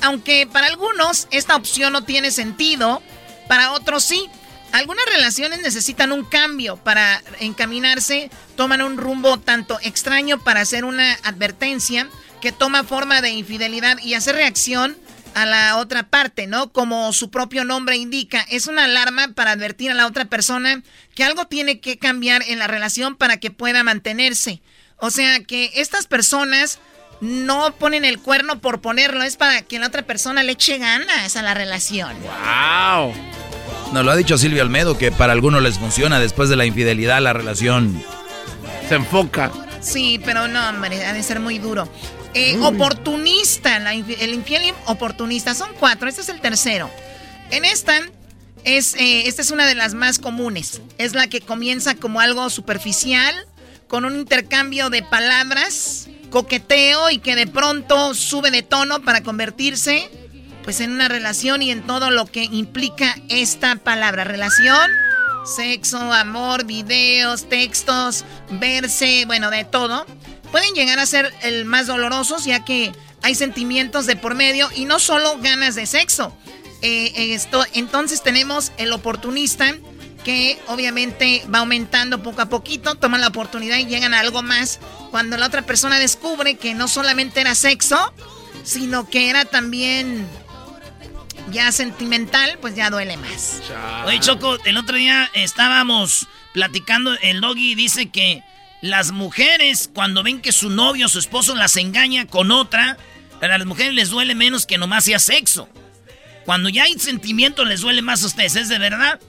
Aunque para algunos esta opción no tiene sentido, para otros sí. Algunas relaciones necesitan un cambio para encaminarse, toman un rumbo tanto extraño para hacer una advertencia que toma forma de infidelidad y hacer reacción a la otra parte, ¿no? Como su propio nombre indica, es una alarma para advertir a la otra persona que algo tiene que cambiar en la relación para que pueda mantenerse. O sea que estas personas no ponen el cuerno por ponerlo, es para que la otra persona le eche ganas a la relación. ¡Wow! Nos lo ha dicho Silvio Almedo que para algunos les funciona después de la infidelidad la relación se enfoca. Sí, pero no, hombre, ha de ser muy duro. Eh, Mm. Oportunista, la el infiel y oportunista, son cuatro, este es el tercero. En esta, es, eh, esta es una de las más comunes. Es la que comienza como algo superficial, con un intercambio de palabras, coqueteo y que de pronto sube de tono para convertirse pues en una relación y en todo lo que implica esta palabra. Relación, sexo, amor, videos, textos, verse, bueno, de todo. Pueden llegar a ser el más dolorosos ya que hay sentimientos de por medio y no solo ganas de sexo. Eh, esto, entonces tenemos el oportunista que obviamente va aumentando poco a poquito, toman la oportunidad y llegan a algo más cuando la otra persona descubre que no solamente era sexo, sino que era también ya sentimental, pues ya duele más. Oye, Choco, el otro día estábamos platicando, el doggy dice que las mujeres cuando ven que su novio o su esposo las engaña con otra, a las mujeres les duele menos que nomás sea sexo. Cuando ya hay sentimiento les duele más a ustedes, ¿es de verdad?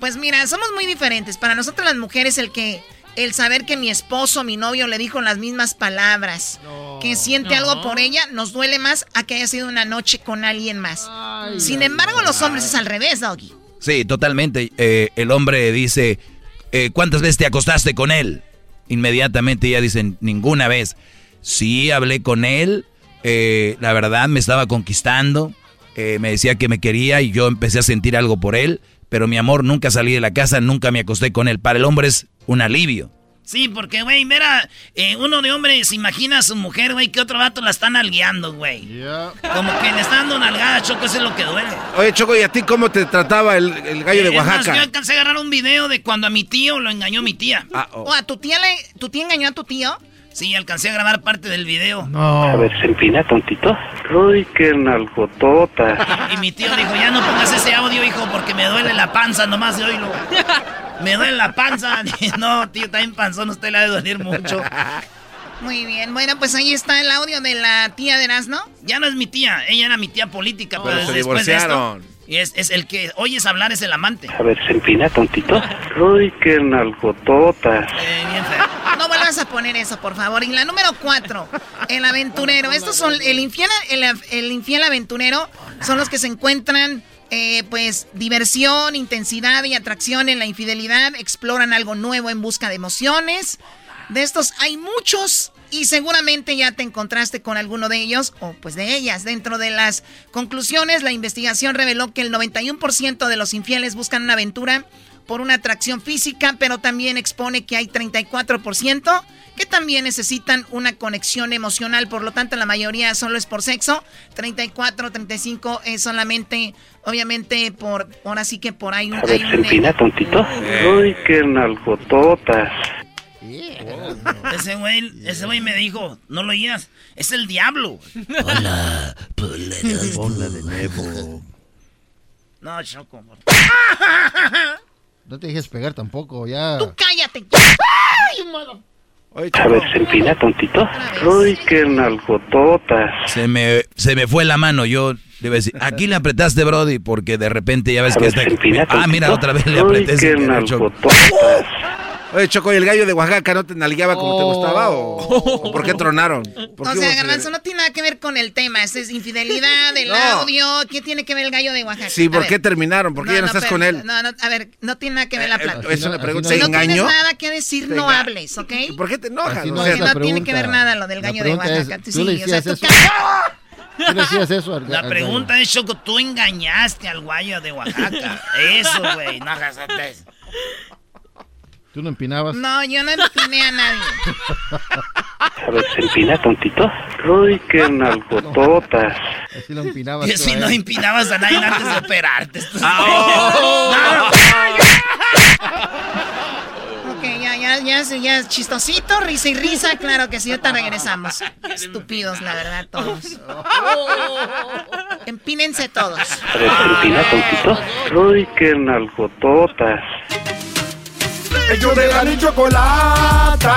Pues mira, somos muy diferentes. Para nosotros las mujeres el que el saber que mi esposo, mi novio le dijo las mismas palabras, que siente No. algo por ella, nos duele más a que haya sido una noche con alguien más. Sin embargo, los hombres es al revés, Doggy. Sí, totalmente. Eh, el hombre dice, eh, ¿cuántas veces te acostaste con él? Inmediatamente ella dice, ninguna vez. Sí, hablé con él, eh, la verdad me estaba conquistando, eh, me decía que me quería y yo empecé a sentir algo por él, pero mi amor, nunca salí de la casa, nunca me acosté con él. Para el hombre es un alivio. Sí, porque, güey, mira, eh, uno de hombres se imagina a su mujer, güey, que otro vato la están algueando, güey. Como que le están dando nalgada, Choco, eso es lo que duele. Oye, Choco, ¿y a ti cómo te trataba el, el gallo de Es más, Oaxaca? yo alcancé a agarrar un video de cuando a mi tío lo engañó mi tía. ¿O a tu tía le, tu tía engañó a tu tío? Sí, alcancé a grabar parte del video. A ver, se empina, tontito. Uy, qué nalgotota. Y mi tío dijo, ya no pongas ese audio, hijo, porque me duele la panza nomás de oírlo. Me duele la panza. No, tío, también panzón, usted le ha de doler mucho. Muy bien, bueno, pues ahí está el audio de la tía de Erasmo. Ya no es mi tía, ella era mi tía política, pero, Pero se después de esto... divorciaron. Y es, es el que oyes hablar, es el amante. A ver, se empina, tontito. Uy, qué nalgotota. No vuelvas a poner eso, por favor. Y la número cuatro, el aventurero. Estos son el infiel, el, el infiel aventurero, son los que se encuentran, eh, pues, diversión, intensidad y atracción en la infidelidad, exploran algo nuevo en busca de emociones. De estos hay muchos y seguramente ya te encontraste con alguno de ellos o pues de ellas. Dentro de las conclusiones, la investigación reveló que el 91% de los infieles buscan una aventura por una atracción física, pero también expone que hay 34% que también necesitan una conexión emocional, por lo tanto la mayoría solo es por sexo, 34, 35 es solamente, obviamente, por, ahora sí que por ahí un... A hay ver, se un- empina, tontito. Uy, qué nalgotota. Ese güey, ese güey me dijo, no lo oías, es el diablo. Hola, Hola de nuevo. No, Choco. No te dejes pegar tampoco, ya. ¡Tú cállate! A ver, se empina, tontito. Uy, qué nalgotota. Se me, se me fue la mano, yo le decir, aquí le apretaste, Brody, porque de repente ya ves A que ver, está... se empina, Ah, mira, tontito. otra vez le Uy, apreté. qué sin querer, Choco. nalgotota. Oye, Choco, ¿y el gallo de Oaxaca no te nalgueaba como te gustaba o, o por qué tronaron? ¿Por O qué sea, Garbanzo, no tiene nada que ver con el tema. Es infidelidad, el No. audio. ¿Qué tiene que ver el gallo de Oaxaca? Sí, A ¿por ver. qué terminaron? ¿Por qué ya no, estás pero- con él? No, no, a ver, no tiene nada que ver la plática. es una pregunta. Si ¿Se no tienes nada que decir, no hables, ¿ok? ¿Por qué te enojas? Así O no no tiene que ver nada lo del gallo de Oaxaca. ¿tú sí, le o sea, tú eso? ¿Tú decías eso al La al pregunta es, Choco, tú engañaste al guayo de Oaxaca. Eso, güey, no hagas? ¿Tú no empinabas? No, yo no empiné a nadie. A ver, se empina tontito. Uy, qué nalgototas. Así lo empinabas. Y si no él. empinabas a nadie antes de operarte. Ah, Ok, ya, ya, ya, ya chistosito, risa y risa, claro que sí, ahorita regresamos. Estúpidos, la verdad, todos. Empínense todos. A ver, se empina tontito. Uy, qué nalgototas. Ellos de la ni chocolata.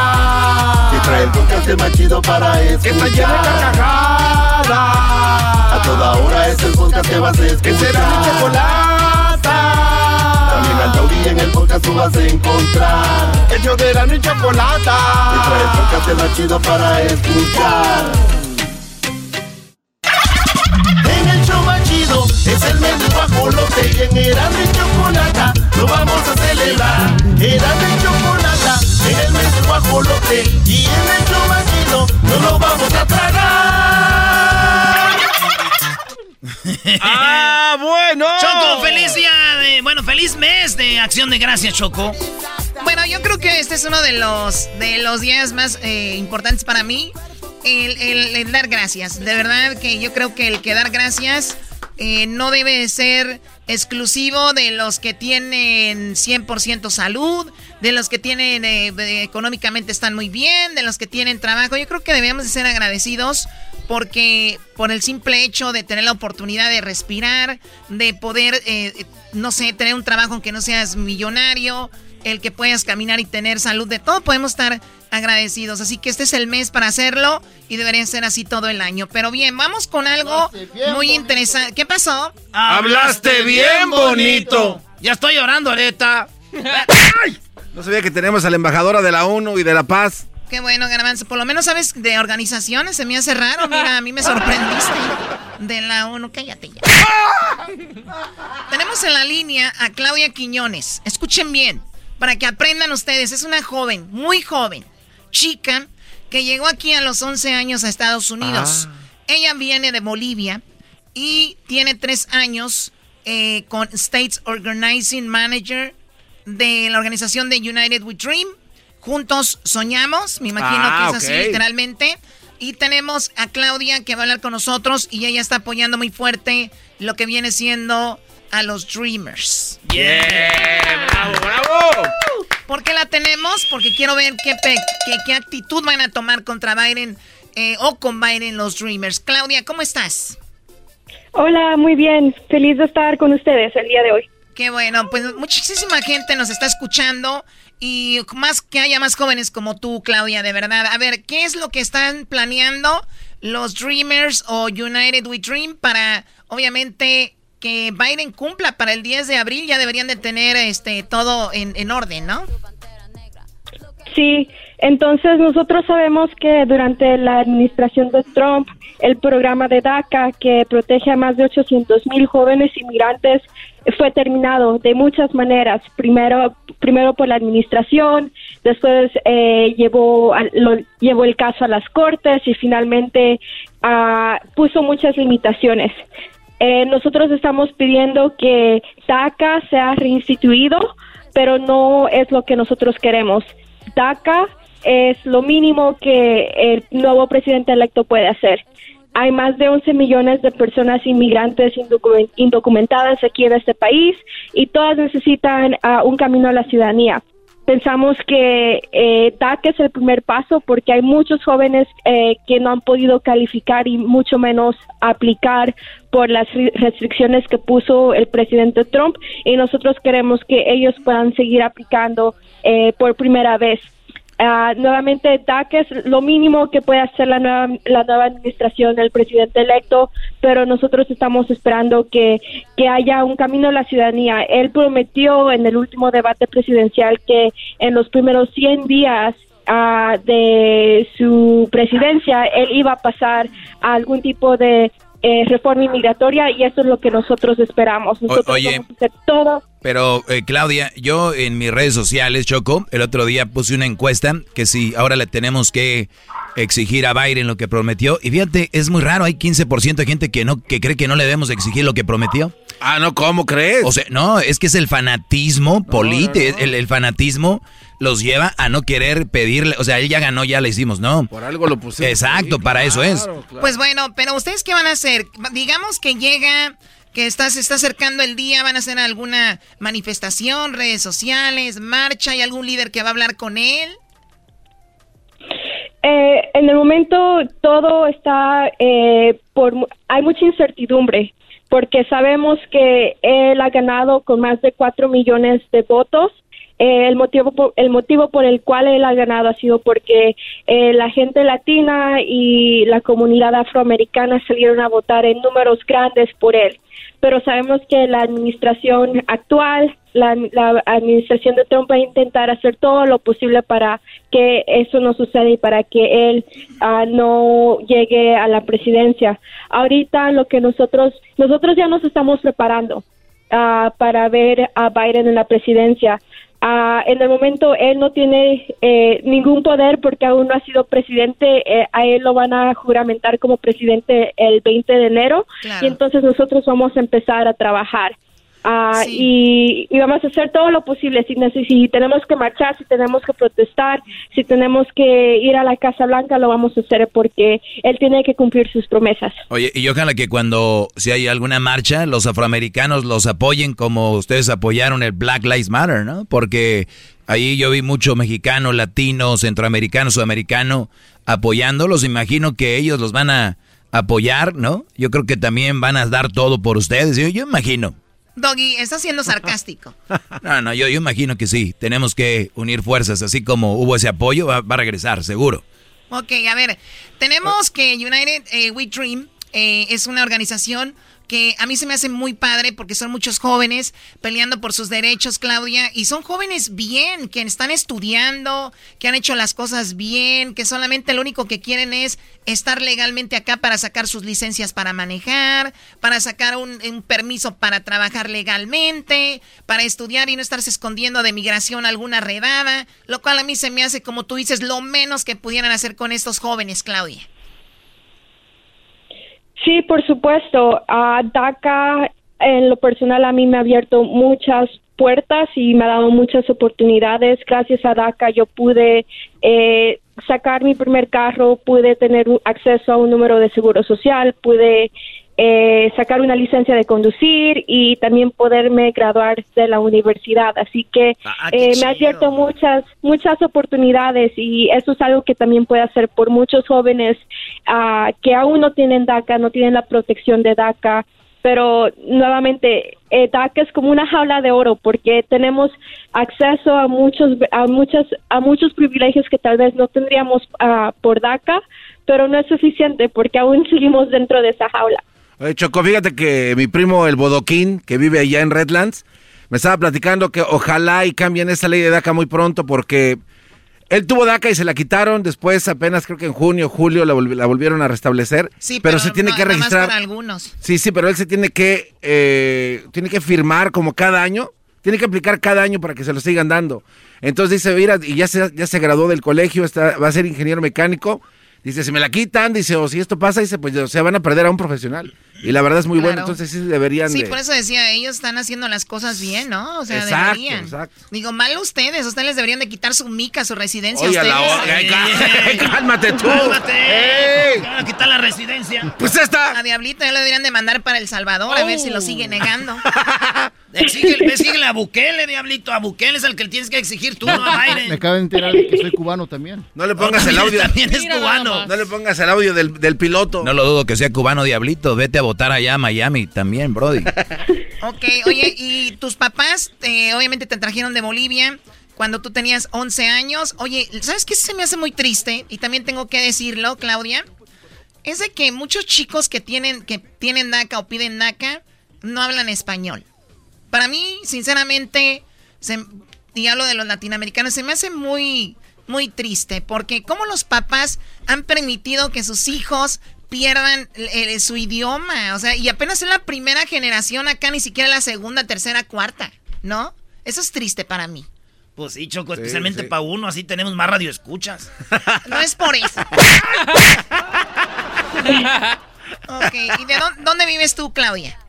Que trae el podcast más chido para escuchar. Que está llena de carcajadas. A toda hora es el podcast que vas a escuchar. Que será mi chocolata. También al taurí en el podcast tú vas a encontrar. Ellos de la ni chocolata. Que trae el podcast más chido para escuchar. Es el mes del guajolote y en Erasmo y Chocolata lo vamos a celebrar. Erasmo y Chocolata en el mes del guajolote y en el chido no lo vamos a tragar. ¡Ah, bueno! Choco, feliz día de. Bueno, feliz mes de acción de gracias, Choco. Bueno, yo creo que este es uno de los, de los días más eh, importantes para mí. El, el- el dar gracias. De verdad que yo creo que el que dar gracias eh, no debe ser exclusivo de los que tienen 100% salud, de los que tienen eh, económicamente están muy bien, de los que tienen trabajo. Yo creo que debemos de ser agradecidos porque por el simple hecho de tener la oportunidad de respirar, de poder, eh, no sé, tener un trabajo aunque no seas millonario, el que puedas caminar y tener salud, de todo podemos estar agradecidos. Así que este es el mes para hacerlo y debería ser así todo el año. Pero bien, vamos con algo muy interesante. ¿Qué pasó? Hablaste bien bonito. Ya estoy llorando, Areta. No sabía que tenemos a la embajadora de la ONU y de la Paz. Qué bueno, Garbanzo. Por lo menos sabes de organizaciones. Se me hace raro. Mira, a mí me sorprendiste. De la ONU. Cállate ya. Tenemos en la línea a Claudia Quiñones. Escuchen bien. Para que aprendan ustedes. Es una joven, muy joven, chica, que llegó aquí a los 11 años a Estados Unidos. Ella viene de Bolivia y tiene tres años eh, con States Organizing Manager de la organización de United We Dream. Juntos soñamos, me imagino Ah, que es así literalmente. Y tenemos a Claudia que va a hablar con nosotros y ella está apoyando muy fuerte lo que viene siendo a los Dreamers. ¡Bravo, bravo! ¿Por qué la tenemos? Porque quiero ver qué, pe- qué, qué actitud van a tomar contra Biden eh, o con Biden los Dreamers. Claudia, ¿cómo estás? Hola, muy bien. Feliz de estar con ustedes el día de hoy. Qué bueno, pues muchísima gente nos está escuchando y más que haya más jóvenes como tú, Claudia, de verdad. A ver, ¿qué es lo que están planeando los Dreamers o United We Dream para, obviamente, que Biden cumpla para el 10 de abril? Ya deberían de tener este todo en, en orden, ¿no? Sí, entonces nosotros sabemos que durante la administración de Trump, el programa de DACA, que protege a más de 800 mil jóvenes inmigrantes, fue terminado de muchas maneras. Primero, primero por la administración, después eh, llevó, al- lo- llevó el caso a las cortes y finalmente ah, puso muchas limitaciones. Eh, nosotros estamos pidiendo que DACA sea reinstituido, pero no es lo que nosotros queremos. DACA es lo mínimo que el nuevo presidente electo puede hacer. Hay más de 11 millones de personas inmigrantes indocumen- indocumentadas aquí en este país y todas necesitan ah, un camino a la ciudadanía. Pensamos que eh, es el primer paso porque hay muchos jóvenes eh, que no han podido calificar y mucho menos aplicar por las ri- restricciones que puso el presidente Trump y nosotros queremos que ellos puedan seguir aplicando eh, por primera vez. Ah, nuevamente, DACA es lo mínimo que puede hacer la nueva, la nueva administración del presidente electo, pero nosotros estamos esperando que, que haya un camino a la ciudadanía. Él prometió en el último debate presidencial que en los primeros 100 días ah, de su presidencia él iba a pasar a algún tipo de eh, reforma inmigratoria y eso es lo que nosotros esperamos. Nosotros oye. vamos a hacer todo Pero, eh, Claudia, yo en mis redes sociales, Choco, el otro día puse una encuesta que si ahora le tenemos que exigir a Biden lo que prometió. Y fíjate, es muy raro, hay 15% de gente que no que cree que no le debemos exigir lo que prometió. Ah, no, ¿cómo crees? O sea, no, es que es el fanatismo político, El, el fanatismo los lleva a no querer pedirle, o sea, él ya ganó, ya le hicimos, ¿no? Por algo lo pusimos. Exacto, para eso es. Pues bueno, pero ustedes qué van a hacer? Digamos que llega, que está, se está acercando el día, van a hacer alguna manifestación, redes sociales, marcha, ¿hay algún líder que va a hablar con él? Eh, en el momento todo está eh, por mu- hay mucha incertidumbre porque sabemos que él ha ganado con más de cuatro millones de votos. Eh, el motivo por, el motivo por el cual él ha ganado ha sido porque eh, la gente latina y la comunidad afroamericana salieron a votar en números grandes por él. Pero sabemos que la administración actual, la, la administración de Trump va a intentar hacer todo lo posible para que eso no suceda y para que él ah, no llegue a la presidencia. Ahorita lo que nosotros, nosotros ya nos estamos preparando ah, para ver a Biden en la presidencia. Ah, en el momento él no tiene eh, ningún poder porque aún no ha sido presidente. eh, a él lo van a juramentar como presidente el 20 de enero Claro. y entonces nosotros vamos a empezar a trabajar. Ah, y, y vamos a hacer todo lo posible. Si, si tenemos que marchar, si tenemos que protestar, si tenemos que ir a la Casa Blanca, lo vamos a hacer porque él tiene que cumplir sus promesas. Oye, y ojalá que cuando si hay alguna marcha, los afroamericanos los apoyen como ustedes apoyaron el Black Lives Matter, ¿no? Porque ahí yo vi mucho mexicano, latino, centroamericano, sudamericano apoyándolos. Imagino que ellos los van a apoyar, ¿no? Yo creo que también van a dar todo por ustedes. Yo, yo imagino. Doggy, está siendo sarcástico. No, no, yo, yo imagino que sí. Tenemos que unir fuerzas, así como hubo ese apoyo, va, va a regresar, seguro. Ok, a ver, tenemos que United eh, We Dream eh, es una organización que a mí se me hace muy padre porque son muchos jóvenes peleando por sus derechos, Claudia, y son jóvenes bien, que están estudiando, que han hecho las cosas bien, que solamente lo único que quieren es estar legalmente acá para sacar sus licencias para manejar, para sacar un, un permiso para trabajar legalmente, para estudiar y no estarse escondiendo de migración alguna redada, lo cual a mí se me hace, como tú dices, lo menos que pudieran hacer con estos jóvenes, Claudia. Sí, por supuesto. A DACA, en lo personal, a mí me ha abierto muchas puertas y me ha dado muchas oportunidades. Gracias a DACA yo pude eh, sacar mi primer carro, pude tener acceso a un número de seguro social, pude eh, sacar una licencia de conducir y también poderme graduar de la universidad. Así que eh, me ha abierto muchas, muchas oportunidades y eso es algo que también puede hacer por muchos jóvenes ah, que aún no tienen DACA, no tienen la protección de DACA. Pero nuevamente, eh, DACA es como una jaula de oro porque tenemos acceso a muchos, a muchas, a muchos privilegios que tal vez no tendríamos ah, por DACA, pero no es suficiente porque aún seguimos dentro de esa jaula. Oye, Choco, fíjate que mi primo, el Bodoquín, que vive allá en Redlands, me estaba platicando que ojalá y cambien esa ley de DACA muy pronto porque él tuvo DACA y se la quitaron. Después, apenas creo que en junio, julio, la, volvi- la volvieron a restablecer. Sí, pero, se tiene no- que registrar. para algunos. Sí, sí, pero él se tiene que, eh, tiene que firmar como cada año. Tiene que aplicar cada año para que se lo sigan dando. Entonces dice, mira, y ya se, ya se graduó del colegio, está, va a ser ingeniero mecánico. Dice, si me la quitan, dice, o si esto pasa, dice, pues o sea, van a perder a un profesional. Y la verdad es muy bueno, Claro. entonces sí deberían Sí, de... por eso decía, ellos están haciendo las cosas bien, ¿no? O sea, Exacto, deberían. exacto. Digo, mal ustedes, ustedes les deberían de quitar su mica, su residencia. Oye, a ustedes. la cálmate tú. Cálmate. ¡Ey! Van a quitar la residencia. Pues esta. A Diablito ya lo deberían de mandar para El Salvador, a ver Oh. si lo sigue negando. Exíguele, exíguele a Bukele, diablito. A Bukele es el que le tienes que exigir tú, no a Biden. Me acabo de enterar de que soy cubano también. No le pongas el audio. También es Mira cubano. No le pongas el audio del, del piloto. No lo dudo que sea cubano diablito. Vete a votar allá a Miami también, Brody. Ok, oye, y tus papás, eh, obviamente te trajeron de Bolivia. cuando tú tenías 11 años. Oye, ¿sabes qué se me hace muy triste? Y también tengo que decirlo, Claudia. Es de que muchos chicos que tienen, que tienen NACA o piden NACA no hablan español. Para mí, sinceramente, se, y hablo de los latinoamericanos, se me hace muy, muy triste. Porque como los papás han permitido que sus hijos pierdan eh, su idioma. O sea, y apenas es la primera generación acá, ni siquiera la segunda, tercera, cuarta, ¿no? Eso es triste para mí. Pues sí, Choco, especialmente para uno, así tenemos más radioescuchas. No es por eso. ok, ¿y de dónde, vives tú, Claudia?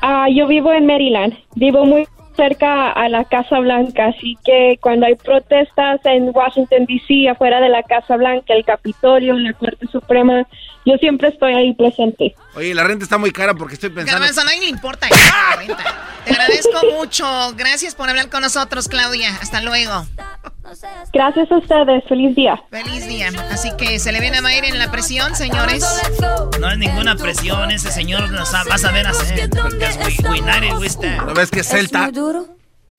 Ah, yo vivo en Maryland. Vivo muy cerca a la Casa Blanca, así que cuando hay protestas en Washington, D.C., afuera de la Casa Blanca, el Capitolio, la Corte Suprema, yo siempre estoy ahí presente. Oye, la renta está muy cara porque estoy pensando... a nadie le importa la renta. Te agradezco mucho. Gracias por hablar con nosotros, Claudia. Hasta luego. Gracias a ustedes. Feliz día. Feliz día. Así que se le viene a Mayra en la presión, señores. No es ninguna presión. Ese señor nos va a saber hacer. Porque es ¿No ves que es celta?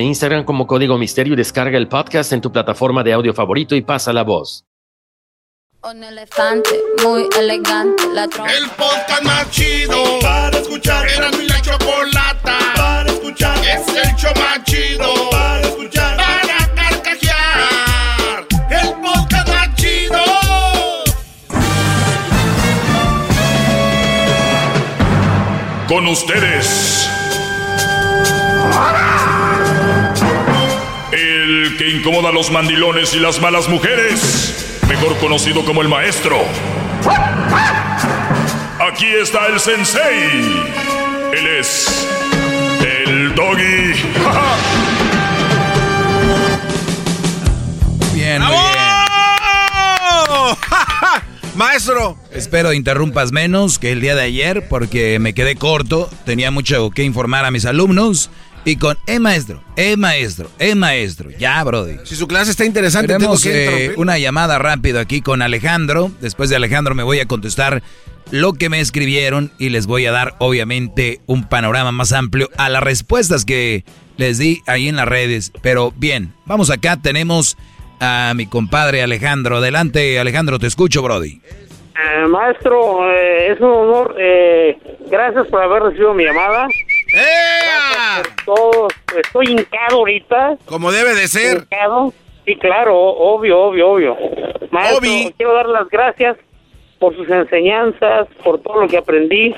Instagram como Código Misterio y descarga el podcast en tu plataforma de audio favorito y pasa la voz. Un elefante muy elegante. El podcast más chido para escuchar. Era mi la chocolata para escuchar. Es el show más chido para escuchar. Para carcajear. El podcast más chido. Con ustedes incomoda a los mandilones y las malas mujeres, mejor conocido como el maestro. Aquí está el sensei. Él es el doggy. bien, muy bien. Maestro. Espero interrumpas menos que el día de ayer porque me quedé corto. Tenía mucho que informar a mis alumnos. Y con, eh maestro, eh maestro, eh maestro. Ya, Brody. Si su clase está interesante, tenemos eh, una llamada rápido aquí con Alejandro. Después de Alejandro me voy a contestar lo que me escribieron y les voy a dar, obviamente, un panorama más amplio a las respuestas que les di ahí en las redes. Pero bien, vamos acá, tenemos a mi compadre Alejandro. Adelante, Alejandro, te escucho, Brody. Eh, maestro, es un honor. gracias por haber recibido mi llamada. ¡Eh! Todo, estoy hincado ahorita. Como debe de ser. Hincado. Sí, claro, obvio, obvio, obvio. Maestro, quiero dar las gracias por sus enseñanzas, por todo lo que aprendí.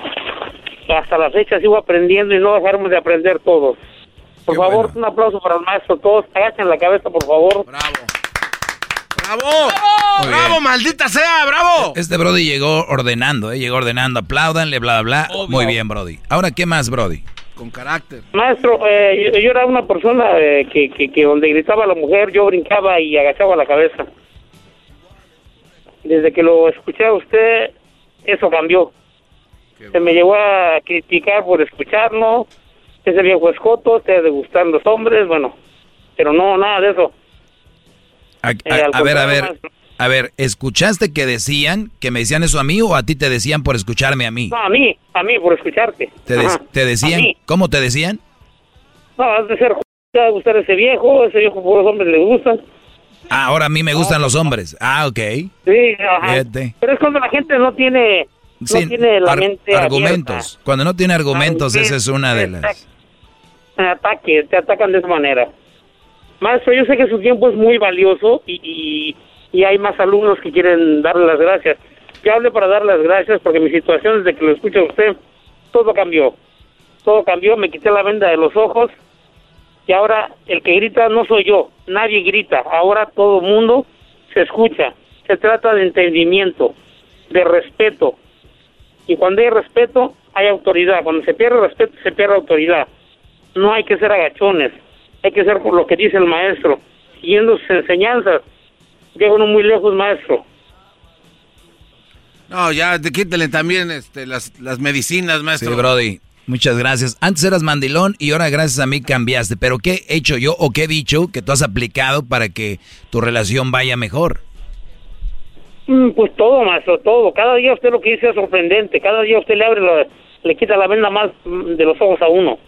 Hasta la fecha sigo aprendiendo y no dejarme de aprender todos. Por favor, un aplauso para el maestro. Todos agachen la cabeza, por favor. Bravo. ¡Bravo! ¡Bravo, maldita sea! ¡Bravo! Este Brody llegó ordenando, ¿eh? Llegó ordenando. Apláudanle, bla, bla, bla. Muy bien, Brody. Ahora, ¿qué más, Brody? Con carácter. Maestro, eh, yo, era una persona eh, que, que, donde gritaba la mujer yo brincaba y agachaba la cabeza. Desde que lo escuché a usted, eso cambió. Se me llevó a criticar por escucharlo, ese viejo escoto, te de gustar los hombres, bueno, pero no, nada de eso. A, eh, ver, a ver, a ver, ¿escuchaste que decían, que me decían eso a mí o a ti te decían por escucharme a mí? No, a mí, a mí, por escucharte. ¿Te, decían? ¿Cómo te decían? No, has de ser te gustar ese viejo, ese viejo por los hombres le gustan. Ah, ahora a mí me gustan los hombres. Ah, ok. Sí, ajá. Pero es cuando la gente no tiene, no tiene la mente Argumentos. Cuando no tiene argumentos, esa es una de las... Ataque, te atacan de esa manera. Maestro, yo sé que su tiempo es muy valioso y, y hay más alumnos que quieren darle las gracias. Yo hablé para dar las gracias porque mi situación desde que lo escucha usted, todo cambió. Todo cambió, me quité la venda de los ojos y ahora el que grita no soy yo, nadie grita, ahora todo mundo se escucha. Se trata de entendimiento, de respeto. Y cuando hay respeto, hay autoridad. Cuando se pierde respeto, se pierde autoridad. No hay que ser agachones, hay que ser por lo que dice el maestro, siguiendo sus enseñanzas. Llega uno muy lejos, maestro. No, ya, te quítale también este, las, las medicinas, maestro. Sí, Brody. Muchas gracias. Antes eras mandilón y ahora gracias a mí cambiaste. Pero ¿qué he hecho yo o qué he dicho que tú has aplicado para que tu relación vaya mejor? Mm, Pues todo, maestro, todo. Cada día usted lo que dice es sorprendente. Cada día usted le abre, la- le quita la venda más mm, de los ojos a uno.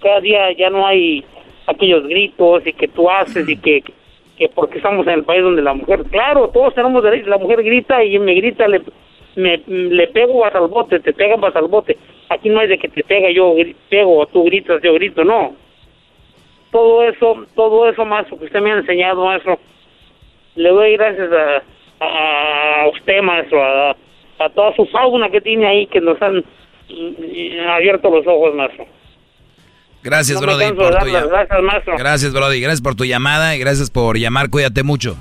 Cada día ya no hay aquellos gritos y que tú haces y que, que porque estamos en el país donde la mujer... Claro, todos tenemos derecho. La mujer grita y me grita, le, me, le pego vas al bote, te pegan vas al bote. Aquí no hay de que te pega, yo pego, o tú gritas, yo grito, no. Todo eso, todo eso, maestro, que usted me ha enseñado, maestro, le doy gracias a, a usted, maestro, a, a toda su fauna que tiene ahí, que nos han mm, abierto los ojos, maestro. Gracias, No Brody, por tu las llam- gracias, maestro. Gracias, Brody. Gracias por tu llamada y gracias por llamar. Cuídate mucho.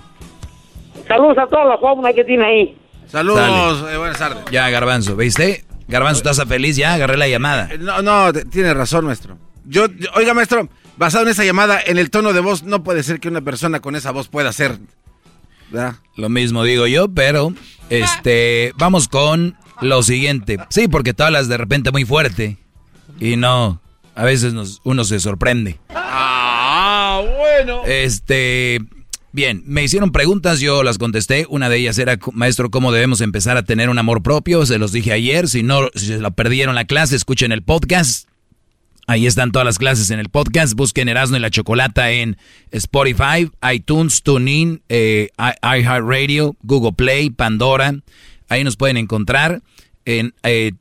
Saludos a toda la fauna que tiene ahí. Saludos, eh, buenas tardes. Ya, Garbanzo, ¿viste? Garbanzo, ¿estás feliz? Ya, agarré la llamada. Eh, No, no, tiene razón, maestro. Yo, yo- oiga, maestro, basado en esa llamada, en el tono de voz, no puede ser que una persona con esa voz pueda ser. ¿verdad? Lo mismo digo yo, pero este, vamos con lo siguiente. Sí, porque tú hablas de repente muy fuerte y no, a veces nos, uno se sorprende. Ah, bueno. Este, bien, me hicieron preguntas, yo las contesté. Una de ellas era, maestro, ¿cómo debemos empezar a tener un amor propio? Se los dije ayer. Si no, si se lo perdieron la clase, escuchen el podcast. Ahí están todas las clases en el podcast. Busquen Erasmo y la Chocolata en Spotify, iTunes, TuneIn, eh, iHeartRadio, Google Play, Pandora. Ahí nos pueden encontrar. En eh,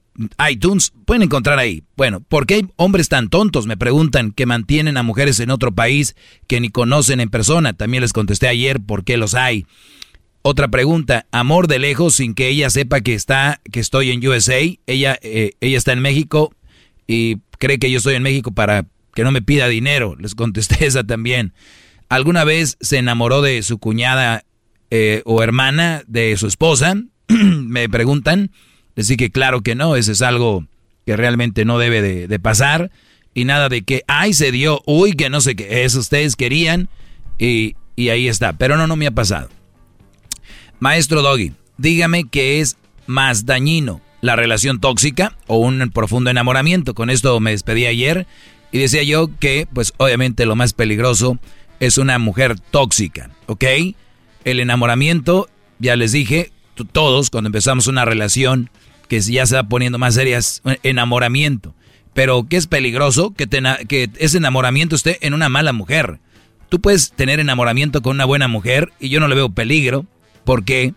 iTunes, pueden encontrar ahí. Bueno, ¿por qué hay hombres tan tontos? Me preguntan que mantienen a mujeres en otro país que ni conocen en persona. También les contesté ayer por qué los hay. Otra pregunta, amor de lejos sin que ella sepa que está, que estoy en USA. Ella, eh, ella está en México y cree que yo estoy en México para que no me pida dinero. Les contesté esa también. ¿Alguna vez se enamoró de su cuñada eh, o hermana de su esposa? me preguntan. Dije que claro que no, eso es algo que realmente no debe de, pasar. Y nada de que, ay, se dio, uy, que no sé qué, eso ustedes querían y, y ahí está. Pero no, no me ha pasado. Maestro Doggy, dígame qué es más dañino, la relación tóxica o un profundo enamoramiento. Con esto me despedí ayer y decía yo que, pues obviamente lo más peligroso es una mujer tóxica, ¿ok? El enamoramiento, ya les dije, todos cuando empezamos una relación que ya se va poniendo más serias, enamoramiento. Pero ¿qué es peligroso? Que, te que ese enamoramiento esté en una mala mujer. Tú puedes tener enamoramiento con una buena mujer y yo no le veo peligro. ¿Por qué?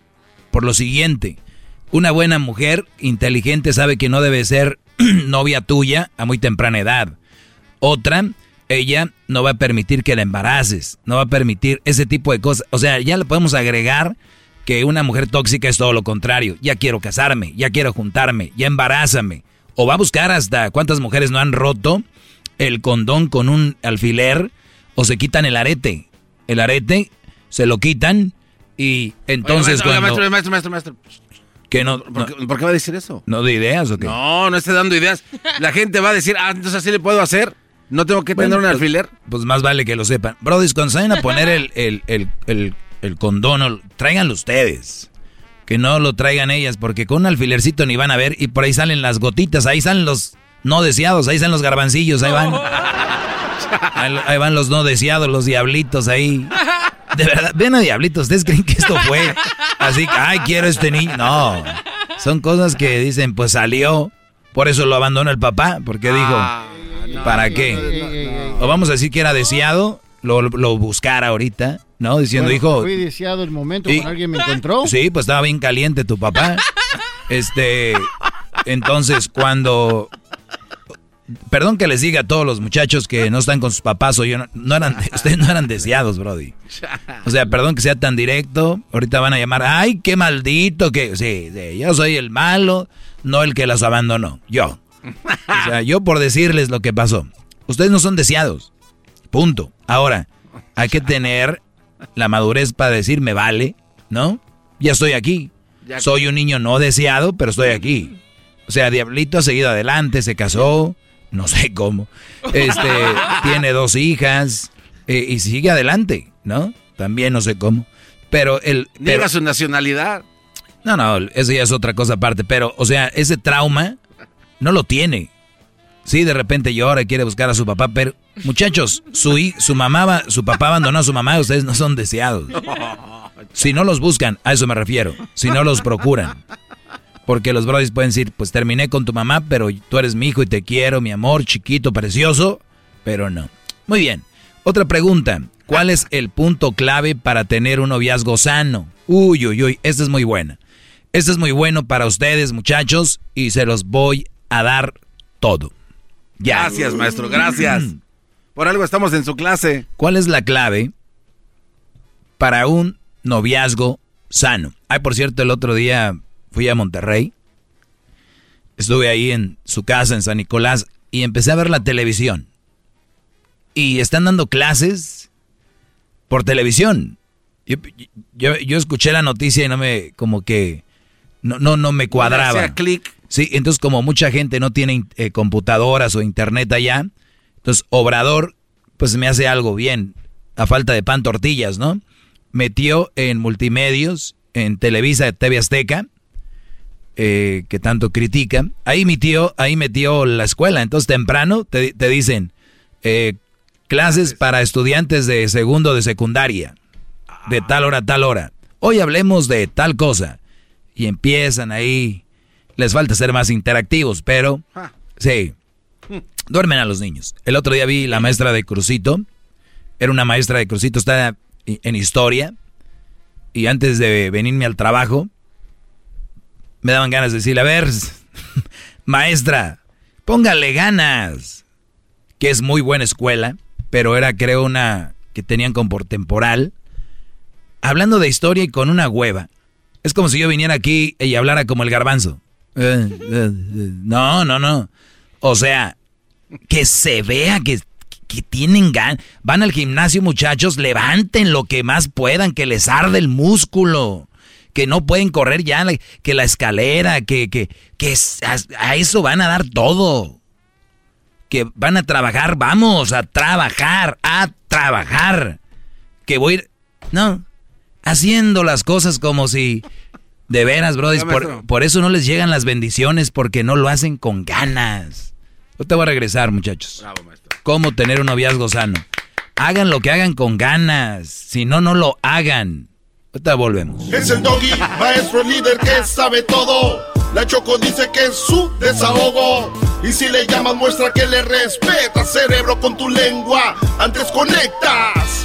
Por lo siguiente. Una buena mujer inteligente sabe que no debe ser novia tuya a muy temprana edad. Otra, ella no va a permitir que la embaraces, no va a permitir ese tipo de cosas. O sea, ya le podemos agregar que una mujer tóxica es todo lo contrario. Ya quiero casarme, ya quiero juntarme, ya embarázame. O va a buscar hasta cuántas mujeres no han roto el condón con un alfiler o se quitan el arete. El arete se lo quitan y entonces Oiga, maestro, cuando... oiga, maestro, maestro, maestro, maestro. que no, ¿Por, qué, por qué va a decir eso? ¿No de ideas o qué? No, no esté dando ideas. La gente va a decir, ah, entonces así le puedo hacer. No tengo que Bueno, tener un pues- alfiler. Pues más vale que lo sepan. Brody, cuando vayan a poner el, el, el, el, el condón, o- tráiganlo ustedes. Que no lo traigan ellas, porque con un alfilercito ni van a ver. Y por ahí salen las gotitas, ahí salen los no deseados, ahí están los garbancillos, ahí van. Ahí, van los no deseados, los diablitos ahí. De verdad, ven a diablitos, ¿ustedes creen que esto fue así? que, Ay, quiero este niño. No, son cosas que dicen, pues salió. Por eso lo abandonó el papá, porque dijo, ¿para qué? O vamos a decir que era deseado, lo, lo buscara ahorita, ¿no? Diciendo, Bueno, hijo, Fui deseado el momento Y- cuando alguien me encontró. Sí, pues estaba bien caliente tu papá. Este, entonces cuando perdón que les diga a todos los muchachos que no están con sus papás o yo, no, no eran, ustedes no eran deseados, Brody. O sea, perdón que sea tan directo. Ahorita van a llamar, ay, qué maldito que... Sí, sí, yo soy el malo, no el que las abandonó. Yo. O sea, yo por decirles lo que pasó. Ustedes no son deseados. Punto. Ahora, hay que tener la madurez para decir, me vale, ¿no? Ya estoy aquí. Soy un niño no deseado, pero estoy aquí. O sea, Diablito ha seguido adelante, se casó, no sé cómo. Este, tiene dos hijas eh, y sigue adelante, ¿no? También no sé cómo. Pero el... Niega pero- su nacionalidad. no, no, eso ya es otra cosa aparte. Pero, o sea, ese trauma no lo tiene. Sí, de repente llora y quiere buscar a su papá, pero muchachos, su, su mamá, su papá abandonó a su mamá, ustedes no son deseados. Si no los buscan, a eso me refiero. Si no los procuran. Porque los brothers pueden decir, pues terminé con tu mamá, pero tú eres mi hijo y te quiero, mi amor, chiquito, precioso. Pero no. Muy bien. Otra pregunta. ¿Cuál es el punto clave para tener un noviazgo sano? Uy, uy, uy. Esta es muy buena. Este es muy bueno para ustedes, muchachos, y se los voy a dar todo. Ya. Gracias, maestro, gracias. Por algo estamos en su clase. ¿Cuál es la clave para un noviazgo sano? Ay, por cierto, el otro día fui a Monterrey. Estuve ahí en su casa, en San Nicolás, y empecé a ver la televisión. Y están dando clases por televisión. Yo, yo, yo escuché la noticia y no me, como que, no, no, no me cuadraba. clic. Sí, entonces como mucha gente no tiene eh, computadoras o internet allá, entonces Obrador, pues me hace algo bien, a falta de pan tortillas, ¿no? Metió en multimedios, en Televisa, TV Azteca, eh, que tanto critica, ahí metió, ahí metió la escuela, entonces temprano te, te dicen, eh, clases para estudiantes de segundo de secundaria, de tal hora a tal hora. Hoy hablemos de tal cosa. Y empiezan ahí, les falta ser más interactivos, pero sí, duermen a los niños. El otro día vi la maestra de Crucito, era una maestra de Crucito, está en historia, y antes de venirme al trabajo, me daban ganas de decirle, a ver, maestra, póngale ganas, que es muy buena escuela, pero era creo una que tenían como por temporal, hablando de historia y con una hueva. Es como si yo viniera aquí y hablara como el garbanzo. No, no, no. O sea, que se vea que, que tienen ganas. Van al gimnasio, muchachos, levanten lo que más puedan, que les arde el músculo. Que no pueden correr ya, que la escalera, que, que, que a, a eso van a dar todo. Que van a trabajar, vamos a trabajar, a trabajar. Que voy a ir, no, haciendo las cosas como si, de veras, Ya, por, maestro. por eso no les llegan las bendiciones, porque no lo hacen con ganas. Yo te voy a regresar, muchachos. ¿Cómo tener un noviazgo sano? Hagan lo que hagan con ganas, si no, no lo hagan. Ahorita volvemos. Es el doggy, maestro líder que sabe todo. La Choco dice que es su desahogo. Y si le llamas, muestra que le respeta, cerebro, con tu lengua. Antes conectas.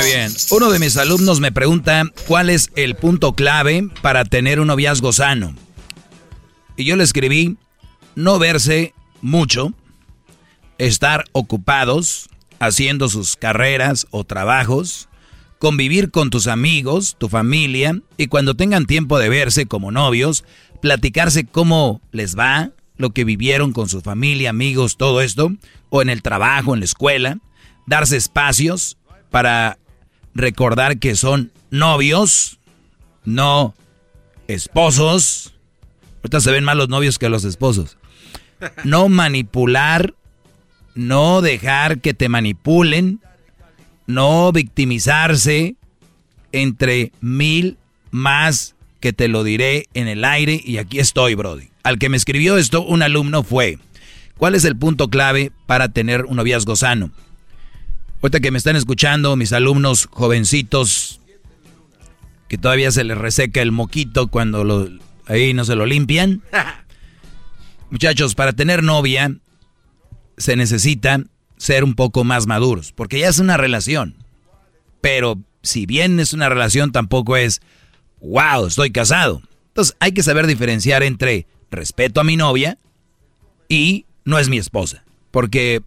Muy bien. Uno de mis alumnos me pregunta cuál es el punto clave para tener un noviazgo sano. Y yo le escribí, no verse mucho, estar ocupados haciendo sus carreras o trabajos, convivir con tus amigos, tu familia, y cuando tengan tiempo de verse como novios, platicarse cómo les va, lo que vivieron con su familia, amigos, todo esto, o en el trabajo, en la escuela, darse espacios para recordar que son novios, no esposos. Ahorita se ven más los novios que los esposos. No manipular, no dejar que te manipulen, no victimizarse, entre mil más que te lo diré en el aire y aquí estoy, Brody. Al que me escribió esto, un alumno fue, ¿cuál es el punto clave para tener un noviazgo sano? Ahorita que me están escuchando, mis alumnos jovencitos, que todavía se les reseca el moquito cuando lo, ahí no se lo limpian. Muchachos, para tener novia se necesita ser un poco más maduros, porque ya es una relación. Pero si bien es una relación, tampoco es, wow, estoy casado. Entonces hay que saber diferenciar entre respeto a mi novia y no es mi esposa. Porque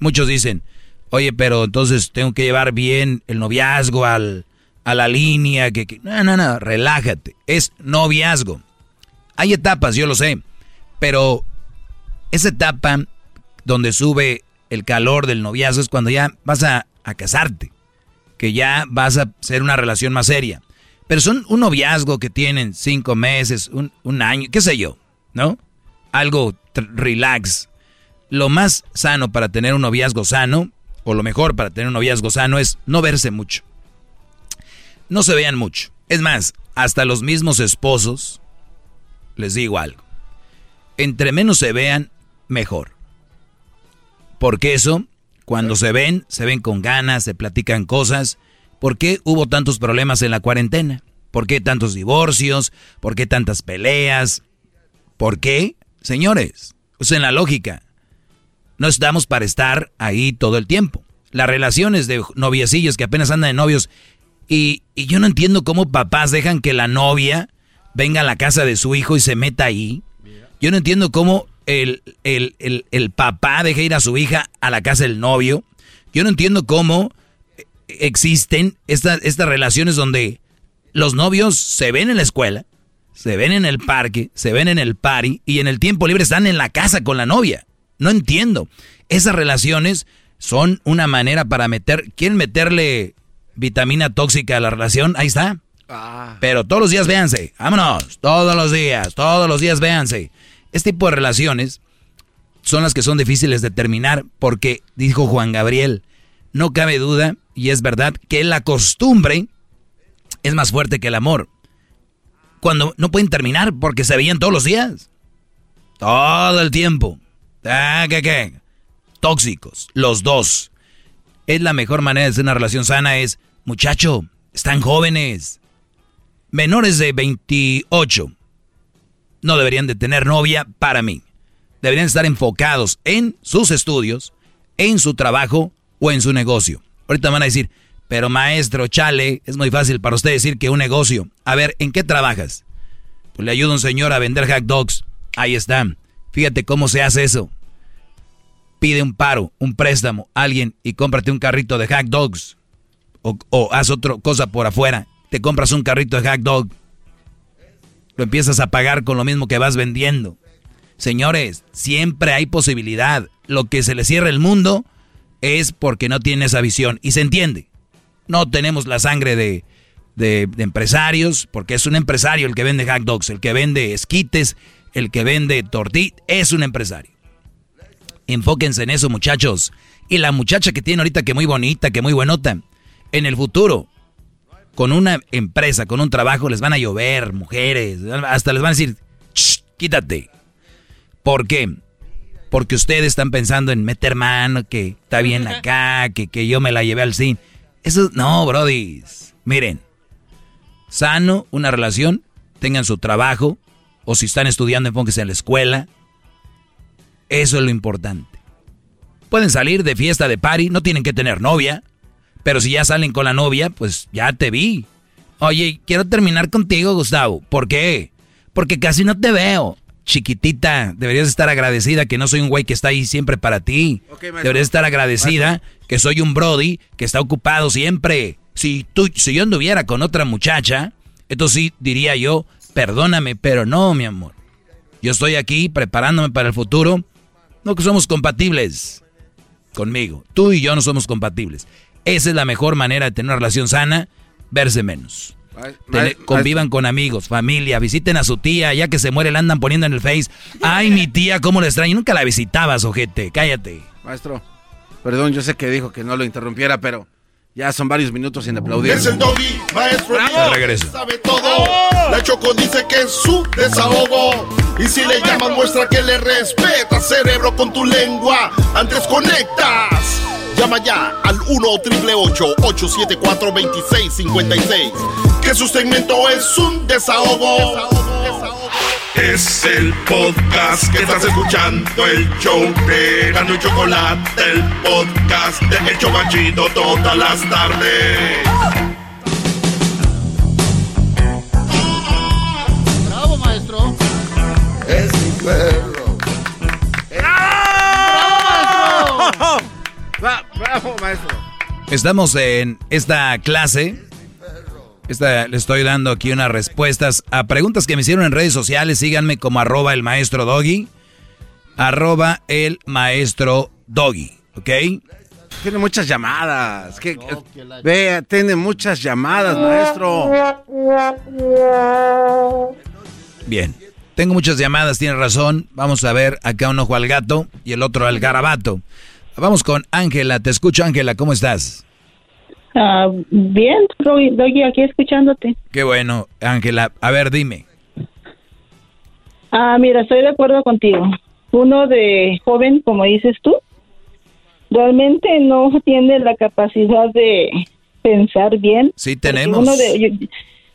muchos dicen, oye, pero entonces tengo que llevar bien el noviazgo al, a la línea. Que, que... No, no, no, relájate. Es noviazgo. Hay etapas, yo lo sé. Pero esa etapa donde sube el calor del noviazgo es cuando ya vas a, a casarte. Que ya vas a ser una relación más seria. Pero son un noviazgo que tienen cinco meses, un, un año, qué sé yo, ¿no? Algo relax. Lo más sano para tener un noviazgo sano, o lo mejor para tener un noviazgo sano, es no verse mucho. No se vean mucho. Es más, hasta los mismos esposos, les digo algo. Entre menos se vean, mejor. Porque eso, cuando se ven, se ven con ganas, se platican cosas. ¿Por qué hubo tantos problemas en la cuarentena? ¿Por qué tantos divorcios? ¿Por qué tantas peleas? ¿Por qué? Señores, es en la lógica. No estamos para estar ahí todo el tiempo. Las relaciones de noviecillos que apenas andan de novios. Y, y yo no entiendo cómo papás dejan que la novia venga a la casa de su hijo y se meta ahí. Yo no entiendo cómo el, el, el, el papá deja ir a su hija a la casa del novio. Yo no entiendo cómo existen estas, estas relaciones donde los novios se ven en la escuela, se ven en el parque, se ven en el party y en el tiempo libre están en la casa con la novia. No entiendo. Esas relaciones son una manera para meter, quieren meterle vitamina tóxica a la relación, ahí está. Pero todos los días véanse, vámonos, todos los días, todos los días véanse. Este tipo de relaciones son las que son difíciles de terminar porque, dijo Juan Gabriel, no cabe duda, y es verdad, que la costumbre es más fuerte que el amor. Cuando no pueden terminar porque se veían todos los días. Todo el tiempo. Ah. Tóxicos, los dos. Es la mejor manera de hacer una relación sana es, muchacho, están jóvenes. Menores de 28 no deberían de tener novia para mí. Deberían estar enfocados en sus estudios, en su trabajo o en su negocio. Ahorita van a decir, pero maestro, chale, es muy fácil para usted decir que un negocio. A ver, ¿en qué trabajas? Pues le ayuda un señor a vender hot dogs. Ahí está. Fíjate cómo se hace eso. Pide un paro, un préstamo, alguien y cómprate un carrito de hot dogs. O, haz otra cosa por afuera. Te compras un carrito de hot dog. Lo empiezas a pagar con lo mismo que vas vendiendo. Señores, siempre hay posibilidad. Lo que se le cierra el mundo es porque no tiene esa visión. Y se entiende. No tenemos la sangre de, de, de empresarios, porque es un empresario el que vende hot dogs, el que vende esquites, el que vende tortillas, es un empresario. Enfóquense en eso, muchachos. Y la muchacha que tiene ahorita que muy bonita, que muy buenota, en el futuro, con una empresa, con un trabajo, les van a llover mujeres, hasta les van a decir, "Shh, quítate. ¿Por qué? Porque ustedes están pensando en meter mano, que está bien acá, que, que yo me la llevé al cine. Eso, no, brody. Miren, sano, una relación, tengan su trabajo, o si están estudiando, enfóquense en la escuela. Eso es lo importante. Pueden salir de fiesta, de party, no tienen que tener novia. Pero si ya salen con la novia, pues ya te vi. Oye, quiero terminar contigo, Gustavo. ¿Por qué? Porque casi no te veo. Chiquitita, deberías estar agradecida que no soy un güey que está ahí siempre para ti. deberías estar agradecida que soy un Brody que está ocupado siempre. Si, tú, si yo anduviera con otra muchacha, entonces sí diría yo, perdóname, pero no, mi amor. Yo estoy aquí preparándome para el futuro. No que somos compatibles conmigo. Tú y yo no somos compatibles. Esa es la mejor manera de tener una relación sana, verse menos. Convivan con amigos, familia, visiten a su tía, ya que se muere la andan poniendo en el face. Ay, mi tía, cómo la extraño. Nunca la visitabas, ojete, cállate. Maestro, perdón, yo sé que dijo que no lo interrumpiera, pero ya son varios minutos sin aplaudir. Es el doggy, maestro Bravo. regreso. sabe todo. La Choco dice que es su desahogo. Y si le llamas, muestra que le respeta, cerebro, con tu lengua. Antes conectas. Llama ya al 1-888-874-2656. Que su segmento es un desahogo. Es el podcast que estás escuchando, el show de Gano y Chocolate, el podcast de El Chocachito todas las tardes. Bravo, maestro. Es mi perro. Bra- Bravo, maestro. Estamos en esta clase. Esta, le estoy dando aquí unas respuestas a preguntas que me hicieron en redes sociales. Síganme como arroba el maestro doggy. Arroba el maestro doggy. ¿Ok? Tiene muchas llamadas. Que, vea, tiene muchas llamadas, maestro. Bien. Tengo muchas llamadas, tiene razón. Vamos a ver acá un ojo al gato y el otro al garabato. Vamos con Ángela. Te escucho, Ángela. ¿Cómo estás? Ah, bien, Doggy, aquí escuchándote. Qué bueno, Ángela. A ver, dime. Ah, mira, estoy de acuerdo contigo. Uno de joven, como dices tú, realmente no tiene la capacidad de pensar bien. Sí tenemos. uno de-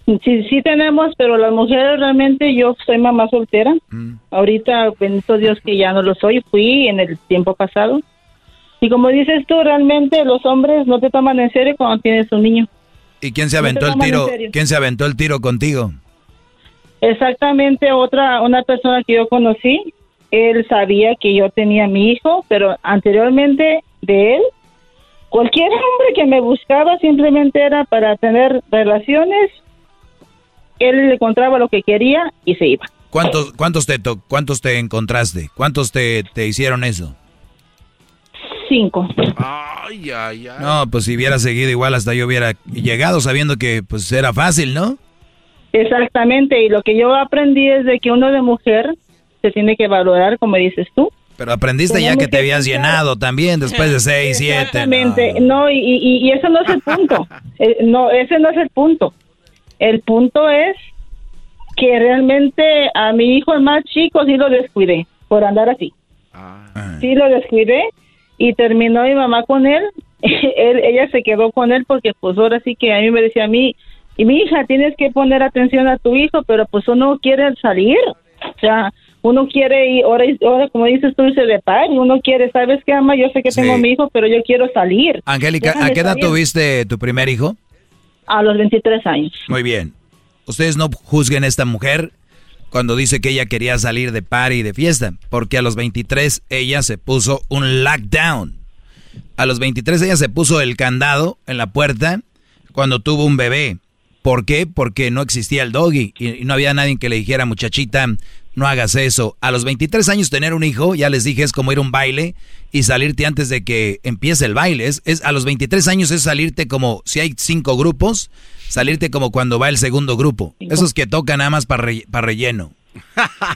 yo- sí, sí tenemos, pero las mujeres realmente, yo soy mamá soltera. Mm. Ahorita, bendito Dios que ya no lo soy, fui en el tiempo pasado. Y como dices tú, realmente los hombres no te toman en serio cuando tienes un niño. ¿Y quién se No aventó el tiro? ¿Quién se aventó el tiro contigo? Exactamente, otra, una persona que yo conocí, él sabía que yo tenía a mi hijo, pero anteriormente de él, cualquier hombre que me buscaba simplemente era para tener relaciones, él le encontraba lo que quería y se iba. ¿Cuántos, cuántos, te, to- cuántos te encontraste? ¿Cuántos te, te hicieron eso? Cinco. Ay, ay, ay. No, pues si hubiera seguido igual hasta yo hubiera llegado sabiendo que pues era fácil, ¿no? Exactamente, y lo que yo aprendí es de que uno de mujer se tiene que valorar, como dices tú. Pero aprendiste ya que te habías pensar- llenado también después de seis, siete. Exactamente, no, y, y, y eso no es el punto. Eh, no, ese no es el punto. El punto es que realmente a mi hijo el más chico sí lo descuidé por andar así. Sí lo descuidé y terminó mi mamá con él. él. Ella se quedó con él porque pues ahora sí que a mí me decía a mí, y mi hija, tienes que poner atención a tu hijo, pero pues uno quiere salir. O sea, uno quiere ir, ahora, ahora como dices tú, irse de par, y uno quiere, ¿sabes qué, ama? Yo sé que tengo mi hijo, pero yo quiero salir. Angélica, ¿a qué edad salir. tuviste tu primer hijo? A los 23 años. Muy bien. Ustedes no juzguen a esta mujer cuando dice que ella quería salir de party y de fiesta, porque a los 23 ella se puso un lockdown. A los 23 ella se puso el candado en la puerta cuando tuvo un bebé. ¿Por qué? Porque no existía el doggy y no había nadie que le dijera, muchachita, no hagas eso. A los 23 años tener un hijo, ya les dije, es como ir a un baile y salirte antes de que empiece el baile. Es- a los 23 años es salirte como, si hay cinco grupos, salirte como cuando va el segundo grupo. Esos que tocan nada más para relleno.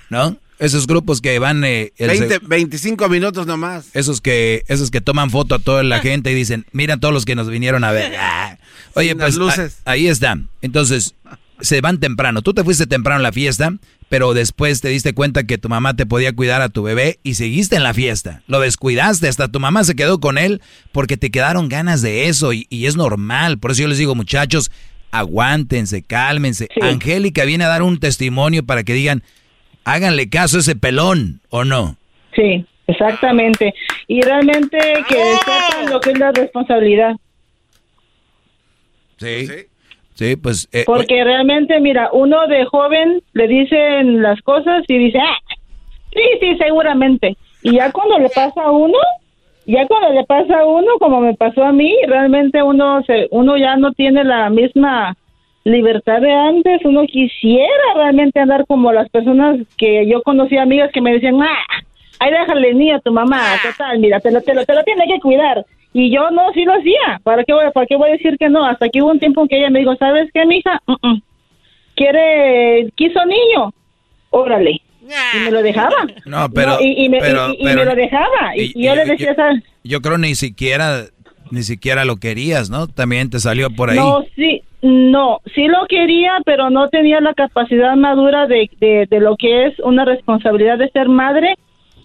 ¿No? Esos grupos que van... eh, el 20, seg- 25 minutos nomás. esos que, esos que toman foto a toda la gente y dicen, mira todos los que nos vinieron a ver. Ah. Oye, Sin pues luces. a- ahí está. Entonces, se van temprano. Tú te fuiste temprano a la fiesta, pero después te diste cuenta que tu mamá te podía cuidar a tu bebé y seguiste en la fiesta. Lo descuidaste, hasta tu mamá se quedó con él porque te quedaron ganas de eso y, y es normal. Por eso yo les digo, muchachos, aguántense, cálmense. Angélica viene a dar un testimonio para que digan, háganle caso a ese pelón, ¿o no? Sí, exactamente. Y realmente que sepan lo que es la responsabilidad. Sí. Sí, pues... eh, Porque realmente, mira, uno de joven le dicen las cosas y dice, ah, sí, sí, seguramente. Y ya cuando le pasa a uno, ya cuando le pasa a uno, como me pasó a mí, realmente uno, se, uno ya no tiene la misma libertad de antes. Uno quisiera realmente andar como las personas que yo conocí, amigas que me decían, ah, ahí déjale niño a tu mamá, total, mira, te lo, te lo, te lo tiene que cuidar. Y yo no, sí lo hacía. ¿Para qué, voy, ¿Para qué voy a decir que no? Hasta que hubo un tiempo en que ella me dijo, ¿sabes qué, mija? Mm. Quiere, quiso niño. Órale. Y me lo dejaba. No, pero... No, y, y me, pero- y- y pero- me lo dejaba. Y, yo le decía, ¿sabes? Yo creo ni siquiera, ni siquiera lo querías, ¿no? También te salió por ahí. No, sí, no, sí lo quería, pero no tenía la capacidad madura de, de, de lo que es una responsabilidad de ser madre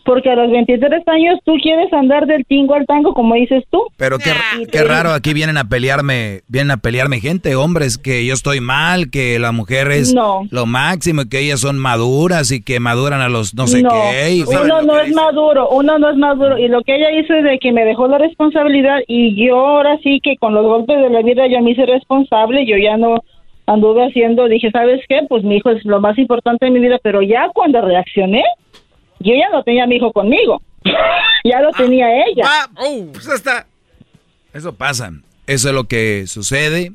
Porque a los 23 años tú quieres andar del tingo al tango, como dices tú. Pero qué, Y qué raro, aquí vienen a pelearme, vienen a pelearme gente, hombres, que yo estoy mal, que la mujer es No. lo máximo, y que ellas son maduras y que maduran a los no sé no, qué. y- uno no es maduro, uno no es maduro. Y lo que ella hizo es de que me dejó la responsabilidad y yo ahora sí que con los golpes de la vida ya me hice responsable, yo ya no anduve haciendo, dije, ¿sabes qué? Pues mi hijo es lo más importante de mi vida, pero ya cuando reaccioné, yo ya no tenía a mi hijo conmigo, ya lo tenía ella. pues hasta... Eso pasa, eso es lo que sucede.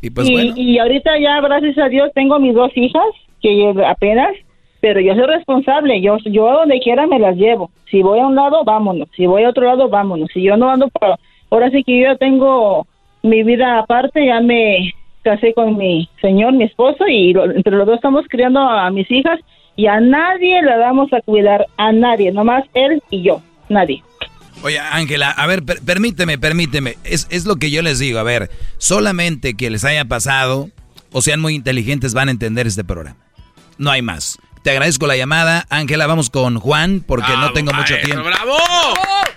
Y pues y, bueno, y ahorita ya, gracias a Dios, tengo mis dos hijas, que apenas, pero yo soy responsable, yo, yo a donde quiera me las llevo. Si voy a un lado, vámonos. Si voy a otro lado, vámonos. Si yo no ando para... Ahora sí que yo ya tengo mi vida aparte, ya me casé con mi señor, mi esposo, y lo- entre los dos estamos criando a mis hijas y a nadie la damos a cuidar, a nadie, nomás él y yo, nadie. Oye, Ángela, a ver, per- permíteme, permíteme. Es, es lo que yo les digo. A ver, solamente que les haya pasado o sean muy inteligentes van a entender este programa. No hay más. Te agradezco la llamada. Ángela, vamos con Juan porque no tengo mucho tiempo. ¡Bravo!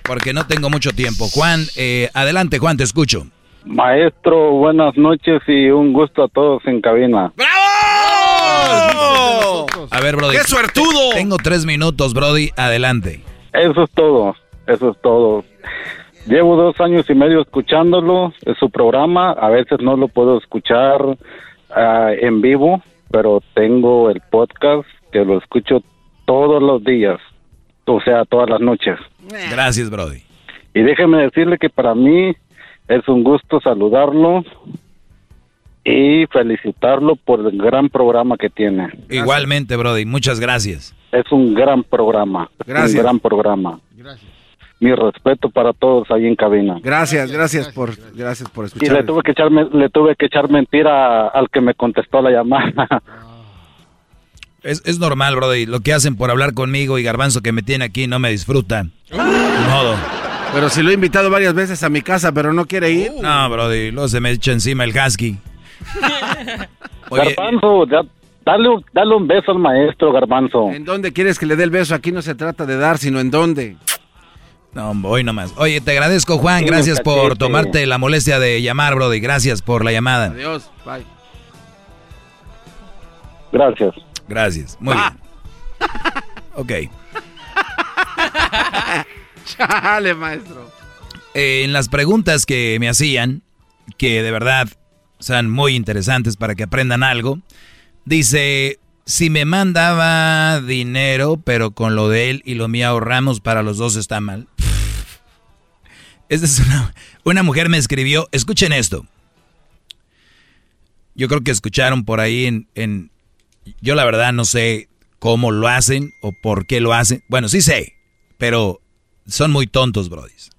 Porque no tengo mucho tiempo. Juan, eh, adelante, Juan, te escucho. Maestro, buenas noches y un gusto a todos en cabina. A ver, Brody. ¡Qué suertudo! Tengo tres minutos, Brody. Adelante. Eso es todo, eso es todo. Llevo dos años y medio escuchándolo, es su programa, a veces no lo puedo escuchar ah, en vivo, pero tengo el podcast que lo escucho todos los días, o sea, todas las noches. Gracias, Brody. Y déjeme decirle que para mí es un gusto saludarlo y felicitarlo por el gran programa que tiene. Igualmente, Brody. Muchas gracias. Es un gran programa. Gracias. Un gran programa. Mi respeto para todos ahí en cabina. Gracias, gracias por, gracias por Y le escuchar. tuve que echar, le tuve que echar mentira al que me contestó la llamada. Es, es normal, Brody. Lo que hacen por hablar conmigo y Garbanzo que me tiene aquí no me disfruta. Ni modo. Pero si lo he invitado varias veces a mi casa, pero no quiere ir. No, Brody. Luego se me echa encima el husky. Oye, Garbanzo, ya- dale, un- dale un beso al maestro, Garbanzo. ¿En dónde quieres que le dé el beso? Aquí no se trata de dar, sino en dónde. no, hoy nomás. Oye, te agradezco, Juan. Sí, Gracias por tomarte la molestia de llamar, Brody. Gracias por la llamada. Adiós, bye. Gracias. Gracias. Muy bien. Ok. Chale, maestro. Eh, en las preguntas que me hacían, que de verdad son muy interesantes para que aprendan algo, dice, si me mandaba dinero, pero con lo de él y lo mío ahorramos para los dos está mal. Esta es una, una mujer me escribió, escuchen esto. Yo creo que escucharon por ahí en, en- yo la verdad no sé cómo lo hacen o por qué lo hacen. Bueno, sí sé, pero son muy tontos, brodis.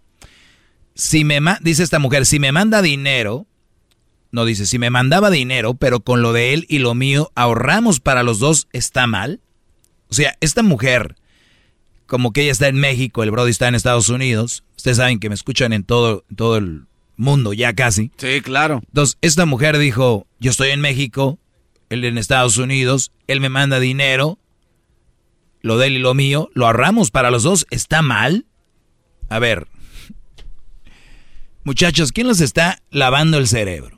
Si me dice esta mujer, si me manda dinero, no dice, si me mandaba dinero, pero con lo de él y lo mío ahorramos para los dos, ¿está mal? O sea, esta mujer, como que ella está en México, el Brody está en Estados Unidos, ustedes saben que me escuchan en todo, todo el mundo ya casi. Sí, claro. Entonces, esta mujer dijo, yo estoy en México, él en Estados Unidos, él me manda dinero, lo de él y lo mío, lo ahorramos para los dos, ¿está mal? A ver, muchachos, ¿quién les está lavando el cerebro?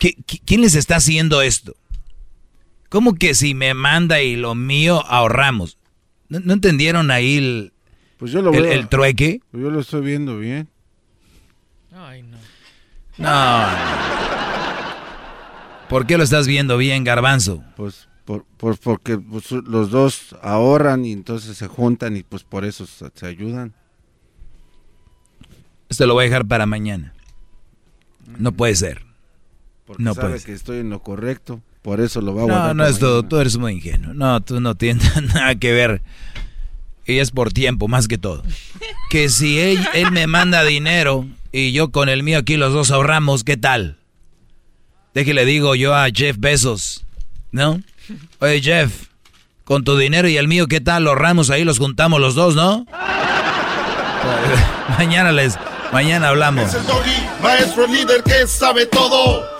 ¿Qui- qui- ¿Quién les está haciendo esto? ¿Cómo que si me manda y lo mío ahorramos? ¿No, no entendieron ahí el, Pues yo lo el- veo. el trueque? Pues yo lo estoy viendo bien. Ay, no. No. ¿Por qué lo estás viendo bien, garbanzo? Pues por, por- porque pues, los dos ahorran y entonces se juntan y pues por eso se, se ayudan. Esto lo voy a dejar para mañana. No puede ser. Porque No sabe puede ser. que estoy en lo correcto. Por eso lo va a No, guardar no, esto, mañana. tú eres muy ingenuo. No, tú no tienes nada que ver. Y es por tiempo, más que todo. Que si él, él me manda dinero y yo con el mío aquí los dos ahorramos, ¿qué tal? Déjele digo yo a Jeff Bezos, ¿no? Oye, Jeff, con tu dinero y el mío, ¿qué tal? Los ahorramos ahí, los juntamos los dos, ¿no? mañana les, mañana hablamos. Es el doggy, maestro líder que sabe todo.